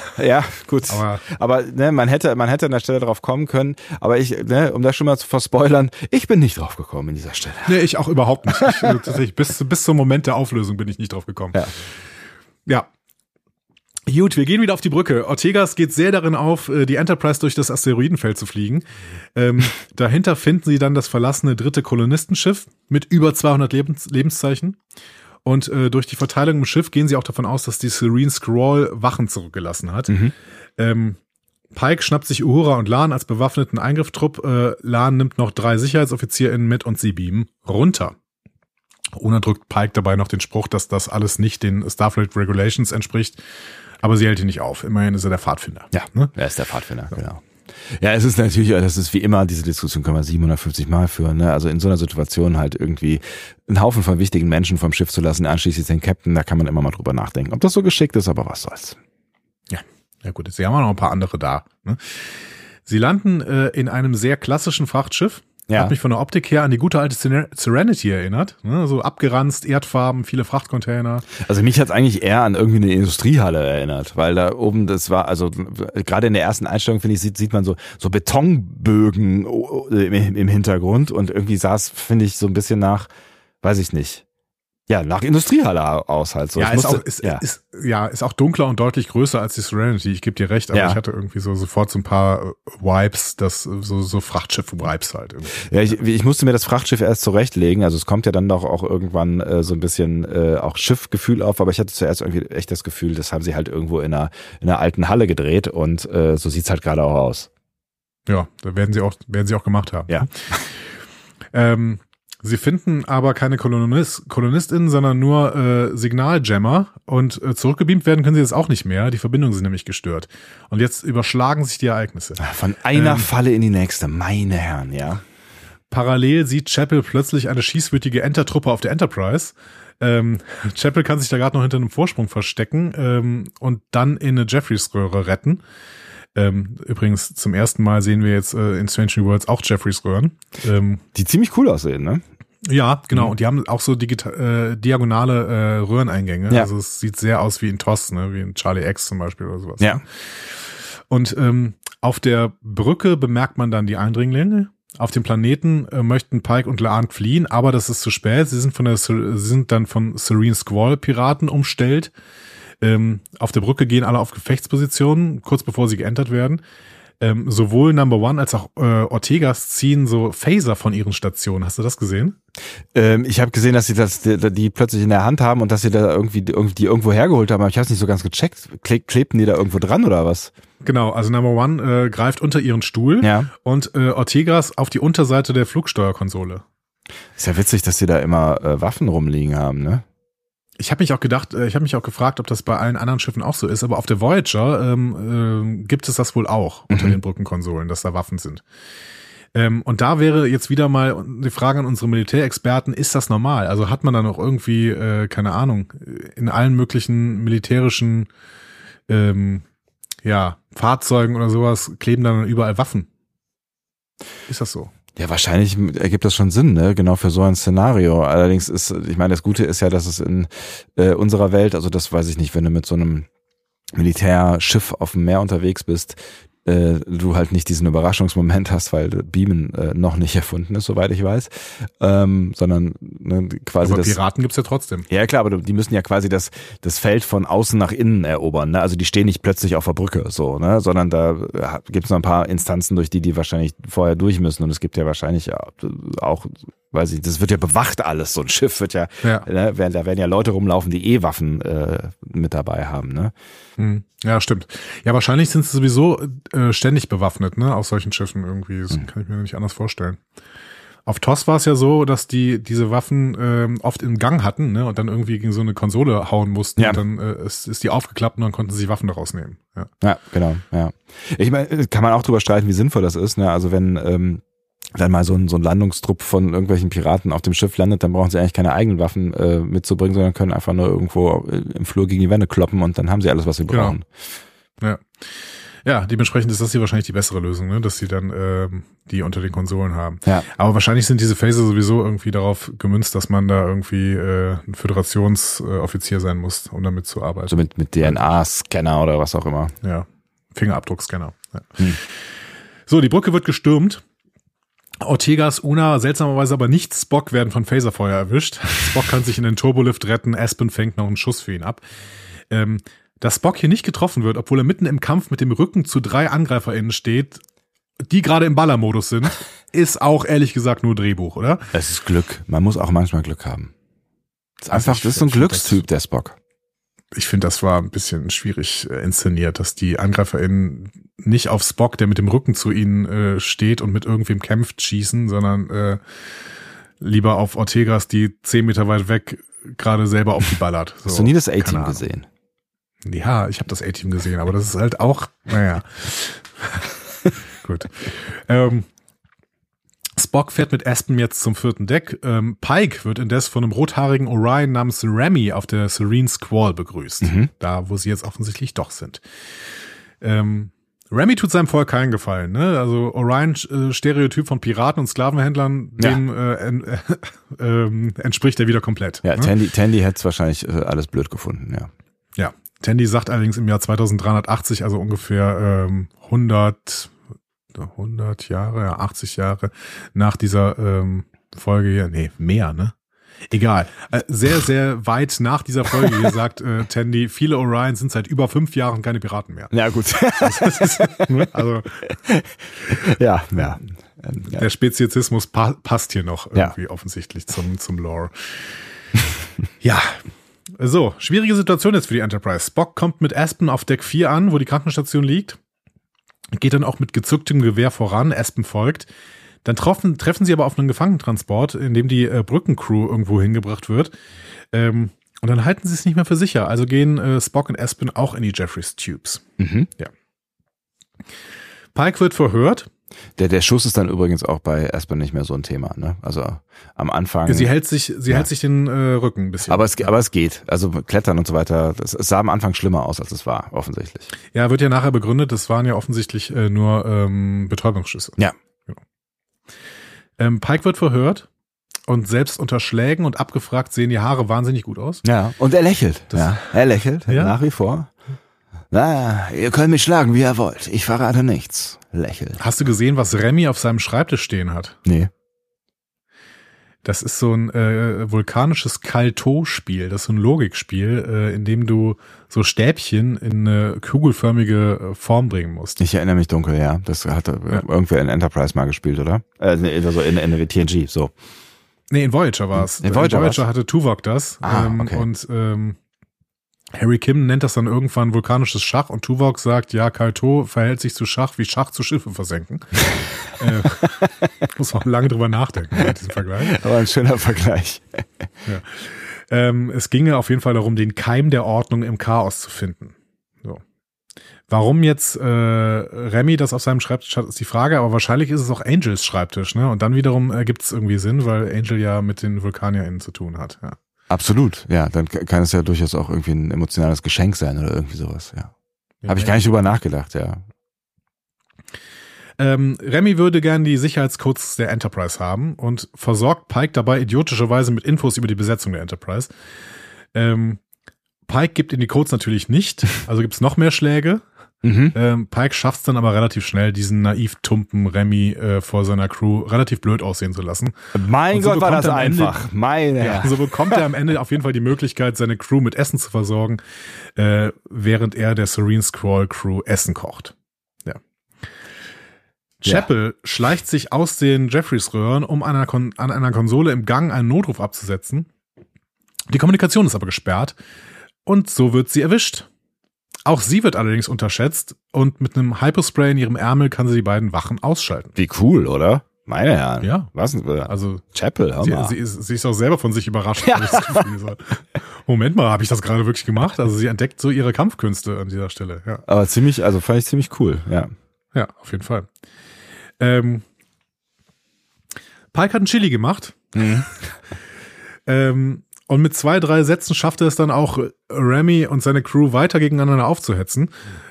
Ja, gut. Aber, aber ne, man hätte, man hätte an der Stelle drauf kommen können. Aber ich, ne, um das schon mal zu verspoilern, ich bin nicht drauf gekommen in dieser Stelle. Nee, ich auch überhaupt nicht. Ich, äh, tatsächlich, bis, bis zum Moment der Auflösung bin ich nicht drauf gekommen. Ja. ja. Gut, wir gehen wieder auf die Brücke. Ortegas geht sehr darin auf, äh, die Enterprise durch das Asteroidenfeld zu fliegen. Ähm, dahinter finden sie dann das verlassene dritte Kolonistenschiff mit über 200 Lebens Lebenszeichen. Und äh, durch die Verteilung im Schiff gehen sie auch davon aus, dass die Serene Scroll Wachen zurückgelassen hat. Mhm. Ähm, Pike schnappt sich Uhura und Lan als bewaffneten Eingriffstrupp. Äh, Lan nimmt noch drei SicherheitsoffizierInnen mit und sie beamen runter. Una drückt Pike dabei noch den Spruch, dass das alles nicht den Starfleet Regulations entspricht. Aber sie hält ihn nicht auf. Immerhin ist er der Pfadfinder. Ja, ne? er ist der Pfadfinder, so. genau. Ja, es ist natürlich, das ist wie immer, diese Diskussion können wir 750 Mal führen. Ne? Also in so einer Situation halt irgendwie einen Haufen von wichtigen Menschen vom Schiff zu lassen, anschließend den Captain, da kann man immer mal drüber nachdenken. Ob das so geschickt ist, aber was soll's. Ja, ja gut, jetzt haben wir noch ein paar andere da. Ne? Sie landen äh, in einem sehr klassischen Frachtschiff ja. Hat mich von der Optik her an die gute alte Serenity erinnert. Ne? So abgeranzt, Erdfarben, viele Frachtcontainer. Also mich hat es eigentlich eher an irgendwie eine Industriehalle erinnert, weil da oben das war, also gerade in der ersten Einstellung, finde ich, sieht, sieht man so, so Betonbögen im, im Hintergrund und irgendwie sah es, finde ich, so ein bisschen nach, weiß ich nicht, ja, nach Industriehalle aus halt so. Ja, ist, musste, auch, ist, ja. Ist, ja, ist auch dunkler und deutlich größer als die Serenity. Ich gebe dir recht, aber ja. ich hatte irgendwie so sofort so ein paar äh, Vibes, das so, so Frachtschiff-Vibes halt. Irgendwie. Ja, ich, ich musste mir das Frachtschiff erst zurechtlegen. Also es kommt ja dann doch auch irgendwann äh, so ein bisschen äh, auch Schiffgefühl auf, aber ich hatte zuerst irgendwie echt das Gefühl, das haben sie halt irgendwo in einer, in einer alten Halle gedreht und äh, so sieht's halt gerade auch aus. Ja, da werden sie auch, werden sie auch gemacht haben. Ja. ähm, Sie finden aber keine Kolonist, KolonistInnen, sondern nur äh, Signaljammer und äh, zurückgebeamt werden können sie jetzt auch nicht mehr. Die Verbindungen sind nämlich gestört. Und jetzt überschlagen sich die Ereignisse. Von einer ähm, Falle in die nächste, meine Herren, ja. Parallel sieht Chapel plötzlich eine schießwütige Entertruppe auf der Enterprise. Ähm, Chapel kann sich da gerade noch hinter einem Vorsprung verstecken ähm, und dann in eine Jeffreys-Röhre retten. Ähm, übrigens, zum ersten Mal sehen wir jetzt äh, in Strange New Worlds auch Jeffreys Röhren. Ähm, die ziemlich cool aussehen, ne? Ja, genau. Mhm. Und die haben auch so digital, äh, diagonale äh, Röhreneingänge. Ja. Also es sieht sehr aus wie in TOS, ne? wie in Charlie X zum Beispiel oder sowas. Ja. Und ähm, auf der Brücke bemerkt man dann die Eindringlinge. Auf dem Planeten äh, möchten Pike und Laan fliehen, aber das ist zu spät. Sie sind von der sie sind dann von Serene Squall Piraten umstellt. Ähm, auf der Brücke gehen alle auf Gefechtspositionen, kurz bevor sie geentert werden. Ähm, sowohl Number One als auch äh, Ortegas ziehen so Phaser von ihren Stationen. Hast du das gesehen? Ähm, ich habe gesehen, dass sie das, die, die, plötzlich in der Hand haben und dass sie da irgendwie, irgendwie die irgendwo hergeholt haben, aber ich habe es nicht so ganz gecheckt. Kle klebten die da irgendwo dran oder was? Genau, also Number One äh, greift unter ihren Stuhl ja. und äh, Ortegas auf die Unterseite der Flugsteuerkonsole. Ist ja witzig, dass sie da immer äh, Waffen rumliegen haben, ne? Ich habe mich auch gedacht, äh, ich habe mich auch gefragt, ob das bei allen anderen Schiffen auch so ist, aber auf der Voyager ähm, äh, gibt es das wohl auch unter mhm. den Brückenkonsolen, dass da Waffen sind. Ähm, und da wäre jetzt wieder mal die Frage an unsere Militärexperten, ist das normal? Also hat man da noch irgendwie, äh, keine Ahnung, in allen möglichen militärischen ähm, ja, Fahrzeugen oder sowas kleben dann überall Waffen? Ist das so? Ja, wahrscheinlich ergibt das schon Sinn, ne? Genau für so ein Szenario. Allerdings ist, ich meine, das Gute ist ja, dass es in äh, unserer Welt, also das weiß ich nicht, wenn du mit so einem Militärschiff auf dem Meer unterwegs bist, äh, du halt nicht diesen Überraschungsmoment hast, weil Beamen äh, noch nicht erfunden ist, soweit ich weiß, ähm, sondern ne, quasi aber das. Piraten gibt's ja trotzdem. Ja klar, aber die müssen ja quasi das das Feld von außen nach innen erobern. Ne? Also die stehen nicht plötzlich auf der Brücke, so, ne, sondern da gibt's noch ein paar Instanzen, durch die die wahrscheinlich vorher durch müssen. Und es gibt ja wahrscheinlich auch weiß ich, das wird ja bewacht alles. So ein Schiff wird ja, Ja. Ne, werden- da werden ja Leute rumlaufen, die eh Waffen äh, mit dabei haben. Ne? Hm. Ja, stimmt. Ja, wahrscheinlich sind sie sowieso äh, ständig bewaffnet, ne, auf solchen Schiffen irgendwie. Das Hm. kann ich mir nicht anders vorstellen. Auf TOS war es ja so, dass die diese Waffen ähm, oft im Gang hatten, ne, und dann irgendwie gegen so eine Konsole hauen mussten. Ja. Und dann äh, ist, ist die aufgeklappt und dann konnten sie Waffen daraus nehmen. Ja. Ja, genau, ja. Ich meine, kann man auch drüber streiten, wie sinnvoll das ist. Ne? Also wenn ähm, dann mal so ein, so ein Landungstrupp von irgendwelchen Piraten auf dem Schiff landet, dann brauchen sie eigentlich keine eigenen Waffen äh, mitzubringen, sondern können einfach nur irgendwo äh, im Flur gegen die Wände kloppen und dann haben sie alles, was sie Genau. brauchen. Ja. Ja, dementsprechend ist das hier wahrscheinlich die bessere Lösung, ne? dass sie dann ähm, die unter den Konsolen haben. Ja. Aber wahrscheinlich sind diese Phaser sowieso irgendwie darauf gemünzt, dass man da irgendwie äh, ein Föderationsoffizier sein muss, um damit zu arbeiten. Also mit, mit DNA-Scanner oder was auch immer. Ja, Fingerabdruckscanner. Ja. Hm. So, die Brücke wird gestürmt. Ortegas, Una, seltsamerweise aber nicht Spock werden von Phaserfeuer erwischt. Spock kann sich in den Turbolift retten, Aspen fängt noch einen Schuss für ihn ab. Ähm, dass Spock hier nicht getroffen wird, obwohl er mitten im Kampf mit dem Rücken zu drei AngreiferInnen steht, die gerade im Ballermodus sind, ist auch ehrlich gesagt nur Drehbuch, oder? Es ist Glück. Man muss auch manchmal Glück haben. Das ist einfach, das ist so ein Glückstyp, der Spock. Ich finde, das war ein bisschen schwierig äh, inszeniert, dass die AngreiferInnen nicht auf Spock, der mit dem Rücken zu ihnen äh, steht und mit irgendwem kämpft, schießen, sondern äh, lieber auf Ortegas, die zehn Meter weit weg gerade selber auf die ballert. So, Hast du nie das A-Team gesehen? Ja, ich habe das A-Team gesehen, aber das ist halt auch, naja. Gut. Ähm, Spock fährt mit Aspen jetzt zum vierten Deck. Ähm, Pike wird indes von einem rothaarigen Orion namens Remy auf der Serene Squall begrüßt. Mhm. Da, wo sie jetzt offensichtlich doch sind. Ähm, Remy tut seinem Volk keinen Gefallen. Ne? Also Orion, äh, Stereotyp von Piraten und Sklavenhändlern, Ja. dem äh, äh, ähm, entspricht er wieder komplett. Ja, ne? Tandy, Tandy hätte es wahrscheinlich äh, alles blöd gefunden, ja. Ja, Tandy sagt allerdings im Jahr 2380, also ungefähr ähm, 100, 100 Jahre, ja, 80 Jahre nach dieser ähm, Folge hier, nee, mehr, ne? Egal. Äh, sehr, sehr weit nach dieser Folge hier sagt äh, Tandy, viele Orion sind seit über fünf Jahren keine Piraten mehr. Ja, gut. Also ja, ja. Ja. der Speziesismus pa passt hier noch Ja. irgendwie offensichtlich zum, zum Lore. ja. So, schwierige Situation jetzt für die Enterprise. Spock kommt mit Aspen auf Deck 4 an, wo die Krankenstation liegt. Geht dann auch mit gezücktem Gewehr voran. Aspen folgt. Dann treffen, treffen sie aber auf einen Gefangenentransport, in dem die äh, Brückencrew irgendwo hingebracht wird. Ähm, und dann halten sie es nicht mehr für sicher. Also gehen äh, Spock und Aspen auch in die Jeffreys Tubes. Mhm. Pike wird verhört. Der, der Schuss ist dann übrigens auch bei Aspen nicht mehr so ein Thema, ne? Also am Anfang. Sie hält sich, sie Ja. hält sich den äh, Rücken ein bisschen. aber es, aber es geht. Also Klettern und so weiter. Das, es sah am Anfang schlimmer aus, als es war, offensichtlich. Ja, wird ja nachher begründet, das waren ja offensichtlich äh, nur ähm, Betäubungsschüsse. Ja. Genau. Ähm, Pike wird verhört und selbst unter Schlägen und abgefragt sehen die Haare wahnsinnig gut aus. Ja. Und er lächelt. Das- ja. Er lächelt Ja? nach wie vor. Na, ihr könnt mich schlagen, wie ihr wollt. Ich verrate nichts. Lächelt. Hast du gesehen, was Remy auf seinem Schreibtisch stehen hat? Nee. Das ist so ein äh, vulkanisches Kalto-Spiel. Das ist so ein Logikspiel, äh, in dem du so Stäbchen in eine kugelförmige äh, Form bringen musst. Ich erinnere mich dunkel, ja. Das hatte Ja. irgendwer in Enterprise mal gespielt, oder? Äh, also in, in TNG, so. Nee, in Voyager war es. In Voyager war's? hatte Tuvok das. Ah, ähm, okay. Und ähm, Harry Kim nennt das dann irgendwann vulkanisches Schach und Tuvok sagt, ja, Kaito verhält sich zu Schach, wie Schach zu Schiffe versenken. äh, muss man lange drüber nachdenken bei diesem Vergleich. Aber ein schöner Vergleich. Ähm, es ginge auf jeden Fall darum, den Keim der Ordnung im Chaos zu finden. So. Warum jetzt äh, Remy das auf seinem Schreibtisch hat, ist die Frage, aber wahrscheinlich ist es auch Angels Schreibtisch, ne? Und dann wiederum ergibt es irgendwie Sinn, weil Angel ja mit den VulkanierInnen zu tun hat. Ja. Absolut, ja. Dann kann es ja durchaus auch irgendwie ein emotionales Geschenk sein oder irgendwie sowas, ja. Habe ich gar nicht drüber nachgedacht, ja. Ähm, Remy würde gern die Sicherheitscodes der Enterprise haben und versorgt Pike dabei idiotischerweise mit Infos über die Besetzung der Enterprise. Ähm, Pike gibt in die Codes natürlich nicht, also gibt's noch mehr Schläge. Mhm. Ähm, Pike schafft es dann aber relativ schnell, diesen naiv tumpen Remy äh, vor seiner Crew relativ blöd aussehen zu lassen. Mein so Gott, war das einfach. Ende, Meine. Ja, so bekommt er am Ende auf jeden Fall die Möglichkeit, seine Crew mit Essen zu versorgen, äh, während er der Serene Scroll Crew Essen kocht. Ja. Chapel ja. schleicht sich aus den Jeffreys Röhren, um an einer, Kon an einer Konsole im Gang einen Notruf abzusetzen. Die Kommunikation ist aber gesperrt und so wird sie erwischt. Auch sie wird allerdings unterschätzt und mit einem Hyperspray in ihrem Ärmel kann sie die beiden Wachen ausschalten. Wie cool, oder? Meine Herren. Ja. Was? Also Chapel, mal. Sie, sie, ist, sie ist auch selber von sich überrascht. Ja. Moment mal, habe ich das gerade wirklich gemacht? Also sie entdeckt so ihre Kampfkünste an dieser Stelle. Ja. Aber ziemlich, also fand ich ziemlich cool, ja. Ja, auf jeden Fall. Ähm, Pike hat einen Chili gemacht. Mhm. ähm, und mit zwei, drei Sätzen schafft er es dann auch, Remy und seine Crew weiter gegeneinander aufzuhetzen.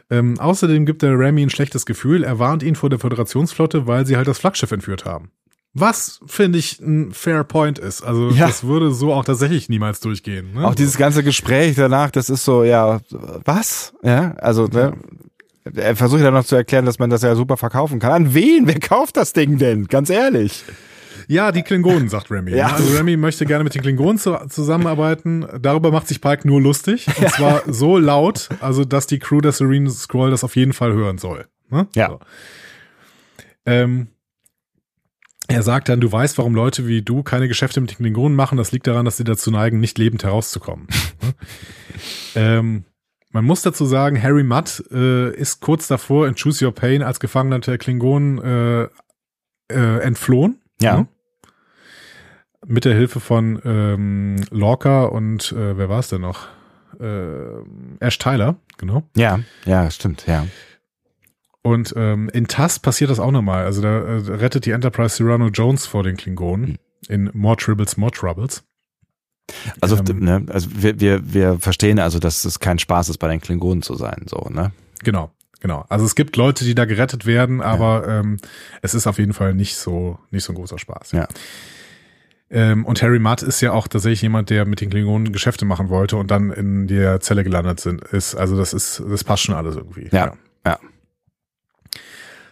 Ähm, außerdem gibt er Remy ein schlechtes Gefühl. Er warnt ihn vor der Föderationsflotte, weil sie halt das Flaggschiff entführt haben. Was, finde ich, ein fair point ist. Also ja. das würde so auch tatsächlich niemals durchgehen. Ne? Auch dieses ganze Gespräch danach, das ist so, ja, was? Ja, also ne, er versucht ja noch zu erklären, dass man das ja super verkaufen kann. An wen? Wer kauft das Ding denn? Ganz ehrlich. Ja, die Klingonen, sagt Remy. Ja. Also Remy möchte gerne mit den Klingonen zu, zusammenarbeiten. Darüber macht sich Pike nur lustig. Und zwar so laut, also dass die Crew der Serene Scroll das auf jeden Fall hören soll. Ne? Ja. So. Ähm, er sagt dann, du weißt, warum Leute wie du keine Geschäfte mit den Klingonen machen. Das liegt daran, dass sie dazu neigen, nicht lebend herauszukommen. Ne? ähm, man muss dazu sagen, Harry Mudd äh, ist kurz davor in Choose Your Pain als Gefangener der Klingonen äh, äh, entflohen. Ja. Ne? Mit der Hilfe von ähm, Lorca und äh, wer war es denn noch? Äh, Ash Tyler, genau. Ja, ja, stimmt, ja. Und ähm, in TAS passiert das auch nochmal. Also da äh, rettet die Enterprise Cyrano Jones vor den Klingonen hm. in More Tribbles, More Troubles. Also, ähm, ne, also wir, wir, wir verstehen also, dass es kein Spaß ist, bei den Klingonen zu sein, so, ne? Genau. Genau. Also es gibt Leute, die da gerettet werden, aber ja. ähm, es ist auf jeden Fall nicht so nicht so ein großer Spaß. Ja. Ähm, und Harry Mudd ist ja auch tatsächlich jemand, der mit den Klingonen Geschäfte machen wollte und dann in der Zelle gelandet sind, ist. Also das ist, das passt schon alles irgendwie. Ja. ja. ja.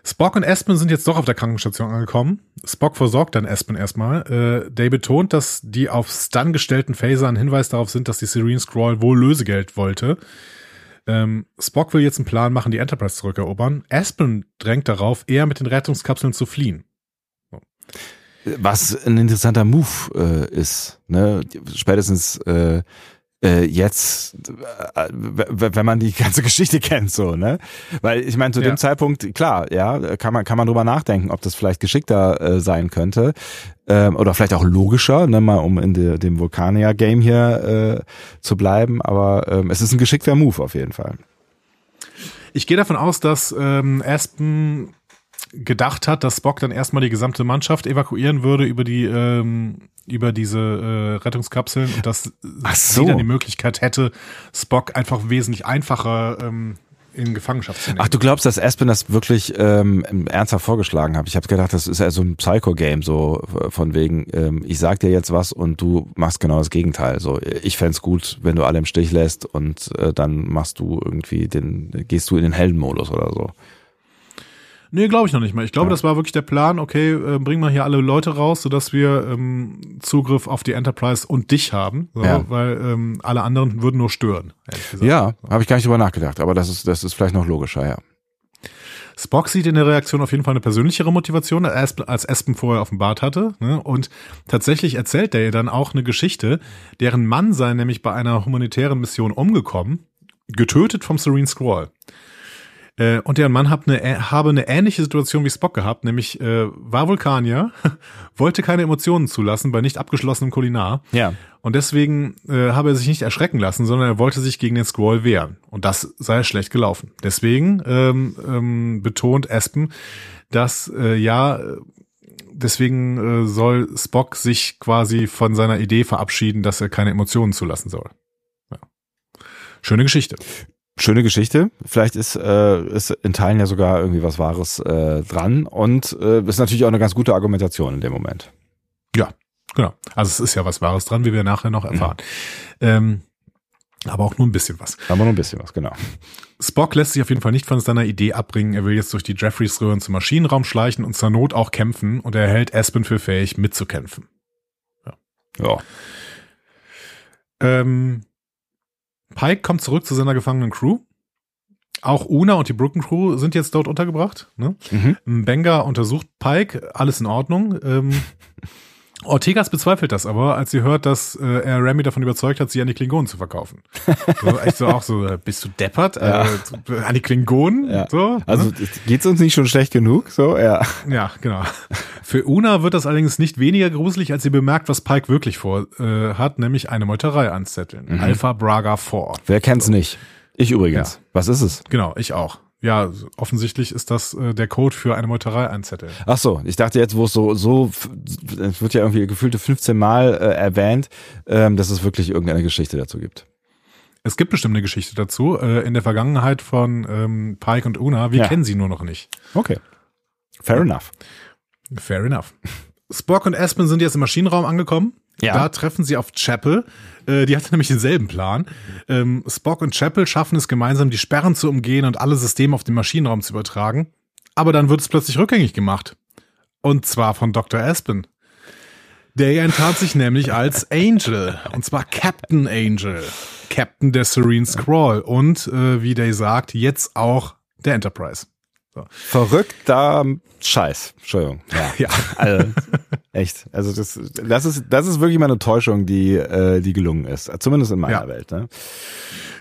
Spock und Aspen sind jetzt doch auf der Krankenstation angekommen. Spock versorgt dann Aspen erstmal. Äh, Day betont, dass die auf Stun gestellten Phaser ein Hinweis darauf sind, dass die Serene Scroll wohl Lösegeld wollte. Ähm, Spock will jetzt einen Plan machen, die Enterprise zurückerobern. Aspen drängt darauf, eher mit den Rettungskapseln zu fliehen. So. Was ein interessanter Move äh, ist. Ne? Spätestens äh, äh, jetzt, äh, wenn man die ganze Geschichte kennt, so, ne? Weil ich meine, zu ja. dem Zeitpunkt, klar, ja, kann man, kann man drüber nachdenken, ob das vielleicht geschickter äh, sein könnte. Ähm, oder vielleicht auch logischer, ne, mal um in de, dem Vulkania-Game hier äh, zu bleiben. Aber ähm, es ist ein geschickter Move auf jeden Fall. Ich gehe davon aus, dass ähm, Aspen gedacht hat, dass Spock dann erstmal die gesamte Mannschaft evakuieren würde über die ähm, über diese äh, Rettungskapseln und dass so. sie dann die Möglichkeit hätte, Spock einfach wesentlich einfacher ähm, in Gefangenschaft zu nehmen. Ach, du glaubst, dass Aspen das wirklich ähm, ernsthaft vorgeschlagen hat? Ich habe gedacht, das ist ja so ein Psycho-Game, so von wegen, ähm, ich sag dir jetzt was und du machst genau das Gegenteil. So, ich fände gut, wenn du alle im Stich lässt und äh, dann machst du irgendwie den, gehst du in den Heldenmodus oder so. Nee, glaube ich noch nicht mal. Ich glaube, ja. das war wirklich der Plan, okay, äh, bringen wir hier alle Leute raus, sodass wir ähm, Zugriff auf die Enterprise und dich haben, so, ja. weil ähm, alle anderen würden nur stören. Ja, habe ich gar nicht drüber nachgedacht, aber das ist, das ist vielleicht noch logischer, ja. Spock sieht in der Reaktion auf jeden Fall eine persönlichere Motivation, als Aspen vorher offenbart hatte. Ne? Und tatsächlich erzählt er ihr dann auch eine Geschichte, deren Mann sei nämlich bei einer humanitären Mission umgekommen, getötet vom Serene Scroll. Äh, und deren Mann hab eine, äh, habe eine ähnliche Situation wie Spock gehabt, nämlich äh, war Vulkanier, wollte keine Emotionen zulassen bei nicht abgeschlossenem Kulinar. Ja. Und deswegen äh, habe er sich nicht erschrecken lassen, sondern er wollte sich gegen den Scroll wehren. Und das sei schlecht gelaufen. Deswegen ähm, ähm, betont Aspen, dass äh, ja, deswegen äh, soll Spock sich quasi von seiner Idee verabschieden, dass er keine Emotionen zulassen soll. Ja. Schöne Geschichte. Schöne Geschichte. Vielleicht ist, äh, ist in Teilen ja sogar irgendwie was Wahres äh, dran und äh, ist natürlich auch eine ganz gute Argumentation in dem Moment. Ja, genau. Also es ist ja was Wahres dran, wie wir nachher noch erfahren. Mhm. Ähm, aber auch nur ein bisschen was. Aber nur ein bisschen was, genau. Spock lässt sich auf jeden Fall nicht von seiner Idee abbringen. Er will jetzt durch die Jeffreys-Röhren zum Maschinenraum schleichen und zur Not auch kämpfen und er hält Aspen für fähig, mitzukämpfen. Ja. ja. Ähm, Pike kommt zurück zu seiner gefangenen Crew. Auch Una und die Brooklyn Crew sind jetzt dort untergebracht. Ne? Mhm. Benga untersucht Pike, alles in Ordnung. Ähm, Ortegas bezweifelt das aber, als sie hört, dass äh, er Remy davon überzeugt hat, sie an die Klingonen zu verkaufen. So, echt so auch so, äh, bist du deppert? Ja. Äh, an die Klingonen? Ja. So, also ne? geht's uns nicht schon schlecht genug? So, ja. Ja, genau. Für Una wird das allerdings nicht weniger gruselig, als sie bemerkt, was Pike wirklich vor äh, hat, nämlich eine Meuterei anzetteln. Mhm. Alpha Braga 4. Wer kennt's so. nicht? Ich übrigens. Ja. Was ist es? Genau, ich auch. Ja, offensichtlich ist das äh, der Code für eine Meuterei einzetteln. Ach so, ich dachte jetzt, wo es so, so, es wird ja irgendwie gefühlte 15 Mal äh, erwähnt, ähm, dass es wirklich irgendeine Geschichte dazu gibt. Es gibt bestimmt eine Geschichte dazu, äh, in der Vergangenheit von ähm, Pike und Una. Wir ja. kennen sie nur noch nicht. Okay. Fair ja. enough. Fair enough. Spock und Aspen sind jetzt im Maschinenraum angekommen. Ja. Da treffen sie auf Chapel. Äh, die hatte nämlich denselben Plan. Ähm, Spock und Chapel schaffen es gemeinsam, die Sperren zu umgehen und alle Systeme auf den Maschinenraum zu übertragen. Aber dann wird es plötzlich rückgängig gemacht. Und zwar von Dr. Aspen. Der enttarnt sich nämlich als Angel. Und zwar Captain Angel. Captain der Serene Scroll. Und, äh, wie Day sagt, jetzt auch der Enterprise. So. Verrückter Scheiß. Entschuldigung. Ja. ja. Also, echt. Also das, das ist, das ist wirklich mal eine Täuschung, die, äh, die gelungen ist. Zumindest in meiner ja. Welt. Ne?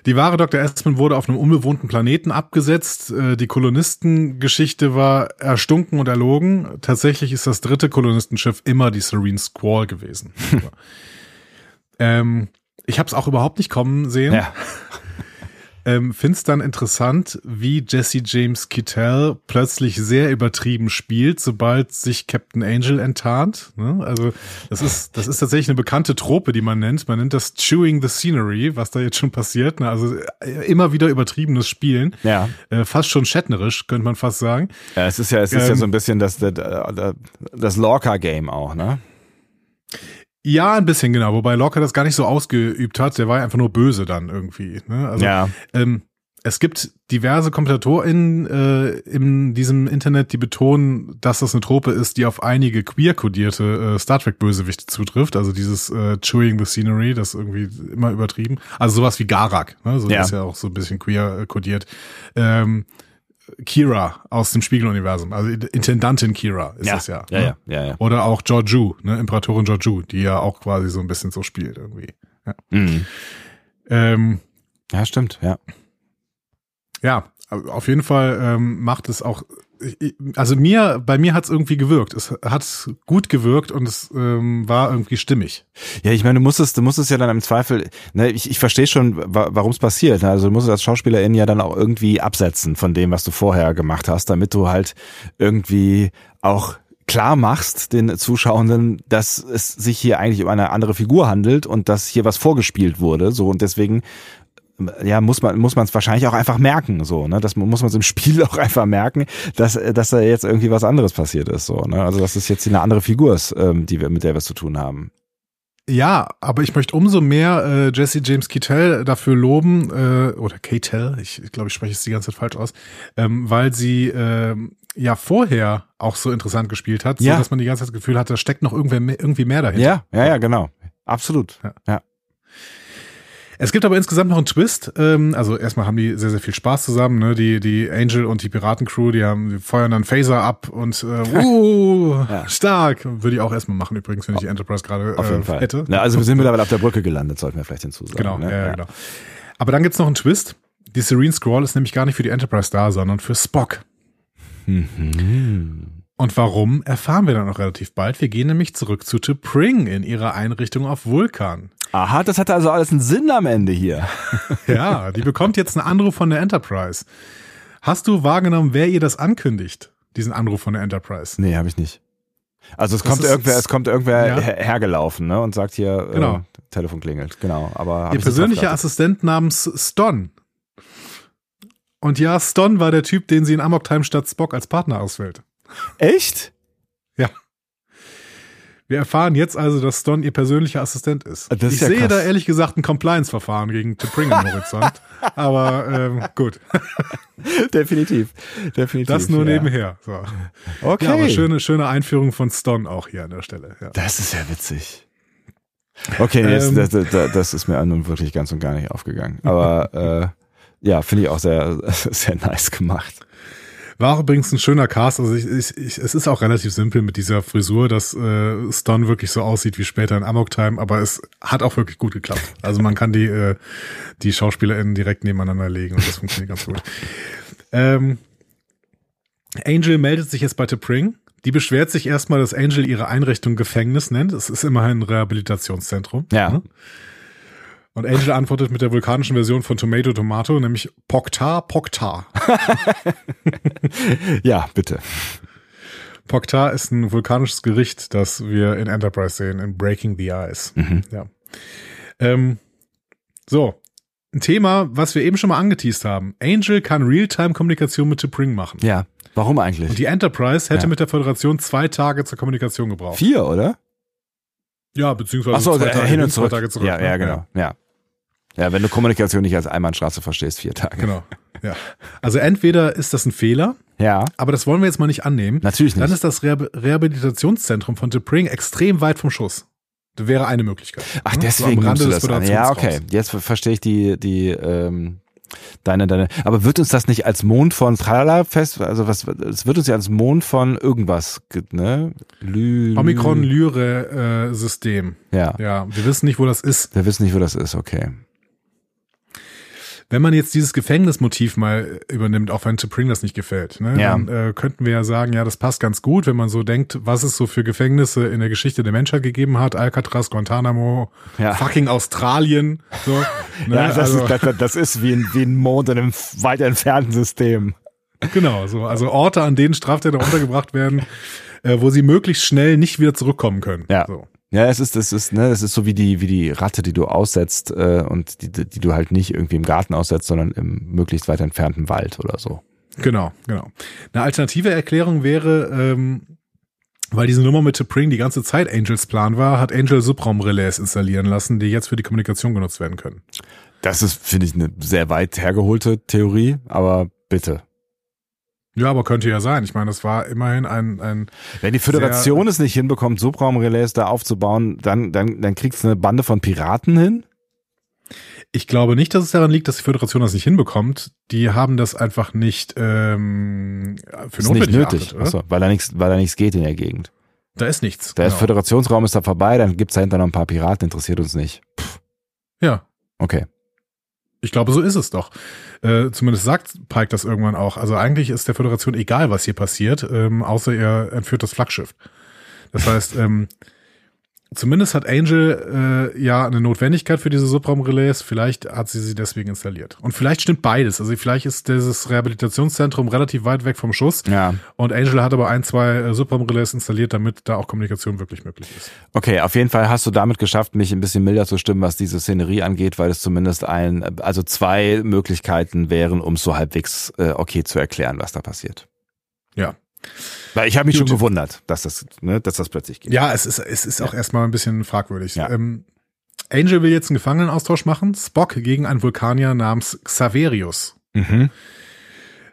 Die wahre Dr. Aspen wurde auf einem unbewohnten Planeten abgesetzt. Äh, die Kolonistengeschichte war erstunken und erlogen. Tatsächlich ist das dritte Kolonistenschiff immer die Serene Squall gewesen. ähm, ich habe es auch überhaupt nicht kommen sehen. Ja. Ähm, Find's dann interessant, wie Jesse James Kittel plötzlich sehr übertrieben spielt, sobald sich Captain Angel enttarnt. Ne? Also das ist das ist tatsächlich eine bekannte Trope, die man nennt. Man nennt das Chewing the Scenery, was da jetzt schon passiert. Ne? Also äh, immer wieder übertriebenes Spielen. Ja. Äh, fast schon shatnerisch, könnte man fast sagen. Ja, es ist ja es ist ähm, ja so ein bisschen das das, das Lorca-Game auch, ne? Ja, ein bisschen genau, wobei Locke das gar nicht so ausgeübt hat. Der war einfach nur böse dann irgendwie. Ne? Also, ja. Ähm, es gibt diverse KommentatorInnen äh, in diesem Internet, die betonen, dass das eine Trope ist, die auf einige queer-kodierte äh, Star Trek-Bösewichte zutrifft. Also dieses äh, Chewing the Scenery, das irgendwie immer übertrieben. Also sowas wie Garak, ne? so ja. ist ja auch so ein bisschen queer-kodiert. Ähm, Kira aus dem Spiegeluniversum, also Intendantin Kira ist ja, das ja, ja, ne? ja, ja, ja. Oder auch Georgiou, ne, Imperatorin Georgiou, die ja auch quasi so ein bisschen so spielt irgendwie. Ja, mhm. ähm, ja stimmt, ja. Ja, auf jeden Fall ähm, macht es auch also mir, bei mir hat es irgendwie gewirkt. Es hat gut gewirkt und es ähm, war irgendwie stimmig. Ja, ich meine, du musstest, du musstest ja dann im Zweifel, ne, ich, ich verstehe schon, wa warum es passiert. Ne? Also du musst als Schauspielerin ja dann auch irgendwie absetzen von dem, was du vorher gemacht hast, damit du halt irgendwie auch klar machst den Zuschauenden, dass es sich hier eigentlich um eine andere Figur handelt und dass hier was vorgespielt wurde, so und deswegen ja, muss man muss man es wahrscheinlich auch einfach merken, so, ne? Das muss man es im Spiel auch einfach merken, dass dass da jetzt irgendwie was anderes passiert ist, so, ne? Also dass es jetzt eine andere Figur ist, ähm, die wir mit der wir es zu tun haben. Ja, aber ich möchte umso mehr äh, Jesse James Kittel dafür loben, äh, oder Kittel, ich, ich glaube, ich spreche es die ganze Zeit falsch aus, ähm, weil sie äh, ja vorher auch so interessant gespielt hat, ja. so dass man die ganze Zeit das Gefühl hat, da steckt noch irgendwer mehr, irgendwie mehr dahinter. Ja, ja, ja, genau. Absolut. Ja. ja. Es gibt aber insgesamt noch einen Twist. Ähm, also erstmal haben die sehr, sehr viel Spaß zusammen. Ne? Die, die Angel und die Piratencrew, die haben, die feuern dann Phaser ab und äh, uh, ja. stark. Würde ich auch erstmal machen übrigens, wenn ich die Enterprise gerade äh, hätte. Na, also wir sind mittlerweile auf der Brücke gelandet, sollten wir vielleicht hinzusagen. Genau, ne? ja, ja, genau. Aber dann gibt's noch einen Twist. Die Serene Scroll ist nämlich gar nicht für die Enterprise da, sondern für Spock. Mhm. Und warum, erfahren wir dann auch relativ bald. Wir gehen nämlich zurück zu T'Pring in ihrer Einrichtung auf Vulkan. Aha, das hatte also alles einen Sinn am Ende hier. ja, die bekommt jetzt einen Anruf von der Enterprise. Hast du wahrgenommen, wer ihr das ankündigt, diesen Anruf von der Enterprise? Nee, habe ich nicht. Also es das kommt irgendwer, es kommt irgendwer ja. hergelaufen, ne, und sagt hier, äh, genau. äh, Telefon klingelt, genau. Aber ihr persönlicher Assistent namens Ston Und ja, Ston war der Typ, den sie in Amok Time statt Spock als Partner auswählt. Echt? Wir erfahren jetzt also, dass Ston ihr persönlicher Assistent ist. Das ist ich ja sehe krass. da ehrlich gesagt ein Compliance-Verfahren gegen T'Pring am Horizont. Aber ähm, gut, Definitiv. Definitiv. das nur ja. nebenher. So. Okay. Ja, aber schöne, schöne Einführung von Ston auch hier an der Stelle. Ja. Das ist ja witzig. Okay, Ähm. das, das, das ist mir nun wirklich ganz und gar nicht aufgegangen. Aber äh, ja, finde ich auch sehr, sehr nice gemacht. War übrigens ein schöner Cast. Also ich, ich, ich, es ist auch relativ simpel mit dieser Frisur, dass äh, Stun wirklich so aussieht wie später in Amok Time, aber es hat auch wirklich gut geklappt. Also man kann die, äh, die SchauspielerInnen direkt nebeneinander legen und das funktioniert ganz gut. Ähm, Angel meldet sich jetzt bei T'Pring. Die beschwert sich erstmal, dass Angel ihre Einrichtung Gefängnis nennt. Es ist immerhin ein Rehabilitationszentrum. Ja. Ne? Und Angel antwortet mit der vulkanischen Version von Tomato Tomato, nämlich Poktar Poktar. Ja, bitte. Poktar ist ein vulkanisches Gericht, das wir in Enterprise sehen, in Breaking the Ice. Ja. Ähm, so. Ein Thema, was wir eben schon mal angeteased haben. Angel kann Realtime-Kommunikation mit T'Pring machen. Ja. Warum eigentlich? Und die Enterprise hätte Ja. mit der Föderation zwei Tage zur Kommunikation gebraucht. Vier, oder? Ja, beziehungsweise Ach so, zwei äh, Tage hin und zurück. Tage zurück. ja, ne? ja, genau. Ja. Ja, wenn du Kommunikation nicht als Einbahnstraße verstehst, vier Tage. Genau. Ja. Also entweder ist das ein Fehler, Ja. aber das wollen wir jetzt mal nicht annehmen. Natürlich nicht. Dann ist das Reha- Rehabilitationszentrum von T'Pring extrem weit vom Schuss. Das wäre eine Möglichkeit. Ach? So am deswegen nimmst du das an. Ja, okay. Jetzt ver- verstehe ich die, die, ähm, deine, deine. Aber wird uns das nicht als Mond von Tralala fest, also was, es wird uns ja als Mond von irgendwas, ge- ne? Lü Omikron Lyre äh. Ja. Ja, wir wissen nicht, wo das ist. Wir wissen nicht, wo das ist, okay. Wenn man jetzt dieses Gefängnismotiv mal übernimmt, auch wenn T'Pring das nicht gefällt, ne, Ja. dann äh, könnten wir ja sagen, ja, das passt ganz gut, wenn man so denkt, was es so für Gefängnisse in der Geschichte der Menschheit gegeben hat, Alcatraz, Guantanamo, Ja. fucking Australien, so. Ne, Ja, das, also, ist, das, das ist wie ein, wie ein Mond in einem weit entfernten System. Genau, so. Also Orte, an denen Straftäter untergebracht werden, äh, wo sie möglichst schnell nicht wieder zurückkommen können. Ja. So. Ja, es ist, es ist, ne, es ist so wie die, wie die Ratte, die du aussetzt äh, und die, die du halt nicht irgendwie im Garten aussetzt, sondern im möglichst weit entfernten Wald oder so. Genau, genau. Eine alternative Erklärung wäre, ähm, weil diese Nummer mit T'Pring die ganze Zeit Angels Plan war, hat Angel Subraumrelais installieren lassen, die jetzt für die Kommunikation genutzt werden können. Das ist, finde ich, eine sehr weit hergeholte Theorie, aber bitte. Ja, aber könnte ja sein. Ich meine, das war immerhin ein, ein Wenn die Föderation es nicht hinbekommt, Subraumrelais da aufzubauen, dann, dann, dann kriegst du eine Bande von Piraten hin? ich glaube nicht, dass es daran liegt, dass die Föderation das nicht hinbekommt. Die haben das einfach nicht ähm, für ist nicht notwendig nötig, erachtet? Achso, weil da nichts, weil da nichts geht in der Gegend. Da ist nichts. Der genau. Föderationsraum ist da vorbei, dann gibt's dahinter noch ein paar Piraten, interessiert uns nicht. Ja, Okay. Ich glaube, so ist es doch. Äh, zumindest sagt Pike das irgendwann auch. Also eigentlich ist der Föderation egal, was hier passiert, ähm, außer er entführt das Flaggschiff. Das heißt, ähm, zumindest hat Angel äh, ja eine Notwendigkeit für diese Subraumrelais. Vielleicht hat sie sie deswegen installiert. Und vielleicht stimmt beides. Also vielleicht ist dieses Rehabilitationszentrum relativ weit weg vom Schuss. Ja. Und Angel hat aber ein, zwei äh, Subraumrelais installiert, damit da auch Kommunikation wirklich möglich ist. Okay, auf jeden Fall hast du damit geschafft, mich ein bisschen milder zu stimmen, was diese Szenerie angeht, weil es zumindest ein, also zwei Möglichkeiten wären, um so halbwegs äh, okay zu erklären, was da passiert. Ja. Weil ich habe mich Gut. schon gewundert, dass das, ne, dass das plötzlich geht. Ja, es ist, es ist auch erstmal ein bisschen fragwürdig. Ja. Ähm, Angel will jetzt einen Gefangenenaustausch machen. Spock gegen einen Vulkanier namens Xaverius. Mhm.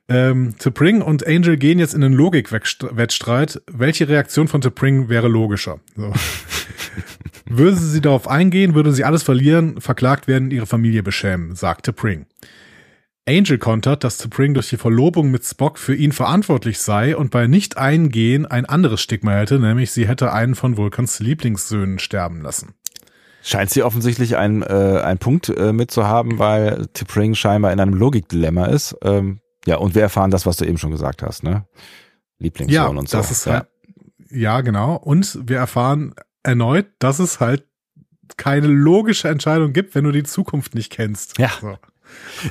Ähm, T'Pring und Angel gehen jetzt in einen Logikwettstreit. Welche Reaktion von T'Pring wäre logischer? So. würde sie darauf eingehen, würde sie alles verlieren, verklagt werden, ihre Familie beschämen, sagt T'Pring. Angel kontert, dass T'Pring durch die Verlobung mit Spock für ihn verantwortlich sei und bei Nicht-Eingehen ein anderes Stigma hätte, nämlich sie hätte einen von Vulkans Lieblingssöhnen sterben lassen. Scheint sie offensichtlich ein, äh, ein Punkt äh, mitzuhaben, weil T'Pring scheinbar in einem Logikdilemma ist. Ähm, ja, und wir erfahren das, was du eben schon gesagt hast, ne? Lieblingssohn Ja, und so. das ist ja. halt, ja, genau. Und wir erfahren erneut, dass es halt keine logische Entscheidung gibt, wenn du die Zukunft nicht kennst. Ja. So.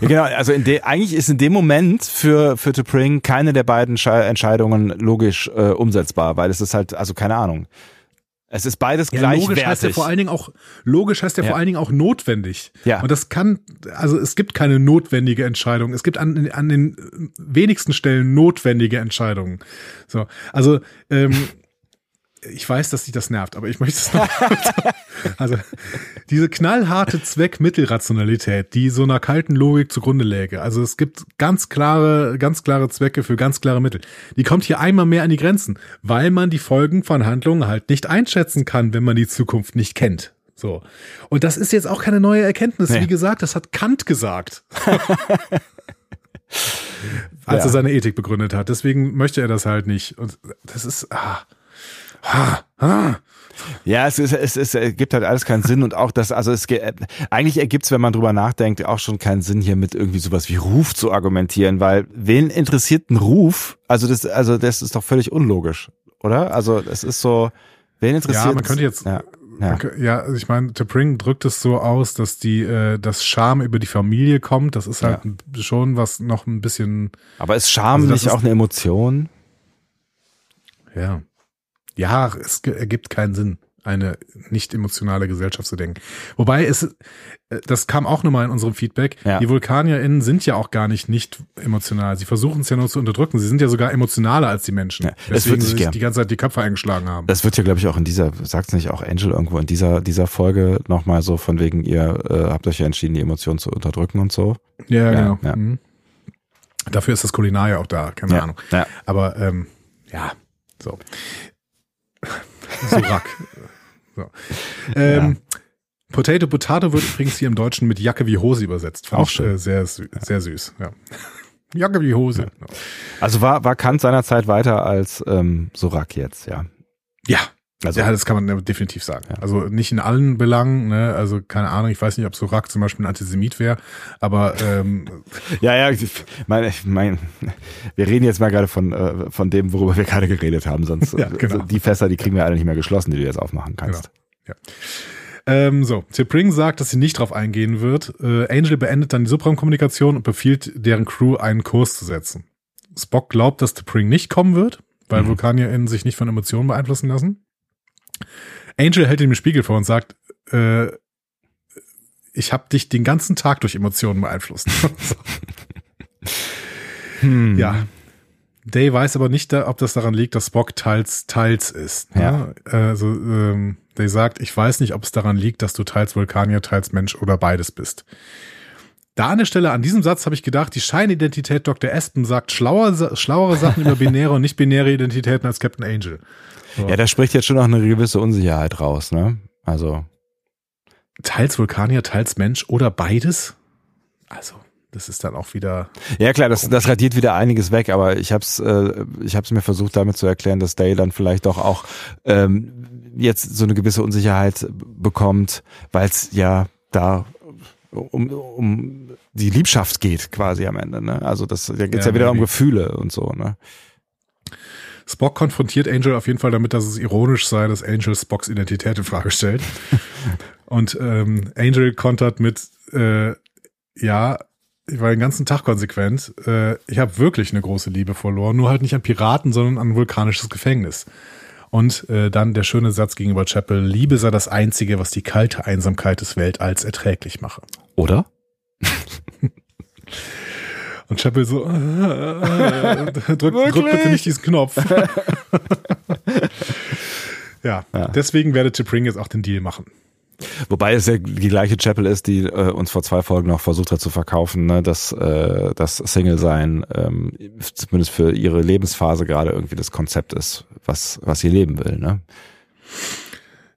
Ja, genau, also eigentlich ist in dem Moment für, für T'Pring keine der beiden Schei- Entscheidungen logisch äh, umsetzbar, weil es ist halt, also keine Ahnung. Es ist beides Ja, gleichwertig. logisch heißt ja vor allen Dingen auch, logisch heißt ja, Ja. vor allen Dingen auch notwendig. Ja. Und das kann, also es gibt keine notwendige Entscheidung. Es gibt an, an den wenigsten Stellen notwendige Entscheidungen. So, also, ähm, ich weiß, dass dich das nervt, aber ich möchte es noch. also, diese knallharte Zweck-Mittel-Rationalität, die so einer kalten Logik zugrunde läge. Also, es gibt ganz klare, ganz klare Zwecke für ganz klare Mittel. Die kommt hier einmal mehr an die Grenzen, weil man die Folgen von Handlungen halt nicht einschätzen kann, wenn man die Zukunft nicht kennt. So. Und das ist jetzt auch keine neue Erkenntnis. Nee. Wie gesagt, das hat Kant gesagt. als Ja. er seine Ethik begründet hat. Deswegen möchte er das halt nicht. Und das ist, ah, ah, ah. Ja, es, ist, es, es ergibt halt alles keinen Sinn und auch das, also es ge- eigentlich ergibt es, wenn man drüber nachdenkt, auch schon keinen Sinn hier mit irgendwie sowas wie Ruf zu argumentieren, weil wen interessiert ein Ruf? Also das, also das ist doch völlig unlogisch, oder? Also es ist so, wen interessiert? Ja, man könnte jetzt, ja, ja. Ja, also ich meine, T'Pring drückt es so aus, dass die, äh, das Scham über die Familie kommt. Das ist halt schon was noch ein bisschen, Aber ist Scham Also nicht ist- auch eine Emotion? ja. Ja, es ergibt keinen Sinn, eine nicht emotionale Gesellschaft zu denken. Wobei es, äh, das kam auch nochmal in unserem Feedback. Ja. Die VulkanierInnen sind ja auch gar nicht nicht emotional. Sie versuchen es ja nur zu unterdrücken. Sie sind ja sogar emotionaler als die Menschen. Ja, es Deswegen wird sie sich gern- die ganze Zeit die Köpfe eingeschlagen haben. Das wird ja, glaube ich, auch in dieser, sagt's nicht auch Angel irgendwo in dieser, dieser Folge nochmal so von wegen, ihr äh, habt euch ja entschieden, die Emotionen zu unterdrücken und so. Ja, Ja, genau. ja. Mhm. Dafür ist das Kulinar ja auch da, keine Ahnung. ja. Aber ähm, ja, so. Surak. so. Ähm, Potato Potato wird übrigens hier im Deutschen mit Jacke wie Hose übersetzt. Fand Auch ich, schön. Äh, sehr, sü sehr süß. Ja. Jacke wie Hose. Also war, war Kant seinerzeit weiter als ähm, Sorak jetzt, ja. Ja. Also, ja, das kann man äh, definitiv sagen. Ja. Also nicht in allen Belangen, ne? also keine Ahnung, ich weiß nicht, ob Surak zum Beispiel ein Antisemit wäre, aber ähm, ja, ja, ich mein, ich mein, wir reden jetzt mal gerade von, äh, von dem, worüber wir gerade geredet haben, sonst Ja, genau. die Fässer, die kriegen wir alle nicht mehr geschlossen, die du jetzt aufmachen kannst. Ja. Ähm, so, T'Pring sagt, dass sie nicht drauf eingehen wird. Äh, Angel beendet dann die Subraumkommunikation und befiehlt deren Crew, einen Kurs zu setzen. Spock glaubt, dass T'Pring nicht kommen wird, weil Mhm. VulkanierInnen sich nicht von Emotionen beeinflussen lassen. Angel hält ihm den Spiegel vor und sagt, äh, ich habe dich den ganzen Tag durch Emotionen beeinflusst. Hm. Ja. Day weiß aber nicht, ob das daran liegt, dass Spock teils teils ist. Ne? Also ähm, Day sagt, ich weiß nicht, ob es daran liegt, dass du teils Vulkanier, teils Mensch oder beides bist. Da an der Stelle, an diesem Satz habe ich gedacht, die Scheinidentität Dr. Aston sagt schlauere, schlauere Sachen über binäre und nicht binäre Identitäten als Captain Angel. So. Ja, da spricht jetzt schon noch eine gewisse Unsicherheit raus, ne? Also, Teils Vulkanier, teils Mensch oder beides? Also, das ist dann auch wieder. ja klar, das, das radiert wieder einiges weg, aber ich hab's, äh, ich hab's mir versucht damit zu erklären, dass Day dann vielleicht doch auch ähm, jetzt so eine gewisse Unsicherheit bekommt, weil es ja da um, um die Liebschaft geht quasi am Ende, ne? Also das, da geht's ja, Ja, wieder um. Gefühle und so, ne? Spock konfrontiert Angel auf jeden Fall damit, dass es ironisch sei, dass Angel Spocks Identität in Frage stellt. Und ähm, Angel kontert mit, äh, ja, ich war den ganzen Tag konsequent. Äh, ich habe wirklich eine große Liebe verloren, nur halt nicht an Piraten, sondern an ein vulkanisches Gefängnis. Und äh, dann der schöne Satz gegenüber Chapel, Liebe sei das Einzige, was die kalte Einsamkeit des Weltalls erträglich mache. Oder? Und Chapel so, äh, äh, drück, drück bitte nicht diesen Knopf. ja, Ja. deswegen werde T'Pring jetzt auch den Deal machen. Wobei es ja die gleiche Chapel ist, die äh, uns vor zwei Folgen noch versucht hat zu verkaufen, ne, dass äh, das Single-Sein ähm, zumindest für ihre Lebensphase gerade irgendwie das Konzept ist, was, was sie leben will. Ne?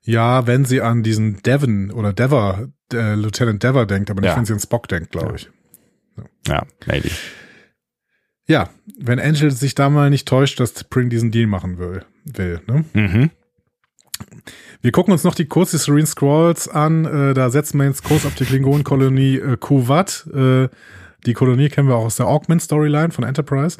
Ja, wenn sie an diesen Devon oder Dever, äh, Lieutenant Dever denkt, aber nicht, Ja. wenn sie an Spock denkt, glaube ich. Ja, maybe. Ja, wenn Angel sich da mal nicht täuscht, dass T'Pring diesen Deal machen will. will ne? Mhm. Wir gucken uns noch die kurze Serene Scrolls an. Äh, da setzen wir jetzt Kurs auf die Klingonenkolonie äh, Kuwat. Äh, die Kolonie kennen wir auch aus der Augment-Storyline von Enterprise.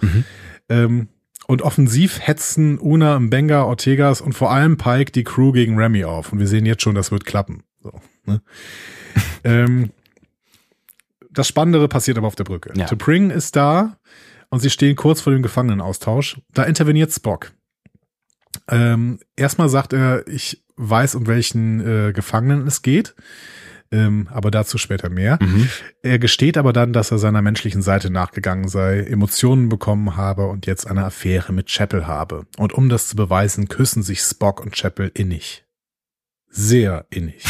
Ähm, und offensiv hetzen Una, Mbenga, Ortegas und vor allem Pike die Crew gegen Remy auf. Und wir sehen jetzt schon, das wird klappen. So, ne? ähm, das Spannendere passiert aber auf der Brücke. Ja. T'Pring ist da und sie stehen kurz vor dem Gefangenenaustausch. Da interveniert Spock. Ähm, erstmal sagt er, ich weiß, um welchen äh, Gefangenen es geht. Ähm, aber dazu später mehr. Mhm. Er gesteht aber dann, dass er seiner menschlichen Seite nachgegangen sei, Emotionen bekommen habe und jetzt eine Affäre mit Chapel habe. Und um das zu beweisen, küssen sich Spock und Chapel innig. Sehr innig.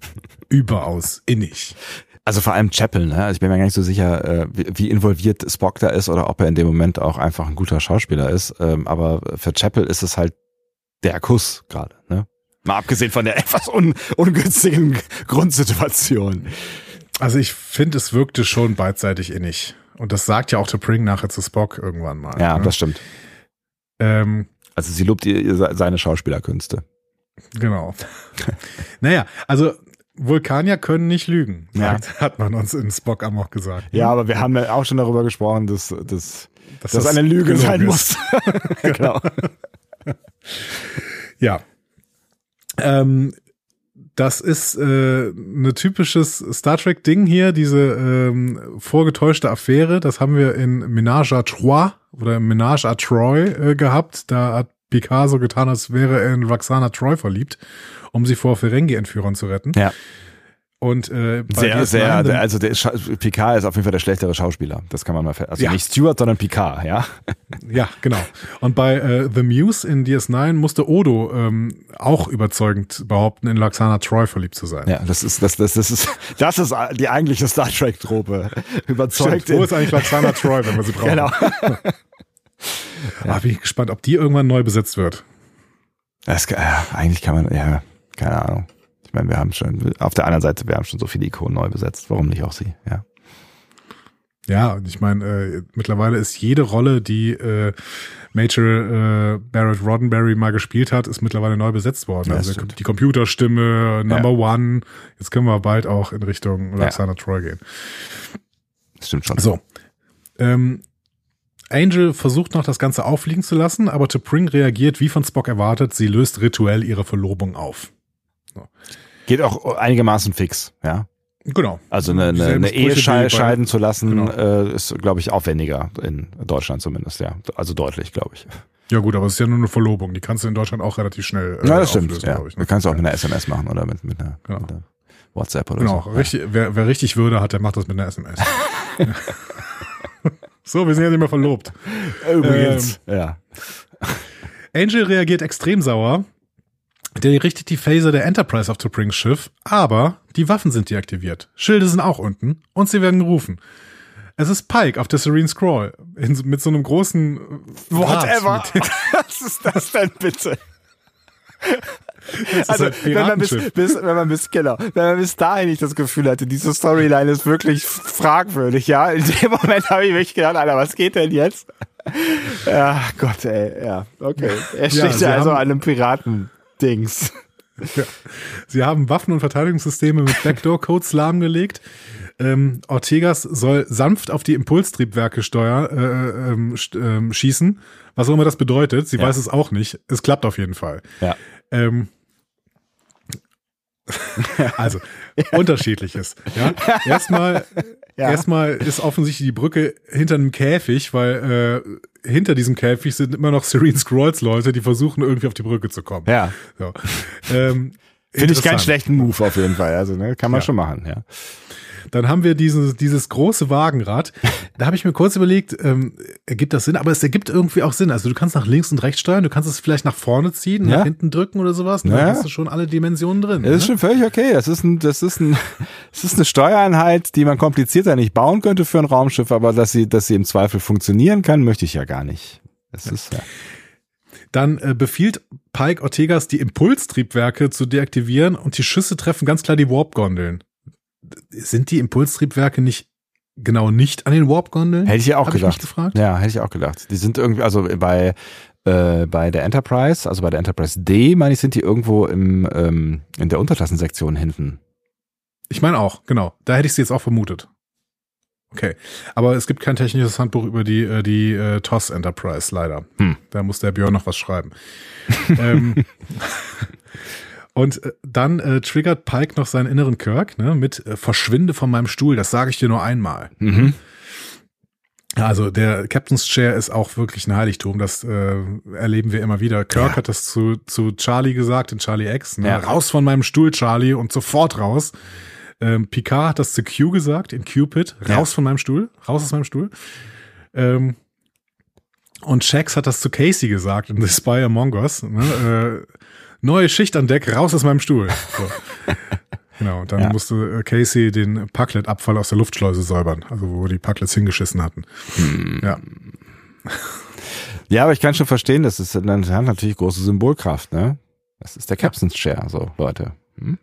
Überaus innig. Also vor allem Chapel, ne? Also ich bin mir gar nicht so sicher, äh, wie involviert Spock da ist oder ob er in dem Moment auch einfach ein guter Schauspieler ist. Ähm, aber für Chapel ist es halt der Kuss gerade, ne? Mal abgesehen von der etwas un ungünstigen Grundsituation. Also ich finde, es wirkte schon beidseitig innig. Und das sagt ja auch der Pring nachher zu Spock irgendwann mal. Ja, ne? das stimmt. Ähm, also sie lobt ihr, seine Schauspielerkünste. Genau. naja, also Vulkanier können nicht lügen, ja. hat man uns in Spock auch gesagt. Ja, aber wir haben ja auch schon darüber gesprochen, dass, dass, dass das eine Lüge sein muss. genau. ja. Ähm, das ist äh, eine typisches Star Trek Ding hier, diese ähm, vorgetäuschte Affäre. Das haben wir in Ménage à Trois oder Ménage à Troy äh, gehabt. Da hat Picard so getan, als wäre er in Roxana Troy verliebt, um sie vor Ferengi-Entführern zu retten. Ja. Und äh, sehr, sehr, also der Picard ist auf jeden Fall der schlechtere Schauspieler. Das kann man mal Also ja. nicht Stewart, sondern Picard, ja. Ja, genau. Und bei äh, The Muse in DS9 musste Odo ähm, auch überzeugend behaupten, in Laxana Troy verliebt zu sein. Ja, das ist das, das, das ist das ist die eigentliche Star Trek Trope. Überzeugt. Stimmt, wo ist eigentlich Laxana Troy, wenn wir sie brauchen? Genau. ja. Ah, bin ich gespannt, ob die irgendwann neu besetzt wird. Das, äh, eigentlich kann man, ja, keine Ahnung. Ich meine, wir haben schon, auf der anderen Seite, wir haben schon so viele Ikonen neu besetzt. Warum nicht auch sie? Ja. Ja, und ich meine, äh, mittlerweile ist jede Rolle, die äh, Major äh, Barrett Roddenberry mal gespielt hat, ist mittlerweile neu besetzt worden. Ja, also stimmt. die Computerstimme, Number ja. One. Jetzt können wir bald auch in Richtung Roxana ja. Troy gehen. Das stimmt schon. So. Ähm, Angel versucht noch das Ganze auffliegen zu lassen, aber T'Pring reagiert wie von Spock erwartet. Sie löst rituell ihre Verlobung auf. So. Geht auch einigermaßen fix, ja. Genau. Also eine, eine, eine Ehe scheiden zu lassen, genau. äh, ist, glaube ich, aufwendiger in Deutschland zumindest, ja. Also deutlich, glaube ich. Ja gut, aber es ist ja nur eine Verlobung. Die kannst du in Deutschland auch relativ schnell äh, Ja, das stimmt. Ja. Ich, ne? Du kannst auch mit einer SMS machen oder mit, mit, einer, genau. mit einer WhatsApp oder genau. so. Genau, richtig, wer, wer richtig Würde hat, der macht das mit einer SMS. so, wir sind ja nicht mehr verlobt. Übrigens, ähm, ja. Angel reagiert extrem sauer, der richtet die Phaser der Enterprise auf T'Prings Schiff, aber die Waffen sind deaktiviert. Schilde sind auch unten und sie werden gerufen. Es ist Pike auf der Serene Scroll in, mit so einem großen Whatever. Was ist das denn bitte? Also halt wenn man bis, bis, wenn man bis genau, wenn man bis dahin nicht das Gefühl hatte, diese Storyline ist wirklich fragwürdig, ja. In dem Moment habe ich mich gedacht, Alter, was geht denn jetzt? Ja, Gott, ey, ja, okay. Er steht ja, also an einem Piraten. Dings. Ja. Sie haben Waffen und Verteidigungssysteme mit Backdoor-Codes lahmgelegt. Ähm, Ortegas soll sanft auf die Impulstriebwerke steuer, äh, ähm, ähm, schießen. Was auch immer das bedeutet. Sie ja. weiß es auch nicht. Es klappt auf jeden Fall. Ja. Ähm, also, unterschiedliches. Ja? Erstmal, ja. erstmal ist offensichtlich die Brücke hinter einem Käfig, weil äh, hinter diesem Käfig sind immer noch Serene Scrolls Leute, die versuchen irgendwie auf die Brücke zu kommen. Ja. So. Ähm, Finde ich keinen schlechten Move auf jeden Fall. Also, ne, kann man ja. schon machen, ja. Dann haben wir dieses, dieses große Wagenrad. Da habe ich mir kurz überlegt, ähm, ergibt das Sinn? Aber es ergibt irgendwie auch Sinn. Also du kannst nach links und rechts steuern, du kannst es vielleicht nach vorne ziehen, ja. nach hinten drücken oder sowas. Dann ja. hast du schon alle Dimensionen drin. Das ist ne? schon völlig okay. Das ist ein, das ist ein, das ist eine Steuereinheit, die man komplizierter nicht bauen könnte für ein Raumschiff, aber dass sie, dass sie im Zweifel funktionieren kann, möchte ich ja gar nicht. Das ja. ist ja. Dann äh, befiehlt Pike Ortegas, die Impulstriebwerke zu deaktivieren und die Schüsse treffen ganz klar die Warp-Gondeln sind die Impulstriebwerke nicht genau nicht an den Warp-Gondeln? Hätte ich ja auch Hab gedacht. gefragt? Ja, hätte ich auch gedacht. Die sind irgendwie, also bei äh, bei der Enterprise, also bei der Enterprise D, meine ich, sind die irgendwo im ähm, in der Unterklassensektion hinten. Ich meine auch, genau. Da hätte ich sie jetzt auch vermutet. Okay, aber es gibt kein technisches Handbuch über die äh, die äh, TOS Enterprise leider. Hm. Da muss der Björn noch was schreiben. ähm, Und äh, dann äh, triggert Pike noch seinen inneren Kirk ne, mit äh, Verschwinde von meinem Stuhl, das sage ich dir nur einmal. Mhm. Also der Captain's Chair ist auch wirklich ein Heiligtum. Das äh, erleben wir immer wieder. Kirk Ja. hat das zu, zu Charlie gesagt, in Charlie X. Ne? Ja. Raus von meinem Stuhl, Charlie, und sofort raus. Ähm, Picard hat das zu Q gesagt, in Cupid. Raus Ja. von meinem Stuhl, raus aus meinem Stuhl. Ähm, und Shax hat das zu Casey gesagt, in The Spy Among Us. Ne? Äh, neue Schicht an Deck, raus aus meinem Stuhl. So. Genau, und dann Ja. musste äh, Casey den Parklet-Abfall aus der Luftschleuse säubern, also wo die Parklets hingeschissen hatten. Ja. Ja, aber ich kann schon verstehen, das ist dann hat natürlich große Symbolkraft, ne? Das ist der Captain's Chair, so Leute. Hm?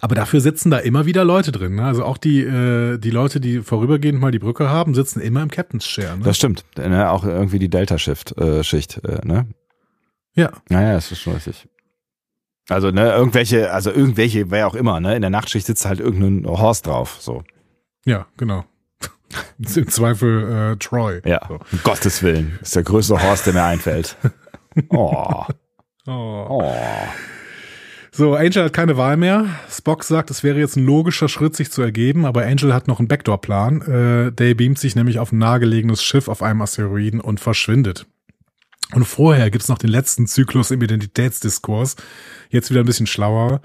Aber dafür sitzen da immer wieder Leute drin. Ne? Also auch die, äh, die Leute, die vorübergehend mal die Brücke haben, sitzen immer im Captain's Chair. Ne? Das stimmt. Ne? Auch irgendwie die Delta-Shift, äh, Schicht, äh, ne? Ja, Naja, das ist schon richtig. Also, ne, irgendwelche, also irgendwelche, wer auch immer, ne? In der Nachtschicht sitzt halt irgendein Horst drauf, so. ja, genau. Im Zweifel äh, Troy. Ja, So. um Gottes Willen. Ist der größte Horst, der mir einfällt. Oh, Oh. oh. So, Angel hat keine Wahl mehr. Spock sagt, es wäre jetzt ein logischer Schritt, sich zu ergeben, aber Angel hat noch einen Backdoor-Plan. Äh, Day beamt sich nämlich auf ein nahegelegenes Schiff auf einem Asteroiden und verschwindet. Und vorher gibt's noch den letzten Zyklus im Identitätsdiskurs. Jetzt wieder ein bisschen schlauer.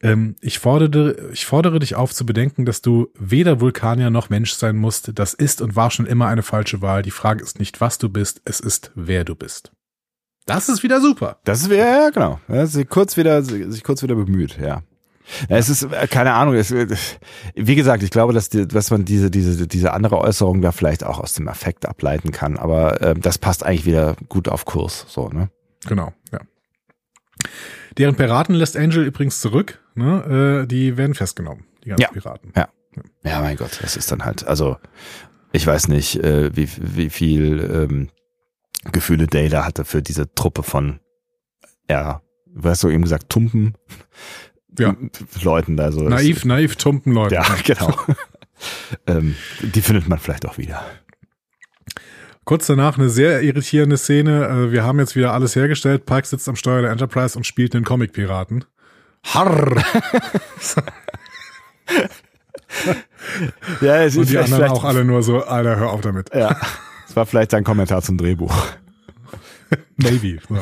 Ähm, ich, fordere, ich fordere dich auf zu bedenken, dass du weder Vulkanier noch Mensch sein musst. Das ist und war schon immer eine falsche Wahl. Die Frage ist nicht, was du bist, es ist, wer du bist. Das ist wieder super. Das wäre, ja, genau. Ja, sich kurz wieder, sich kurz wieder bemüht, ja. Es ist, äh, keine Ahnung, es, äh, wie gesagt, ich glaube, dass, die, dass man diese, diese, diese andere Äußerung da vielleicht auch aus dem Affekt ableiten kann, aber ähm, das passt eigentlich wieder gut auf Kurs, so, ne? Genau, ja. Deren Piraten lässt Angel übrigens zurück. Ne? Äh, die werden festgenommen, die ganzen Ja. Piraten. Ja. Ja, mein Gott, das ist dann halt, also, ich weiß nicht, äh, wie, wie viel ähm, Gefühle Data hatte für diese Truppe von, ja, weißt du eben gesagt, Tumpen Ja. Leuten da so. Naiv, naiv, tumpen Leute. Ja, genau. ähm, die findet man vielleicht auch wieder. Kurz danach eine sehr irritierende Szene. Äh, wir haben jetzt wieder alles hergestellt. Pike sitzt am Steuer der Enterprise und spielt den Comic-Piraten. Harr! Ja, es Und die anderen auch alle nur so, Alter, hör auf damit. Ja, das war vielleicht ein Kommentar zum Drehbuch. Navy. So.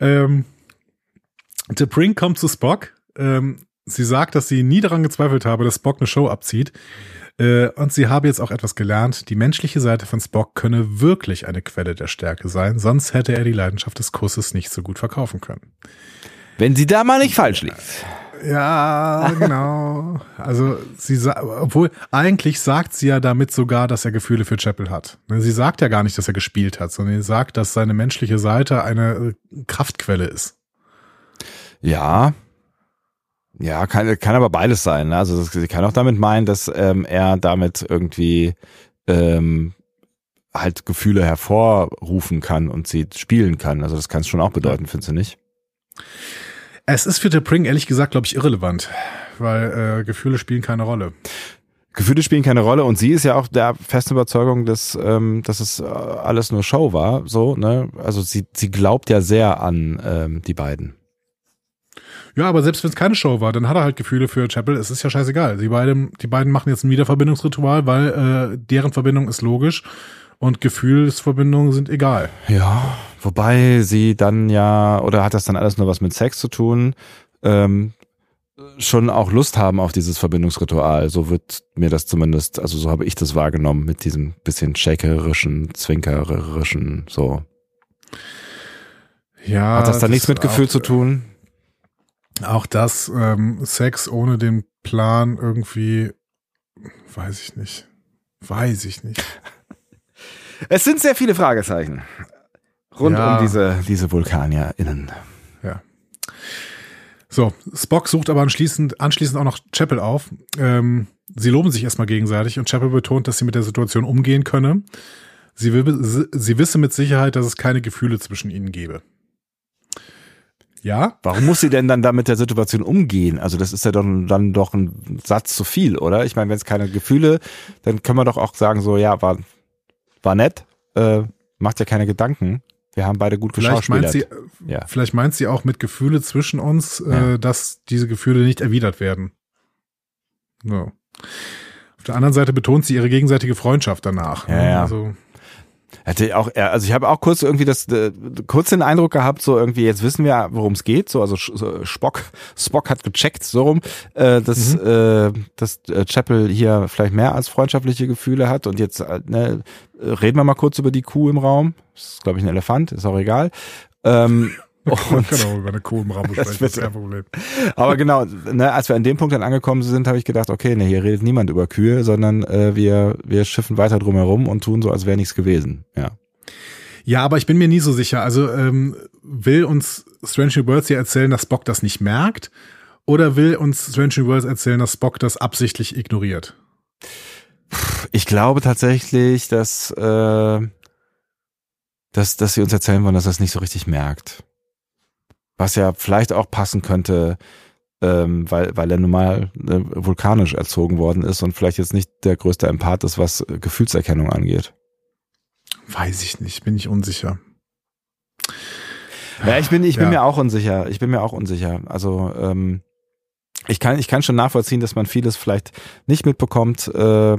ähm, T'Pring kommt zu Spock. Ähm, sie sagt, dass sie nie daran gezweifelt habe, dass Spock eine Show abzieht. Äh, und sie habe jetzt auch etwas gelernt. Die menschliche Seite von Spock könne wirklich eine Quelle der Stärke sein, sonst hätte er die Leidenschaft des Kusses nicht so gut verkaufen können. Wenn sie da mal nicht falsch liegt. Ja, genau. Also sie obwohl eigentlich sagt sie ja damit sogar, dass er Gefühle für Chapel hat. Ne, Sie sagt ja gar nicht, dass er gespielt hat, sondern sie sagt, dass seine menschliche Seite eine äh, Kraftquelle ist. Ja. Ja, kann, kann aber beides sein. Ne? Also das, sie kann auch damit meinen, dass ähm, er damit irgendwie ähm, halt Gefühle hervorrufen kann und sie spielen kann. Also das kann es schon auch bedeuten, findest du nicht? Es ist für T'Pring ehrlich gesagt, glaube ich, irrelevant, weil äh, Gefühle spielen keine Rolle. Gefühle spielen keine Rolle und sie ist ja auch der festen Überzeugung, dass, ähm, dass es äh, alles nur Show war. So, ne? Also sie, sie glaubt ja sehr an ähm, die beiden. Ja, aber selbst wenn es keine Show war, dann hat er halt Gefühle für Chapel. Es ist ja scheißegal. Die beiden, die beiden machen jetzt ein Wiederverbindungsritual, weil äh, deren Verbindung ist logisch und Gefühlsverbindungen sind egal. Ja, wobei sie dann ja, oder hat das dann alles nur was mit Sex zu tun, ähm, schon auch Lust haben auf dieses Verbindungsritual. So wird mir das zumindest, also so habe ich das wahrgenommen mit diesem bisschen shakerischen, zwinkerischen, so. Ja. Hat das dann nichts mit Gefühl zu tun? Auch das, ähm, Sex ohne den Plan irgendwie, weiß ich nicht. Weiß ich nicht. Es sind sehr viele Fragezeichen rund Ja. um diese, diese VulkanierInnen. Ja. So, Spock sucht aber anschließend, anschließend auch noch Chapel auf. Ähm, sie loben sich erstmal gegenseitig und Chapel betont, dass sie mit der Situation umgehen könne. Sie, will, sie, sie wisse mit Sicherheit, dass es keine Gefühle zwischen ihnen gebe. Ja, Warum muss sie denn dann da mit der Situation umgehen? Also das ist ja dann, dann doch ein Satz zu viel, oder? Ich meine, wenn es keine Gefühle, dann können wir doch auch sagen, so, ja, war, war nett, äh, macht ja keine Gedanken. Wir haben beide gut vielleicht meint, sie, geschauspielert. Ja. vielleicht meint sie auch mit Gefühle zwischen uns, Ja. äh, dass diese Gefühle nicht erwidert werden. So. Auf der anderen Seite betont sie ihre gegenseitige Freundschaft danach. Ja, ja. Also, Hätte auch, also ich habe auch kurz irgendwie das, äh, kurz den Eindruck gehabt, so irgendwie, jetzt wissen wir, worum es geht. So, also so Spock, Spock hat gecheckt, so rum, äh, dass, mhm. äh, dass äh, Chapel hier vielleicht mehr als freundschaftliche Gefühle hat. Und jetzt, äh, ne, reden wir mal kurz über die Kuh im Raum. Das ist, glaube ich, ein Elefant, ist auch egal. Ähm, und genau, über eine Raum sprechen, das ist kein Problem. Aber genau, ne, als wir an dem Punkt dann angekommen sind, habe ich gedacht, okay, ne, hier redet niemand über Kühe, sondern äh, wir, wir schiffen weiter drumherum und tun so, als wäre nichts gewesen. Ja. Ja, aber ich bin mir nie so sicher. Also ähm, will uns Strange New Worlds hier erzählen, dass Spock das nicht merkt? Oder will uns Strange New Worlds erzählen, dass Spock das absichtlich ignoriert? Ich glaube tatsächlich, dass, äh, dass, dass sie uns erzählen wollen, dass er es nicht so richtig merkt. Was ja vielleicht auch passen könnte, ähm, weil, weil er normal äh, vulkanisch erzogen worden ist und vielleicht jetzt nicht der größte Empath ist, was Gefühlserkennung angeht. Weiß ich nicht, bin ich unsicher. Ja, ich bin, ich bin ja. mir auch unsicher. Ich bin mir auch unsicher. Also ähm, ich kann, ich kann schon nachvollziehen, dass man vieles vielleicht nicht mitbekommt, äh,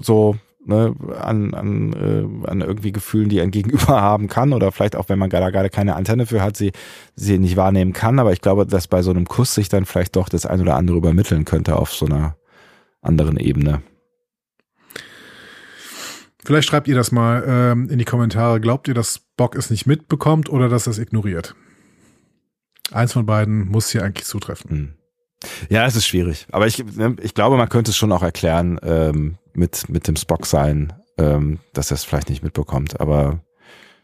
so ne, an, an, äh, an irgendwie Gefühlen, die ein Gegenüber haben kann oder vielleicht auch, wenn man gerade gerade keine Antenne für hat, sie, sie nicht wahrnehmen kann. Aber ich glaube, dass bei so einem Kuss sich dann vielleicht doch das ein oder andere übermitteln könnte auf so einer anderen Ebene. Vielleicht schreibt ihr das mal ähm, in die Kommentare. Glaubt ihr, dass Bock es nicht mitbekommt oder dass er es ignoriert? Eins von beiden muss hier eigentlich zutreffen. Hm. Ja, es ist schwierig. Aber ich, ne, ich glaube, man könnte es schon auch erklären ähm, mit, mit dem Spock sein, ähm, dass er es vielleicht nicht mitbekommt. Aber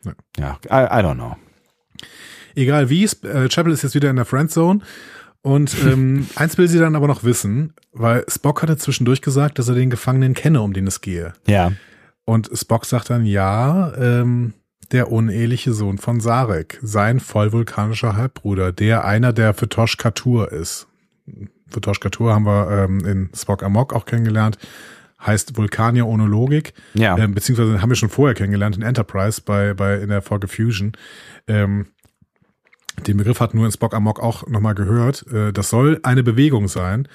ja, ja I, I, don't know. Egal wie, äh, Chapel ist jetzt wieder in der Friendzone. Und ähm, eins will sie dann aber noch wissen, weil Spock hatte zwischendurch gesagt, dass er den Gefangenen kenne, um den es gehe. Ja. Und Spock sagt dann, ja, ähm, der uneheliche Sohn von Sarek, sein vollvulkanischer Halbbruder, der einer der für Tosh Katur ist. Tosh Katur haben wir ähm, in Spock Amok auch kennengelernt, heißt Vulkanier ohne Logik. Ja. Ähm, beziehungsweise haben wir schon vorher kennengelernt in Enterprise bei, bei in der Folge Fusion. Ähm, den Begriff hat nur in Spock Amok auch nochmal gehört. Äh, das soll eine Bewegung sein.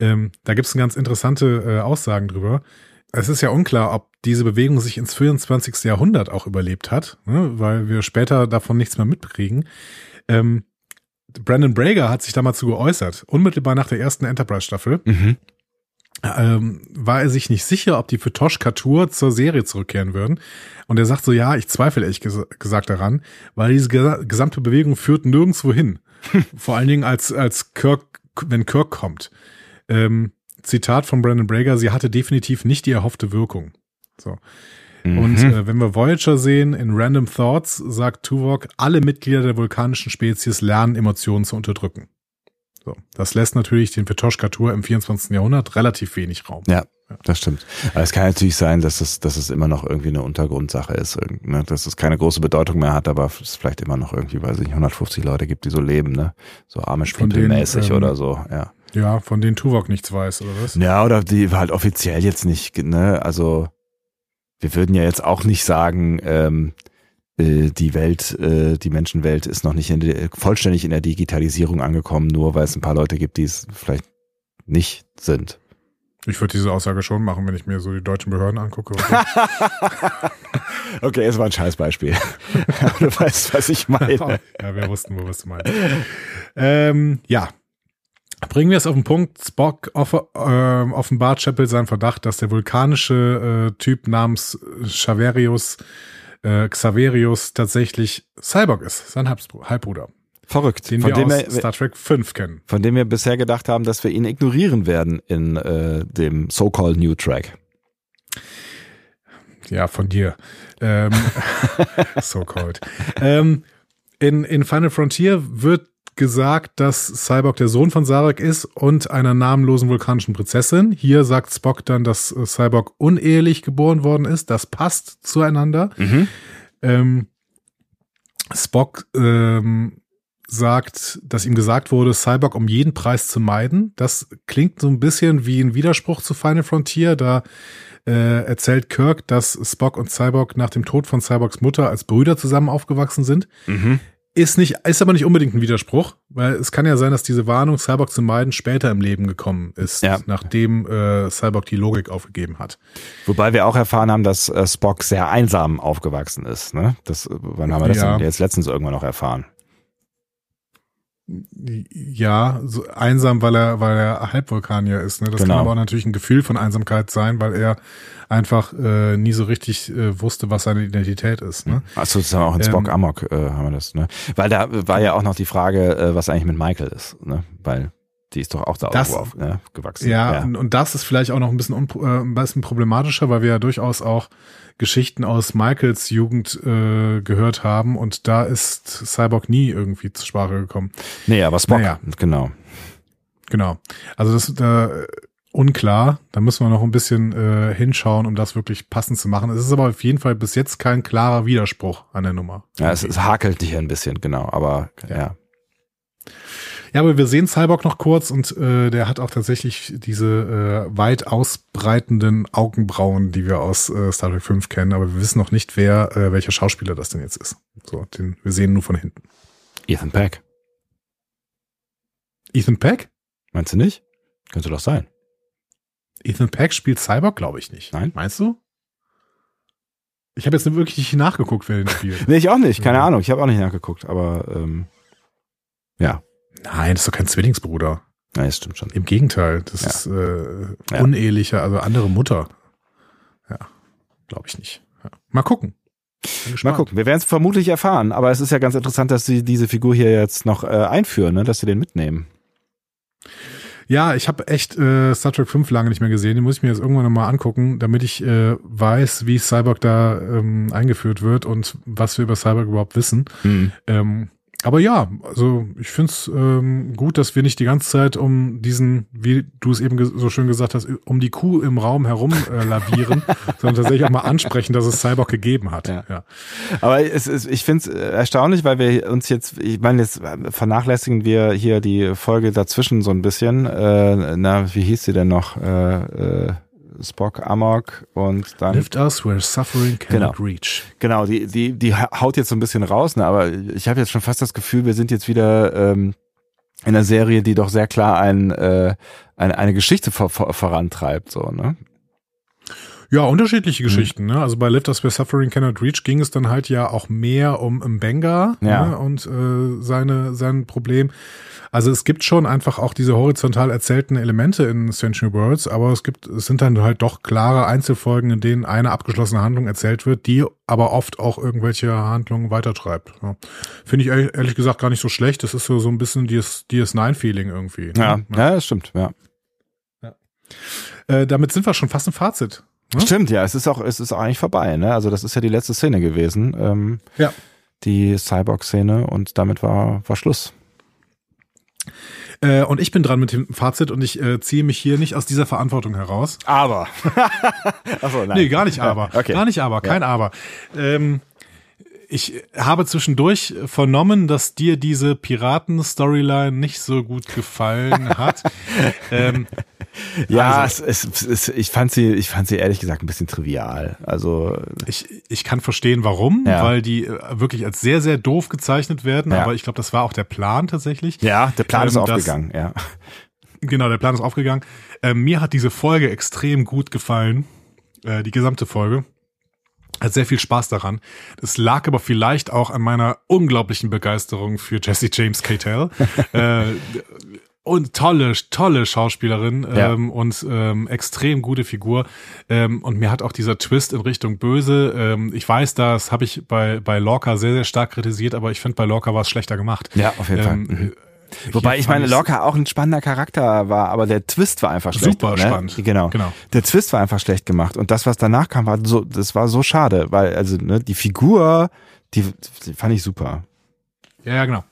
Ähm, da gibt es ganz interessante äh, Aussagen drüber. Es ist ja unklar, ob diese Bewegung sich ins 24. Jahrhundert auch überlebt hat, ne, weil wir später davon nichts mehr mitkriegen. Ähm, Brandon Brager hat sich damals zu geäußert, unmittelbar nach der ersten Enterprise-Staffel. Mhm. Ähm, war er sich nicht sicher, ob die für Tosh Katur zur Serie zurückkehren würden. Und er sagt so, ja, ich zweifle ehrlich ges gesagt daran, weil diese gesamte Bewegung führt nirgendwo hin. Vor allen Dingen als, als Kirk, wenn Kirk kommt. Ähm, Zitat von Brandon Brager, sie hatte definitiv nicht die erhoffte Wirkung. So. Mhm. Und äh, wenn wir Voyager sehen, in Random Thoughts sagt Tuvok, alle Mitglieder der vulkanischen Spezies lernen, Emotionen zu unterdrücken. So. Das lässt natürlich den Vetoshka-Tour im 24. Jahrhundert relativ wenig Raum. Ja, das stimmt. Aber es kann natürlich sein, dass es, dass es immer noch irgendwie eine Untergrundsache ist, ne? dass es keine große Bedeutung mehr hat, aber es vielleicht immer noch irgendwie, weiß ich nicht, 150 Leute gibt, die so leben, ne? So arme mäßig ähm, oder so, ja. Ja, von denen Tuvok nichts weiß, oder was? Ja, oder die halt offiziell jetzt nicht, ne? Also wir würden ja jetzt auch nicht sagen, ähm, äh, die Welt, äh, die Menschenwelt ist noch nicht in der, vollständig in der Digitalisierung angekommen, nur weil es ein paar Leute gibt, die es vielleicht nicht sind. Ich würde diese Aussage schon machen, wenn ich mir so die deutschen Behörden angucke. okay, es war ein Scheißbeispiel. du weißt, was ich meine. ja, wir wussten, wo was du meinst. Ähm, ja, Bringen wir es auf den Punkt. Spock off äh, offenbart Chapel seinen Verdacht, dass der vulkanische äh, Typ namens Xaverius, äh, Xaverius tatsächlich Cyborg ist, sein Halbbruder. Verrückt. Den von wir dem aus wir, Star Trek 5 kennen. Von dem wir bisher gedacht haben, dass wir ihn ignorieren werden in äh, dem so-called New Track. Ja, von dir. Ähm, so-called. Ähm, in, in Final Frontier wird gesagt, dass Cyborg der Sohn von Sarek ist und einer namenlosen vulkanischen Prinzessin. Hier sagt Spock dann, dass äh, Cyborg unehelich geboren worden ist. Das passt zueinander. Mhm. Ähm, Spock ähm, sagt, dass ihm gesagt wurde, Cyborg um jeden Preis zu meiden. Das klingt so ein bisschen wie ein Widerspruch zu Final Frontier. Da äh, erzählt Kirk, dass Spock und Cyborg nach dem Tod von Cyborgs Mutter als Brüder zusammen aufgewachsen sind. Mhm. Ist nicht, ist aber nicht unbedingt ein Widerspruch, weil es kann ja sein, dass diese Warnung, Cyborg zu meiden, später im Leben gekommen ist, ja. nachdem äh, Cyborg die Logik aufgegeben hat. Wobei wir auch erfahren haben, dass äh, Spock sehr einsam aufgewachsen ist. Ne? Das, wann haben wir das ja. denn jetzt letztens irgendwann noch erfahren? Ja, so einsam, weil er, weil er Halbvulkanier ist. Ne? Das genau. kann aber auch natürlich ein Gefühl von Einsamkeit sein, weil er einfach äh, nie so richtig äh, wusste, was seine Identität ist. Ne? Achso, das haben wir auch in Spock ähm, Amok äh, haben wir das. Ne? Weil da war ja auch noch die Frage, äh, was eigentlich mit Michael ist. Ne? Weil die ist doch auch da das, auf, ne, gewachsen. Ja, ja. Und, und, das ist vielleicht auch noch ein bisschen, äh, ein bisschen problematischer, weil wir ja durchaus auch Geschichten aus Michaels Jugend äh, gehört haben und da ist Cyborg nie irgendwie zur Sprache gekommen. Nee, aber Spock, naja. genau. Genau. Also das da äh, unklar. Da müssen wir noch ein bisschen äh, hinschauen, um das wirklich passend zu machen. Es ist aber auf jeden Fall bis jetzt kein klarer Widerspruch an der Nummer. Ja, es, es hakelt hier ein bisschen, genau. Aber ja. ja. Ja, aber wir sehen Cyborg noch kurz und äh, der hat auch tatsächlich diese äh, weit ausbreitenden Augenbrauen, die wir aus äh, Star Trek 5 kennen, aber wir wissen noch nicht, wer, äh, welcher Schauspieler das denn jetzt ist. So, den wir sehen nur von hinten. Ethan Peck. Ethan Peck? Meinst du nicht? Könnte doch sein. Ethan Peck spielt Cyborg, glaube ich nicht. Nein. Meinst du? Ich habe jetzt wirklich nicht nachgeguckt, wer den spielt. nee, ich auch nicht. Keine ja. Ahnung. Ich habe auch nicht nachgeguckt, aber ähm, ja. Nein, das ist doch kein Zwillingsbruder. Nein, das stimmt schon. Im Gegenteil, das ja. ist äh, ja. unehelicher, also andere Mutter. Ja, glaube ich nicht. Ja. Mal gucken. Mal gucken. Wir werden es vermutlich erfahren, aber es ist ja ganz interessant, dass sie diese Figur hier jetzt noch äh, einführen, ne? dass sie den mitnehmen. Ja, ich habe echt äh, Star Trek 5 lange nicht mehr gesehen. Den muss ich mir jetzt irgendwann nochmal angucken, damit ich äh, weiß, wie Cyborg da ähm, eingeführt wird und was wir über Cyborg überhaupt wissen. Mhm. Ähm, aber ja, also ich find's ähm, gut, dass wir nicht die ganze Zeit um diesen, wie du es eben so schön gesagt hast, um die Kuh im Raum herum äh, lavieren, sondern tatsächlich auch mal ansprechen, dass es Cyborg gegeben hat. Ja. ja. Aber es ist, ich finde es erstaunlich, weil wir uns jetzt, ich meine, jetzt vernachlässigen wir hier die Folge dazwischen so ein bisschen. Äh, na, wie hieß sie denn noch? Äh, äh, Spock, Amok und dann. Lift us where suffering cannot genau. reach. Genau, die, die, die haut jetzt so ein bisschen raus, ne? aber ich habe jetzt schon fast das Gefühl, wir sind jetzt wieder ähm, in einer Serie, die doch sehr klar ein, äh, eine, eine Geschichte vor, vor, vorantreibt, so, ne? Ja, unterschiedliche mhm. Geschichten. Ne? Also bei Lift Us Where Suffering Cannot Reach ging es dann halt ja auch mehr um Mbenga ja. ne? und äh, seine sein Problem. Also es gibt schon einfach auch diese horizontal erzählten Elemente in Century Worlds, aber es gibt, es sind dann halt doch klare Einzelfolgen, in denen eine abgeschlossene Handlung erzählt wird, die aber oft auch irgendwelche Handlungen weitertreibt. Ja. Finde ich ehrlich gesagt gar nicht so schlecht. Das ist so, so ein bisschen DS, DS9-Feeling irgendwie. Ne? Ja, ja, das stimmt, ja. ja. Äh, damit sind wir schon fast im Fazit. Ne? Stimmt, ja, es ist auch, es ist eigentlich vorbei, ne? Also das ist ja die letzte Szene gewesen. Ähm, ja. Die Cyborg-Szene und damit war, war Schluss. Äh, und ich bin dran mit dem Fazit und ich äh, ziehe mich hier nicht aus dieser Verantwortung heraus. Aber. Achso, nein. Nee, gar nicht aber. Okay. Gar nicht aber, kein ja. aber. Ähm, ich habe zwischendurch vernommen, dass dir diese Piraten-Storyline nicht so gut gefallen hat. ähm, ja, also, es, es, es, ich fand sie, ich fand sie ehrlich gesagt ein bisschen trivial. Also ich, ich kann verstehen, warum, ja. weil die äh, wirklich als sehr, sehr doof gezeichnet werden. Ja. Aber ich glaube, das war auch der Plan tatsächlich. Ja, der Plan ähm, ist aufgegangen. Dass, ja. Genau, der Plan ist aufgegangen. Ähm, mir hat diese Folge extrem gut gefallen, äh, die gesamte Folge hat sehr viel Spaß daran. Das lag aber vielleicht auch an meiner unglaublichen Begeisterung für Jesse James Cattell. äh, und tolle, tolle Schauspielerin ja. ähm, und ähm, extrem gute Figur. Ähm, und mir hat auch dieser Twist in Richtung Böse, ähm, ich weiß, das habe ich bei, bei Lorca sehr, sehr stark kritisiert, aber ich finde, bei Lorca war es schlechter gemacht. Ja, auf jeden Fall. Ähm, mhm. Wobei ich meine, Lorca auch ein spannender Charakter war, aber der Twist war einfach schlecht. Super ne? spannend. Genau. genau. Der Twist war einfach schlecht gemacht und das, was danach kam, war so, das war so schade, weil also ne, die Figur, die, die fand ich super. Ja, ja, genau.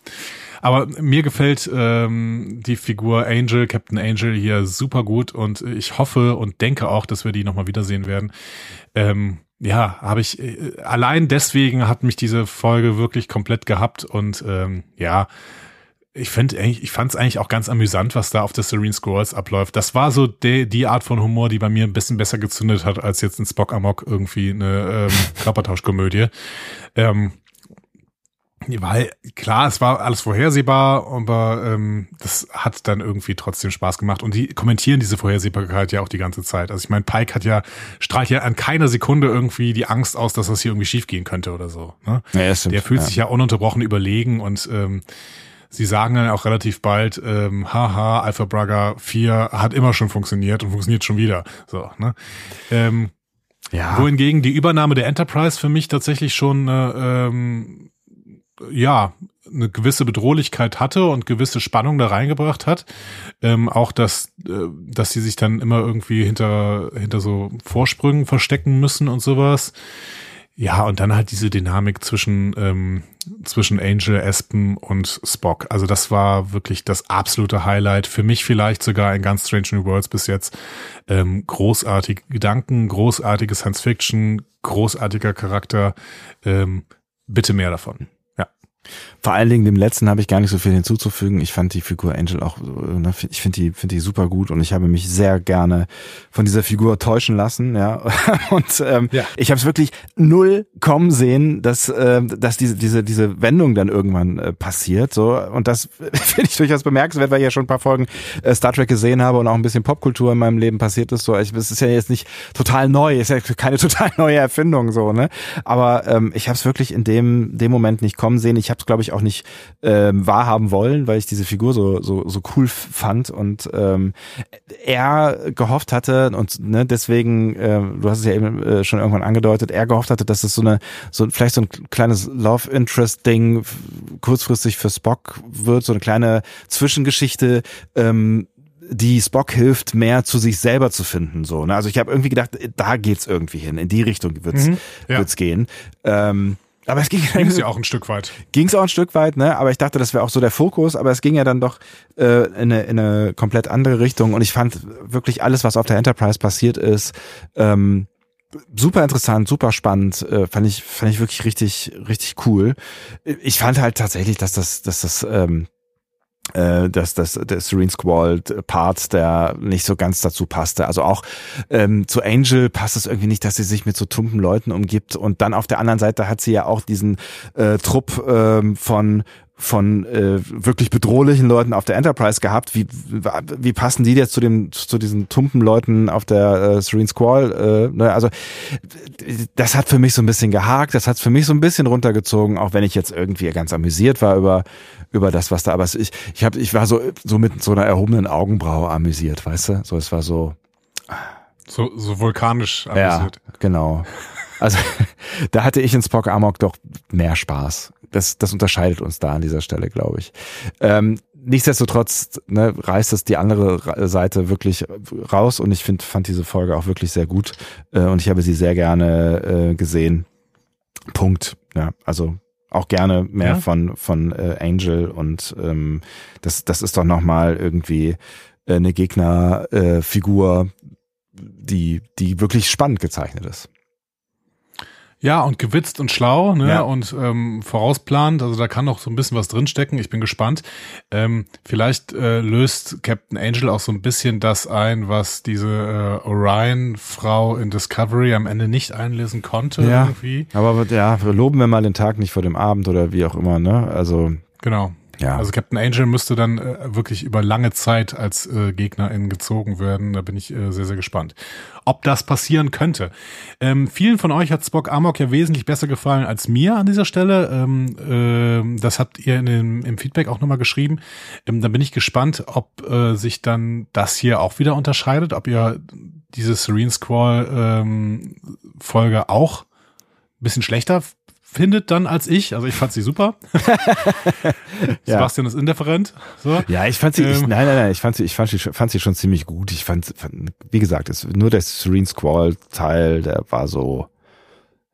Aber mir gefällt ähm, die Figur Angel, Captain Angel hier super gut und ich hoffe und denke auch, dass wir die nochmal wiedersehen werden. Ähm, ja, habe ich äh, allein deswegen hat mich diese Folge wirklich komplett gehabt und ähm, ja, ich finde eigentlich, ich fand es eigentlich auch ganz amüsant, was da auf der Serene Scrolls abläuft. Das war so die, die Art von Humor, die bei mir ein bisschen besser gezündet hat, als jetzt ein Spock Amok irgendwie eine ähm, Körpertauschkomödie. Ähm, Weil klar, es war alles vorhersehbar, aber ähm, das hat dann irgendwie trotzdem Spaß gemacht. Und die kommentieren diese Vorhersehbarkeit ja auch die ganze Zeit. Also ich meine, Pike hat ja, strahlt ja an keiner Sekunde irgendwie die Angst aus, dass das hier irgendwie schiefgehen könnte oder so. Ne? Ja, stimmt, Der fühlt ja. sich ja ununterbrochen überlegen und ähm, sie sagen dann auch relativ bald, ähm, haha, Alpha Braga 4 hat immer schon funktioniert und funktioniert schon wieder. So, ne? Ähm, ja. Wohingegen die Übernahme der Enterprise für mich tatsächlich schon äh, ähm, ja, eine gewisse Bedrohlichkeit hatte und gewisse Spannung da reingebracht hat. Ähm, auch, dass, äh, dass sie sich dann immer irgendwie hinter, hinter so Vorsprüngen verstecken müssen und sowas. Ja, und dann halt diese Dynamik zwischen, ähm, zwischen Angel, Aspen und Spock. Also das war wirklich das absolute Highlight. Für mich vielleicht sogar in ganz Strange New Worlds bis jetzt. Ähm, großartige Gedanken, großartige Science Fiction, großartiger Charakter. Ähm, bitte mehr davon. Vor allen Dingen dem letzten habe ich gar nicht so viel hinzuzufügen. Ich fand die Figur Angel auch, ne, ich finde die, finde die super gut und ich habe mich sehr gerne von dieser Figur täuschen lassen, ja. Und ähm, ja. ich habe es wirklich null kommen sehen, dass, äh, dass diese, diese, diese Wendung dann irgendwann äh, passiert. So und das finde ich durchaus bemerkenswert, weil ich ja schon ein paar Folgen äh, Star Trek gesehen habe und auch ein bisschen Popkultur in meinem Leben passiert ist. So, ich, es ist ja jetzt nicht total neu, ist ja keine total neue Erfindung so, ne. Aber ähm, ich habe es wirklich in dem, dem Moment nicht kommen sehen. Ich habe es, glaube ich, auch nicht ähm, wahrhaben wollen, weil ich diese Figur so so so cool fand und ähm, er gehofft hatte und ne, deswegen, äh, du hast es ja eben äh, schon irgendwann angedeutet, er gehofft hatte, dass es so eine so vielleicht so ein kleines Love Interest Ding kurzfristig für Spock wird, so eine kleine Zwischengeschichte. Ähm, die Spock hilft, mehr zu sich selber zu finden. So, ne? Also ich habe irgendwie gedacht, da geht's irgendwie hin. In die Richtung wird's, mhm, ja. wird's gehen. Ähm, aber es ging ging's ja auch ein Stück weit. Ging's auch ein Stück weit, ne? Aber ich dachte, das wäre auch so der Fokus, aber es ging ja dann doch äh, in, eine, in eine komplett andere Richtung. Und ich fand wirklich alles, was auf der Enterprise passiert ist, ähm, super interessant, super spannend, äh, fand ich fand ich wirklich richtig richtig cool. Ich fand halt tatsächlich, dass das dass das ähm, äh, dass das der Serene Squall Part, der nicht so ganz dazu passte. Also auch ähm, zu Angel passt es irgendwie nicht, dass sie sich mit so tumpen Leuten umgibt. Und dann auf der anderen Seite hat sie ja auch diesen äh, Trupp ähm, von von äh, wirklich bedrohlichen Leuten auf der Enterprise gehabt. Wie, wie passen die jetzt zu dem zu diesen tumpen Leuten auf der äh, Serene Squall? Äh, ne? Also das hat für mich so ein bisschen gehakt. Das hat für mich so ein bisschen runtergezogen, auch wenn ich jetzt irgendwie ganz amüsiert war über über das, was da. Aber ich ich habe ich war so so mit so einer erhobenen Augenbraue amüsiert, weißt du? So es war so so so vulkanisch amüsiert. Ja, genau. Also da hatte ich in Spock Amok doch mehr Spaß das, das unterscheidet uns da an dieser Stelle, glaube ich. Ähm, nichtsdestotrotz ne, reißt es die andere Seite wirklich raus und ich find, fand diese Folge auch wirklich sehr gut äh, und ich habe sie sehr gerne äh, gesehen. Punkt. Ja, also auch gerne mehr ja. von von äh, Angel und ähm, das das ist doch noch mal irgendwie äh, eine Gegnerfigur, äh, die die wirklich spannend gezeichnet ist. Ja, und gewitzt und schlau, ne? Ja. Und ähm, vorausplant, also da kann noch so ein bisschen was drinstecken. Ich bin gespannt. Ähm, vielleicht äh, löst Captain Angel auch so ein bisschen das ein, was diese äh, Orion-Frau in Discovery am Ende nicht einlesen konnte. Ja, irgendwie. aber ja, loben wir mal den Tag nicht vor dem Abend oder wie auch immer, ne? Also genau. Ja. Also Captain Angel müsste dann äh, wirklich über lange Zeit als äh, Gegnerin gezogen werden. Da bin ich äh, sehr, sehr gespannt, ob das passieren könnte. Ähm, vielen von euch hat Spock Amok ja wesentlich besser gefallen als mir an dieser Stelle. Ähm, äh, das habt ihr in dem, im Feedback auch nochmal geschrieben. Ähm, da bin ich gespannt, ob äh, sich dann das hier auch wieder unterscheidet, ob ihr diese Serene Squall ähm, Folge auch ein bisschen schlechter findet dann als ich. Also ich fand sie super. Sebastian ist indifferent. So. Ja, ich fand sie, ähm, ich, nein, nein, nein, ich fand sie, ich fand sie, fand sie schon ziemlich gut. Ich fand, fand wie gesagt, es, nur der Serene Squall Teil, der war so,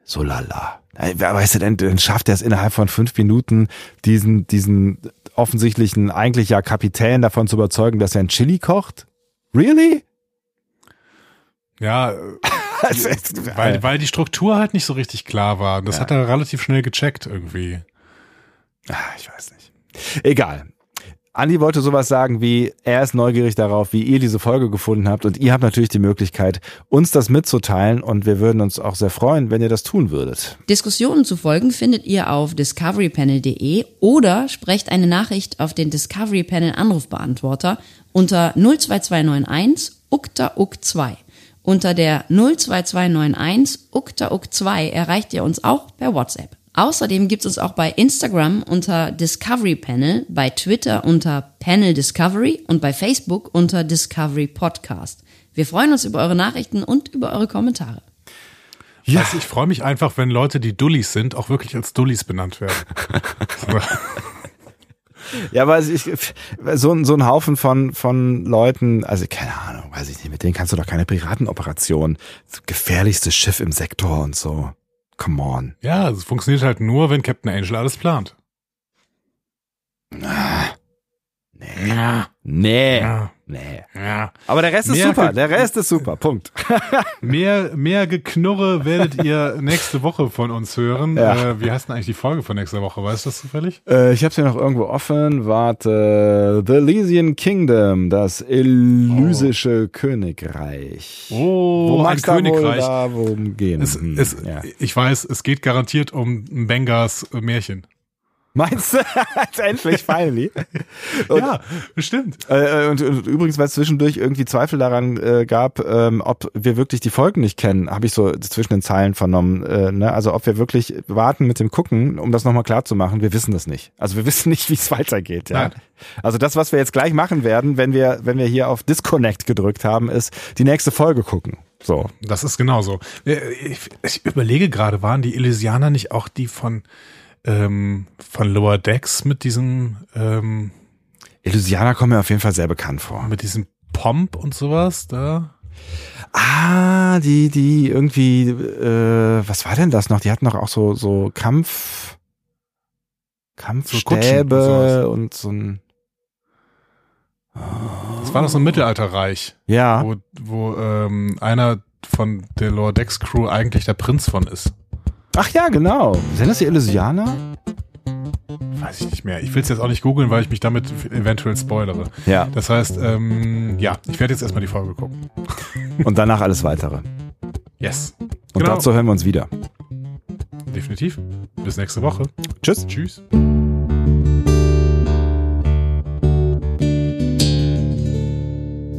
so lala. Weißt du, dann, dann schafft er es innerhalb von fünf Minuten, diesen, diesen offensichtlichen, eigentlich ja Kapitän davon zu überzeugen, dass er ein Chili kocht? Really? Ja, weil, weil die Struktur halt nicht so richtig klar war. Das ja. hat er relativ schnell gecheckt irgendwie. Ah, ich weiß nicht. Egal. Andi wollte sowas sagen wie, er ist neugierig darauf, wie ihr diese Folge gefunden habt und ihr habt natürlich die Möglichkeit, uns das mitzuteilen und wir würden uns auch sehr freuen, wenn ihr das tun würdet. Diskussionen zu folgen findet ihr auf discoverypanel.de oder sprecht eine Nachricht auf den Discovery Panel Anrufbeantworter unter 02291 ukta uk 2 Unter der 02291 ukta uk 2 erreicht ihr uns auch per WhatsApp. Außerdem gibt es uns auch bei Instagram unter Discovery Panel, bei Twitter unter Panel Discovery und bei Facebook unter Discovery Podcast. Wir freuen uns über eure Nachrichten und über eure Kommentare. Ja. Also ich freue mich einfach, wenn Leute, die Dullis sind, auch wirklich als Dullis benannt werden. Ja, aber ich, so, so ein Haufen von, von Leuten, also keine Ahnung, weiß ich nicht, mit denen kannst du doch keine Piratenoperation, gefährlichstes Schiff im Sektor und so. Come on. Ja, es funktioniert halt nur, wenn Captain Angel alles plant. Ah, nee. Ja. Nee. Ja. Nee. Ja. Aber der Rest ist Mehr super. ge- Der Rest ist super. Punkt. Mehr, mehr Geknurre werdet ihr nächste Woche von uns hören. Ja. Äh, wie heißt denn eigentlich die Folge von nächster Woche? Weißt du das zufällig? Äh, ich habe hier noch irgendwo offen. Warte. The Elysian Kingdom, das elysische Königreich. Oh, Wo ein Königreich. da worum gehen? Es, Hm, es, ja. Ich weiß, es geht garantiert um Bengars äh, Märchen. Meinst du? Endlich, finally. Und, ja, bestimmt. Äh, und, und übrigens, weil es zwischendurch irgendwie Zweifel daran äh, gab, ähm, ob wir wirklich die Folgen nicht kennen, habe ich so zwischen den Zeilen vernommen. Äh, ne? Also ob wir wirklich warten mit dem Gucken, um das nochmal klar zu machen, wir wissen das nicht. Also wir wissen nicht, wie es weitergeht. Ja? Nein. Also das, was wir jetzt gleich machen werden, wenn wir, wenn wir hier auf Disconnect gedrückt haben, ist die nächste Folge gucken. So. Das ist genauso. Äh, Ich, ich überlege gerade, waren die Elysianer nicht auch die von, ähm, von Lower Decks mit diesem, ähm, Elysianer kommen mir auf jeden Fall sehr bekannt vor. mit diesem Pomp und sowas da? Ah, die, die irgendwie, äh, was war denn das noch? Die hatten doch auch so, so Kampf, und Kampfstäbe sowas. und so ein, Das war doch so ein Mittelalterreich, ja. wo, wo ähm, einer von der Lower Decks Crew eigentlich der Prinz von ist. Ach ja, genau. Sind das die Elysianer? Weiß ich nicht mehr. Ich will es jetzt auch nicht googeln, weil ich mich damit eventuell spoilere. Ja. Das heißt, ähm, ja, ich werde jetzt erstmal die Folge gucken. Und danach alles weitere. Yes. Und Genau. dazu hören wir uns wieder. Definitiv. Bis nächste Woche. Tschüss. Tschüss.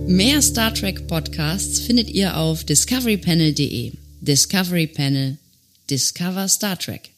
Mehr Star Trek Podcasts findet ihr auf discoverypanel.de. Discovery Panel. Discover Star Trek.